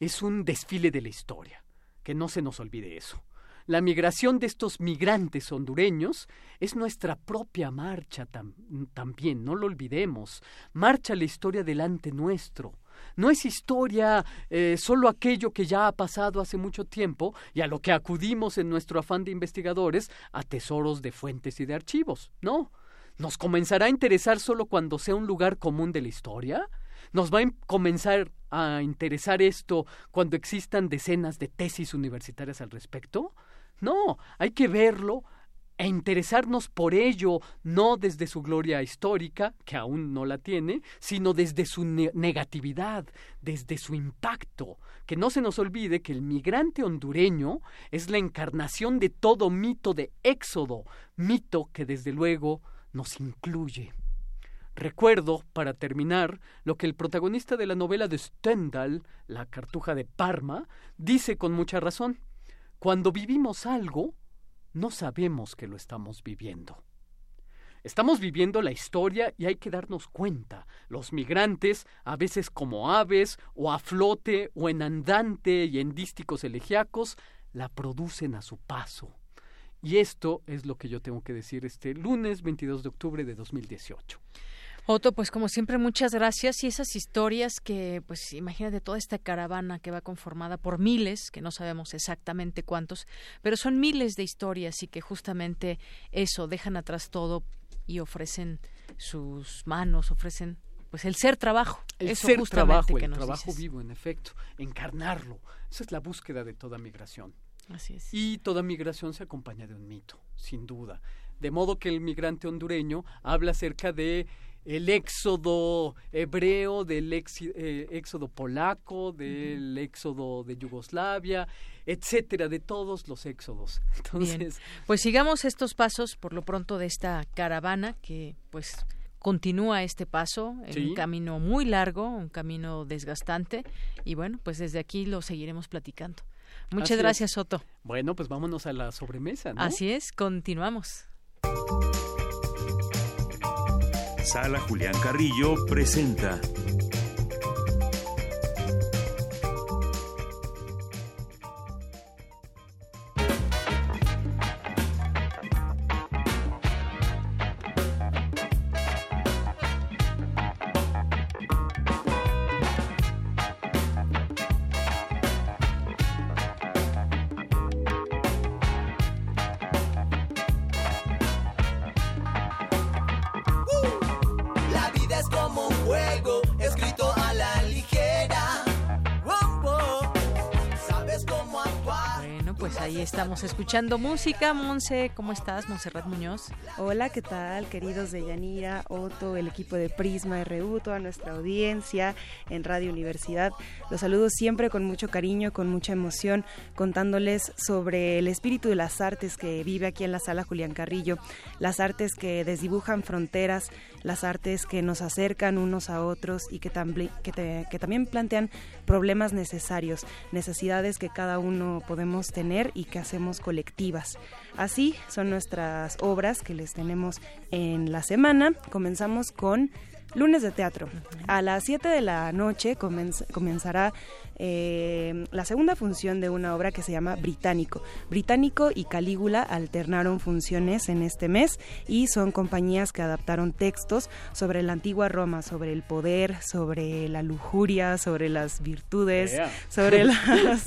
es un desfile de la historia, que no se nos olvide eso. La migración de estos migrantes hondureños es nuestra propia marcha también, no lo olvidemos. Marcha la historia delante nuestro. No es historia eh, solo aquello que ya ha pasado hace mucho tiempo y a lo que acudimos en nuestro afán de investigadores a tesoros de fuentes y de archivos. No. ¿Nos comenzará a interesar solo cuando sea un lugar común de la historia? ¿Nos va a comenzar a interesar esto cuando existan decenas de tesis universitarias al respecto? No, hay que verlo e interesarnos por ello, no desde su gloria histórica, que aún no la tiene, sino desde su negatividad, desde su impacto. Que no se nos olvide que el migrante hondureño es la encarnación de todo mito de éxodo, mito que desde luego nos incluye. Recuerdo, para terminar, lo que el protagonista de la novela de Stendhal, La Cartuja de Parma, dice con mucha razón. Cuando vivimos algo, no sabemos que lo estamos viviendo. Estamos viviendo la historia y hay que darnos cuenta. Los migrantes, a veces como aves, o a flote, o en andante y en dísticos elegiacos, la producen a su paso. Y esto es lo que yo tengo que decir este lunes 22 de octubre de 2018. Otto, pues como siempre, muchas gracias. Y esas historias que, pues imagínate toda esta caravana que va conformada por miles, que no sabemos exactamente cuántos, pero son miles de historias y que justamente eso, dejan atrás todo y ofrecen sus manos, ofrecen pues el ser trabajo. El ser trabajo, el trabajo vivo, en efecto, encarnarlo. Esa es la búsqueda de toda migración. Así es. Y toda migración se acompaña de un mito, sin duda. De modo que el migrante hondureño habla acerca de el éxodo hebreo, del eh, éxodo polaco, del éxodo de Yugoslavia, etcétera, de todos los éxodos. *laughs* Entonces, pues sigamos estos pasos por lo pronto de esta caravana que pues continúa este paso en un camino muy largo, un camino desgastante y bueno, pues desde aquí lo seguiremos platicando. Muchas gracias, Soto. Bueno, pues vámonos a la sobremesa, ¿no? Así es, continuamos. Sala Julián Carrillo presenta estamos escuchando música. Monse, ¿cómo estás? Monserrat Muñoz. Hola, ¿qué tal, queridos de Yanira, Otto, el equipo de Prisma RU, toda nuestra audiencia en Radio Universidad? Los saludo siempre con mucho cariño, con mucha emoción, contándoles sobre el espíritu de las artes que vive aquí en la sala Julián Carrillo, las artes que desdibujan fronteras, las artes que nos acercan unos a otros y que, que, que también plantean problemas necesarios, necesidades que cada uno podemos tener y que hacemos colectivas. Así son nuestras obras que les tenemos en la semana. Comenzamos con lunes de teatro. A las 7 de la noche comenzará eh, la segunda función de una obra que se llama Británico. Británico y Calígula alternaron funciones en este mes y son compañías que adaptaron textos sobre la antigua Roma, sobre el poder, sobre la lujuria, sobre las virtudes, sobre *laughs* las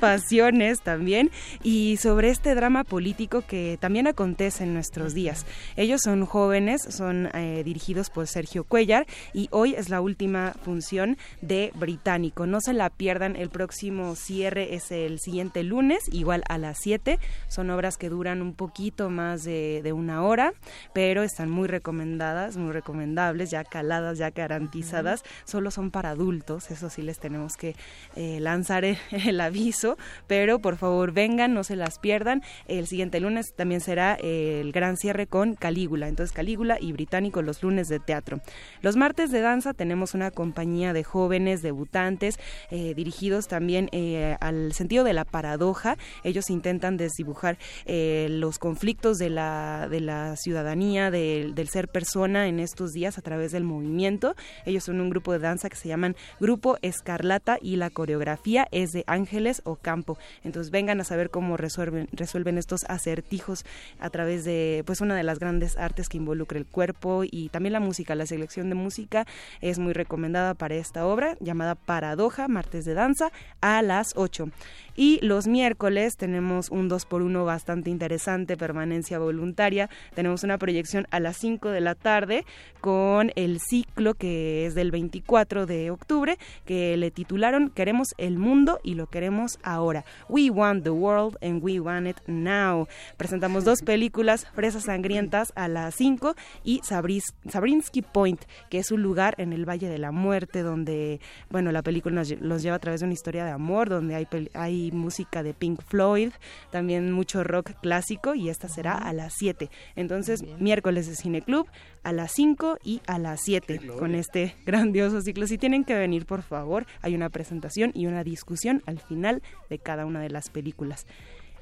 pasiones también y sobre este drama político que también acontece en nuestros días. Ellos son jóvenes, son eh, dirigidos por Sergio Cuellar y hoy es la última función de Británico. No se la pierdan, el próximo cierre es el siguiente lunes, igual a las 7. Son obras que duran un poquito más de, una hora, pero están muy recomendadas, muy recomendables, ya caladas, ya garantizadas. Solo son para adultos, eso sí les tenemos que eh, lanzar el, aviso, pero por favor vengan, no se las pierdan. El siguiente lunes también será el gran cierre con Calígula, entonces Calígula y Británico los lunes de teatro. Los martes de danza tenemos una compañía de jóvenes debutantes, eh, dirigidos también eh, al sentido de la paradoja. Ellos intentan desdibujar eh, los conflictos de la, de la ciudadanía, del ser persona en estos días a través del movimiento. Ellos son un grupo de danza que se llaman Grupo Escarlata y la coreografía es de Ángeles Ocampo. Entonces vengan a saber cómo resuelven, resuelven estos acertijos a través de pues una de las grandes artes que involucra el cuerpo y también la música. La selección de música es muy recomendada para esta obra llamada Paradoja, de danza a las 8. Y los miércoles tenemos un 2 por 1 bastante interesante, permanencia voluntaria. Tenemos una proyección a las 5 de la tarde con el ciclo que es del 24 de octubre, que le titularon Queremos el mundo y lo queremos ahora. We want the world and we want it now. Presentamos dos *laughs* películas, Fresas Sangrientas a las 5 y Sabrinsky Point, que es un lugar en el Valle de la Muerte donde, bueno, la película nos, los lleva a través de una historia de amor, donde hay, hay música de Pink Floyd, también mucho rock clásico y esta será a las 7. Entonces, miércoles de Cine Club a las 5 y a las 7 con este *laughs* grandioso ciclo. Si tienen que venir, por favor, hay una presentación y una discusión al final de cada una de las películas.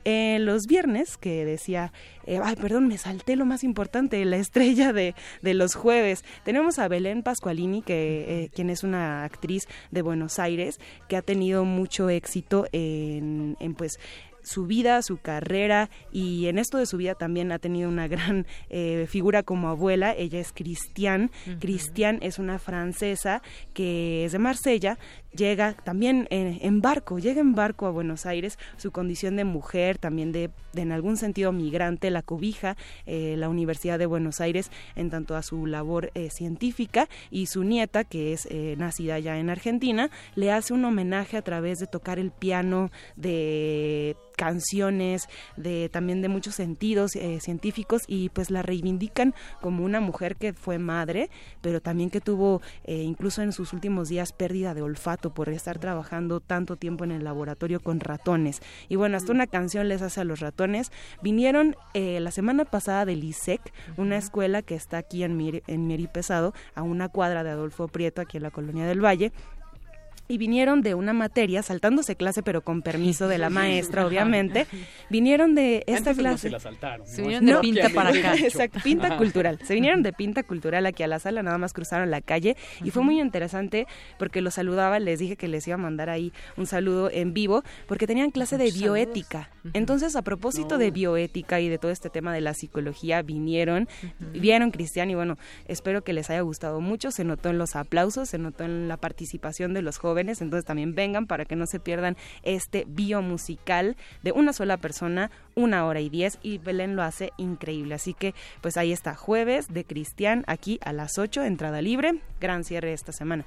Eh, los viernes, que decía, eh, ay, perdón, me salté lo más importante, la estrella de, de los jueves. Tenemos a Belén Pascualini, que, eh, quien es una actriz de Buenos Aires, que ha tenido mucho éxito en, en pues su vida, su carrera y en esto de su vida también ha tenido una gran eh, figura como abuela. Ella es Cristian. Cristian es una francesa que es de Marsella. Llega también en, barco, llega en barco a Buenos Aires. Su condición de mujer, también de, en algún sentido migrante, la cobija eh, la Universidad de Buenos Aires en tanto a su labor eh, científica y su nieta, que es nacida ya en Argentina, le hace un homenaje a través de tocar el piano de canciones, de también de muchos sentidos eh, científicos y pues la reivindican como una mujer que fue madre, pero también que tuvo eh, incluso en sus últimos días pérdida de olfato por estar trabajando tanto tiempo en el laboratorio con ratones. Y bueno, hasta una canción les hace a los ratones. Vinieron eh, la semana pasada del ISEC, una escuela que está aquí en, Mir en Pesado, a una cuadra de Adolfo Prieto, aquí en la Colonia del Valle y vinieron de una materia, saltándose clase, pero con permiso de la maestra, obviamente. Vinieron de esta clase. se la saltaron. Se vinieron de pinta para acá. Exacto, pinta cultural. Se vinieron de pinta cultural aquí a la sala, nada más cruzaron la calle y fue muy interesante porque los saludaba, les dije que les iba a mandar ahí un saludo en vivo porque tenían clase de bioética. Entonces, a propósito de bioética y de todo este tema de la psicología, vinieron, vieron Cristian y bueno, espero que les haya gustado mucho. Se notó en los aplausos, se notó en la participación de los jóvenes entonces también vengan para que no se pierdan este biomusical de una sola persona, una hora y diez, y Belén lo hace increíble. Así que pues ahí está, jueves de Cristian, aquí a las 8, entrada libre, gran cierre esta semana.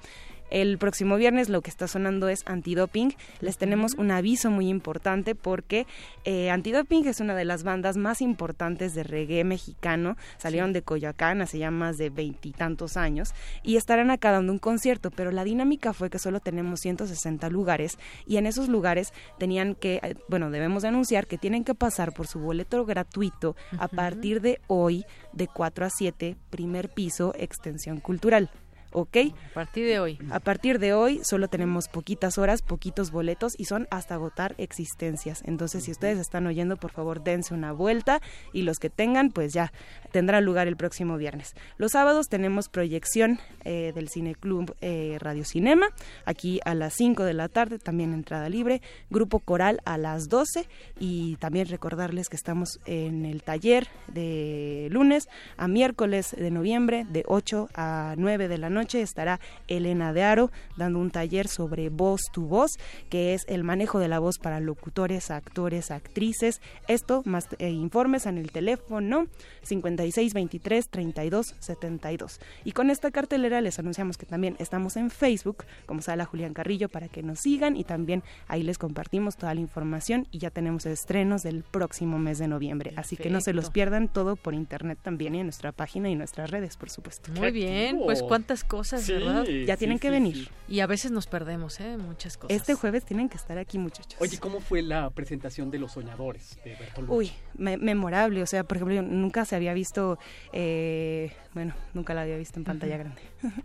El próximo viernes lo que está sonando es antidoping. Les tenemos un aviso muy importante porque eh, antidoping es una de las bandas más importantes de reggae mexicano. Salieron de Coyoacán hace ya más de veintitantos años y estarán acá dando un concierto. Pero la dinámica fue que solo tenemos 160 lugares y en esos lugares tenían que, eh, bueno, debemos de anunciar que tienen que pasar por su boleto gratuito a partir de hoy de 4 a 7, primer piso, extensión cultural. ¿Ok? A partir de hoy. A partir de hoy solo tenemos poquitas horas, poquitos boletos y son hasta agotar existencias. Entonces, si ustedes están oyendo, por favor, dense una vuelta y los que tengan, pues ya tendrá lugar el próximo viernes. Los sábados tenemos proyección eh, del Cine Club eh, Radio Cinema, aquí a las 5 de la tarde, también entrada libre, grupo coral a las 12 y también recordarles que estamos en el taller de lunes a miércoles de noviembre de 8 a 9 de la noche estará Elena de Aro dando un taller sobre voz tu voz, que es el manejo de la voz para locutores, actores, actrices. Esto más eh, informes en el teléfono 5623 32 72. Y con esta cartelera les anunciamos que también estamos en Facebook como Sala Julián Carrillo para que nos sigan y también ahí les compartimos toda la información y ya tenemos estrenos del próximo mes de noviembre. Así que no se los pierdan todo por internet también y en nuestra página y nuestras redes, por supuesto. Muy bien, pues cuántas cosas cosas, ¿verdad? Ya tienen que venir. Y a veces nos perdemos, ¿eh? Muchas cosas. Este jueves tienen que estar aquí, muchachos. Oye, ¿cómo fue la presentación de Los Soñadores de Bertolucci? Uy, memorable. O sea, por ejemplo, nunca se había visto, eh, bueno, nunca la había visto en pantalla grande.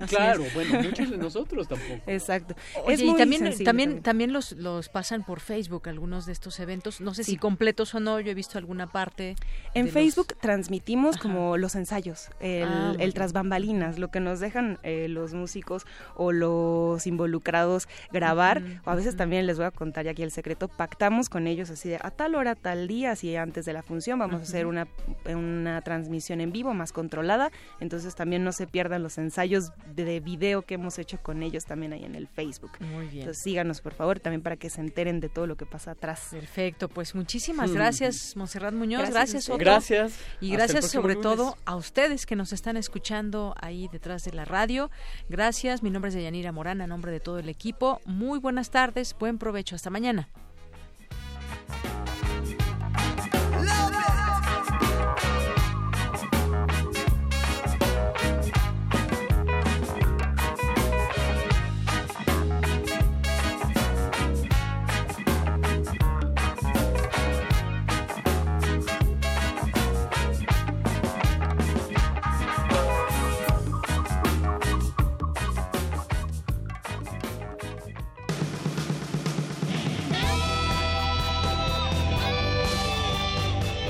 Claro, bueno, muchos de nosotros tampoco. Exacto. Oye, y también, también, también, los, los pasan por Facebook, algunos de estos eventos. No sé si completos o no, yo he visto alguna parte. En Facebook transmitimos como los ensayos, el, ah, el tras bambalinas, lo que nos dejan eh, los músicos o los involucrados grabar, o a veces también les voy a contar ya aquí el secreto, pactamos con ellos así de a tal hora, tal día, así antes de la función, vamos a hacer una, una transmisión en vivo más controlada, entonces también no se pierdan los ensayos de, video que hemos hecho con ellos también ahí en el Facebook. Muy bien. Entonces síganos por favor también para que se enteren de todo lo que pasa atrás. Perfecto, pues muchísimas gracias Monserrat Muñoz, gracias, Otto. Gracias. Y gracias sobre todo a ustedes que nos están escuchando ahí detrás de la radio. Gracias, mi nombre es Deyanira Morán, a nombre de todo el equipo. Muy buenas tardes, buen provecho, hasta mañana.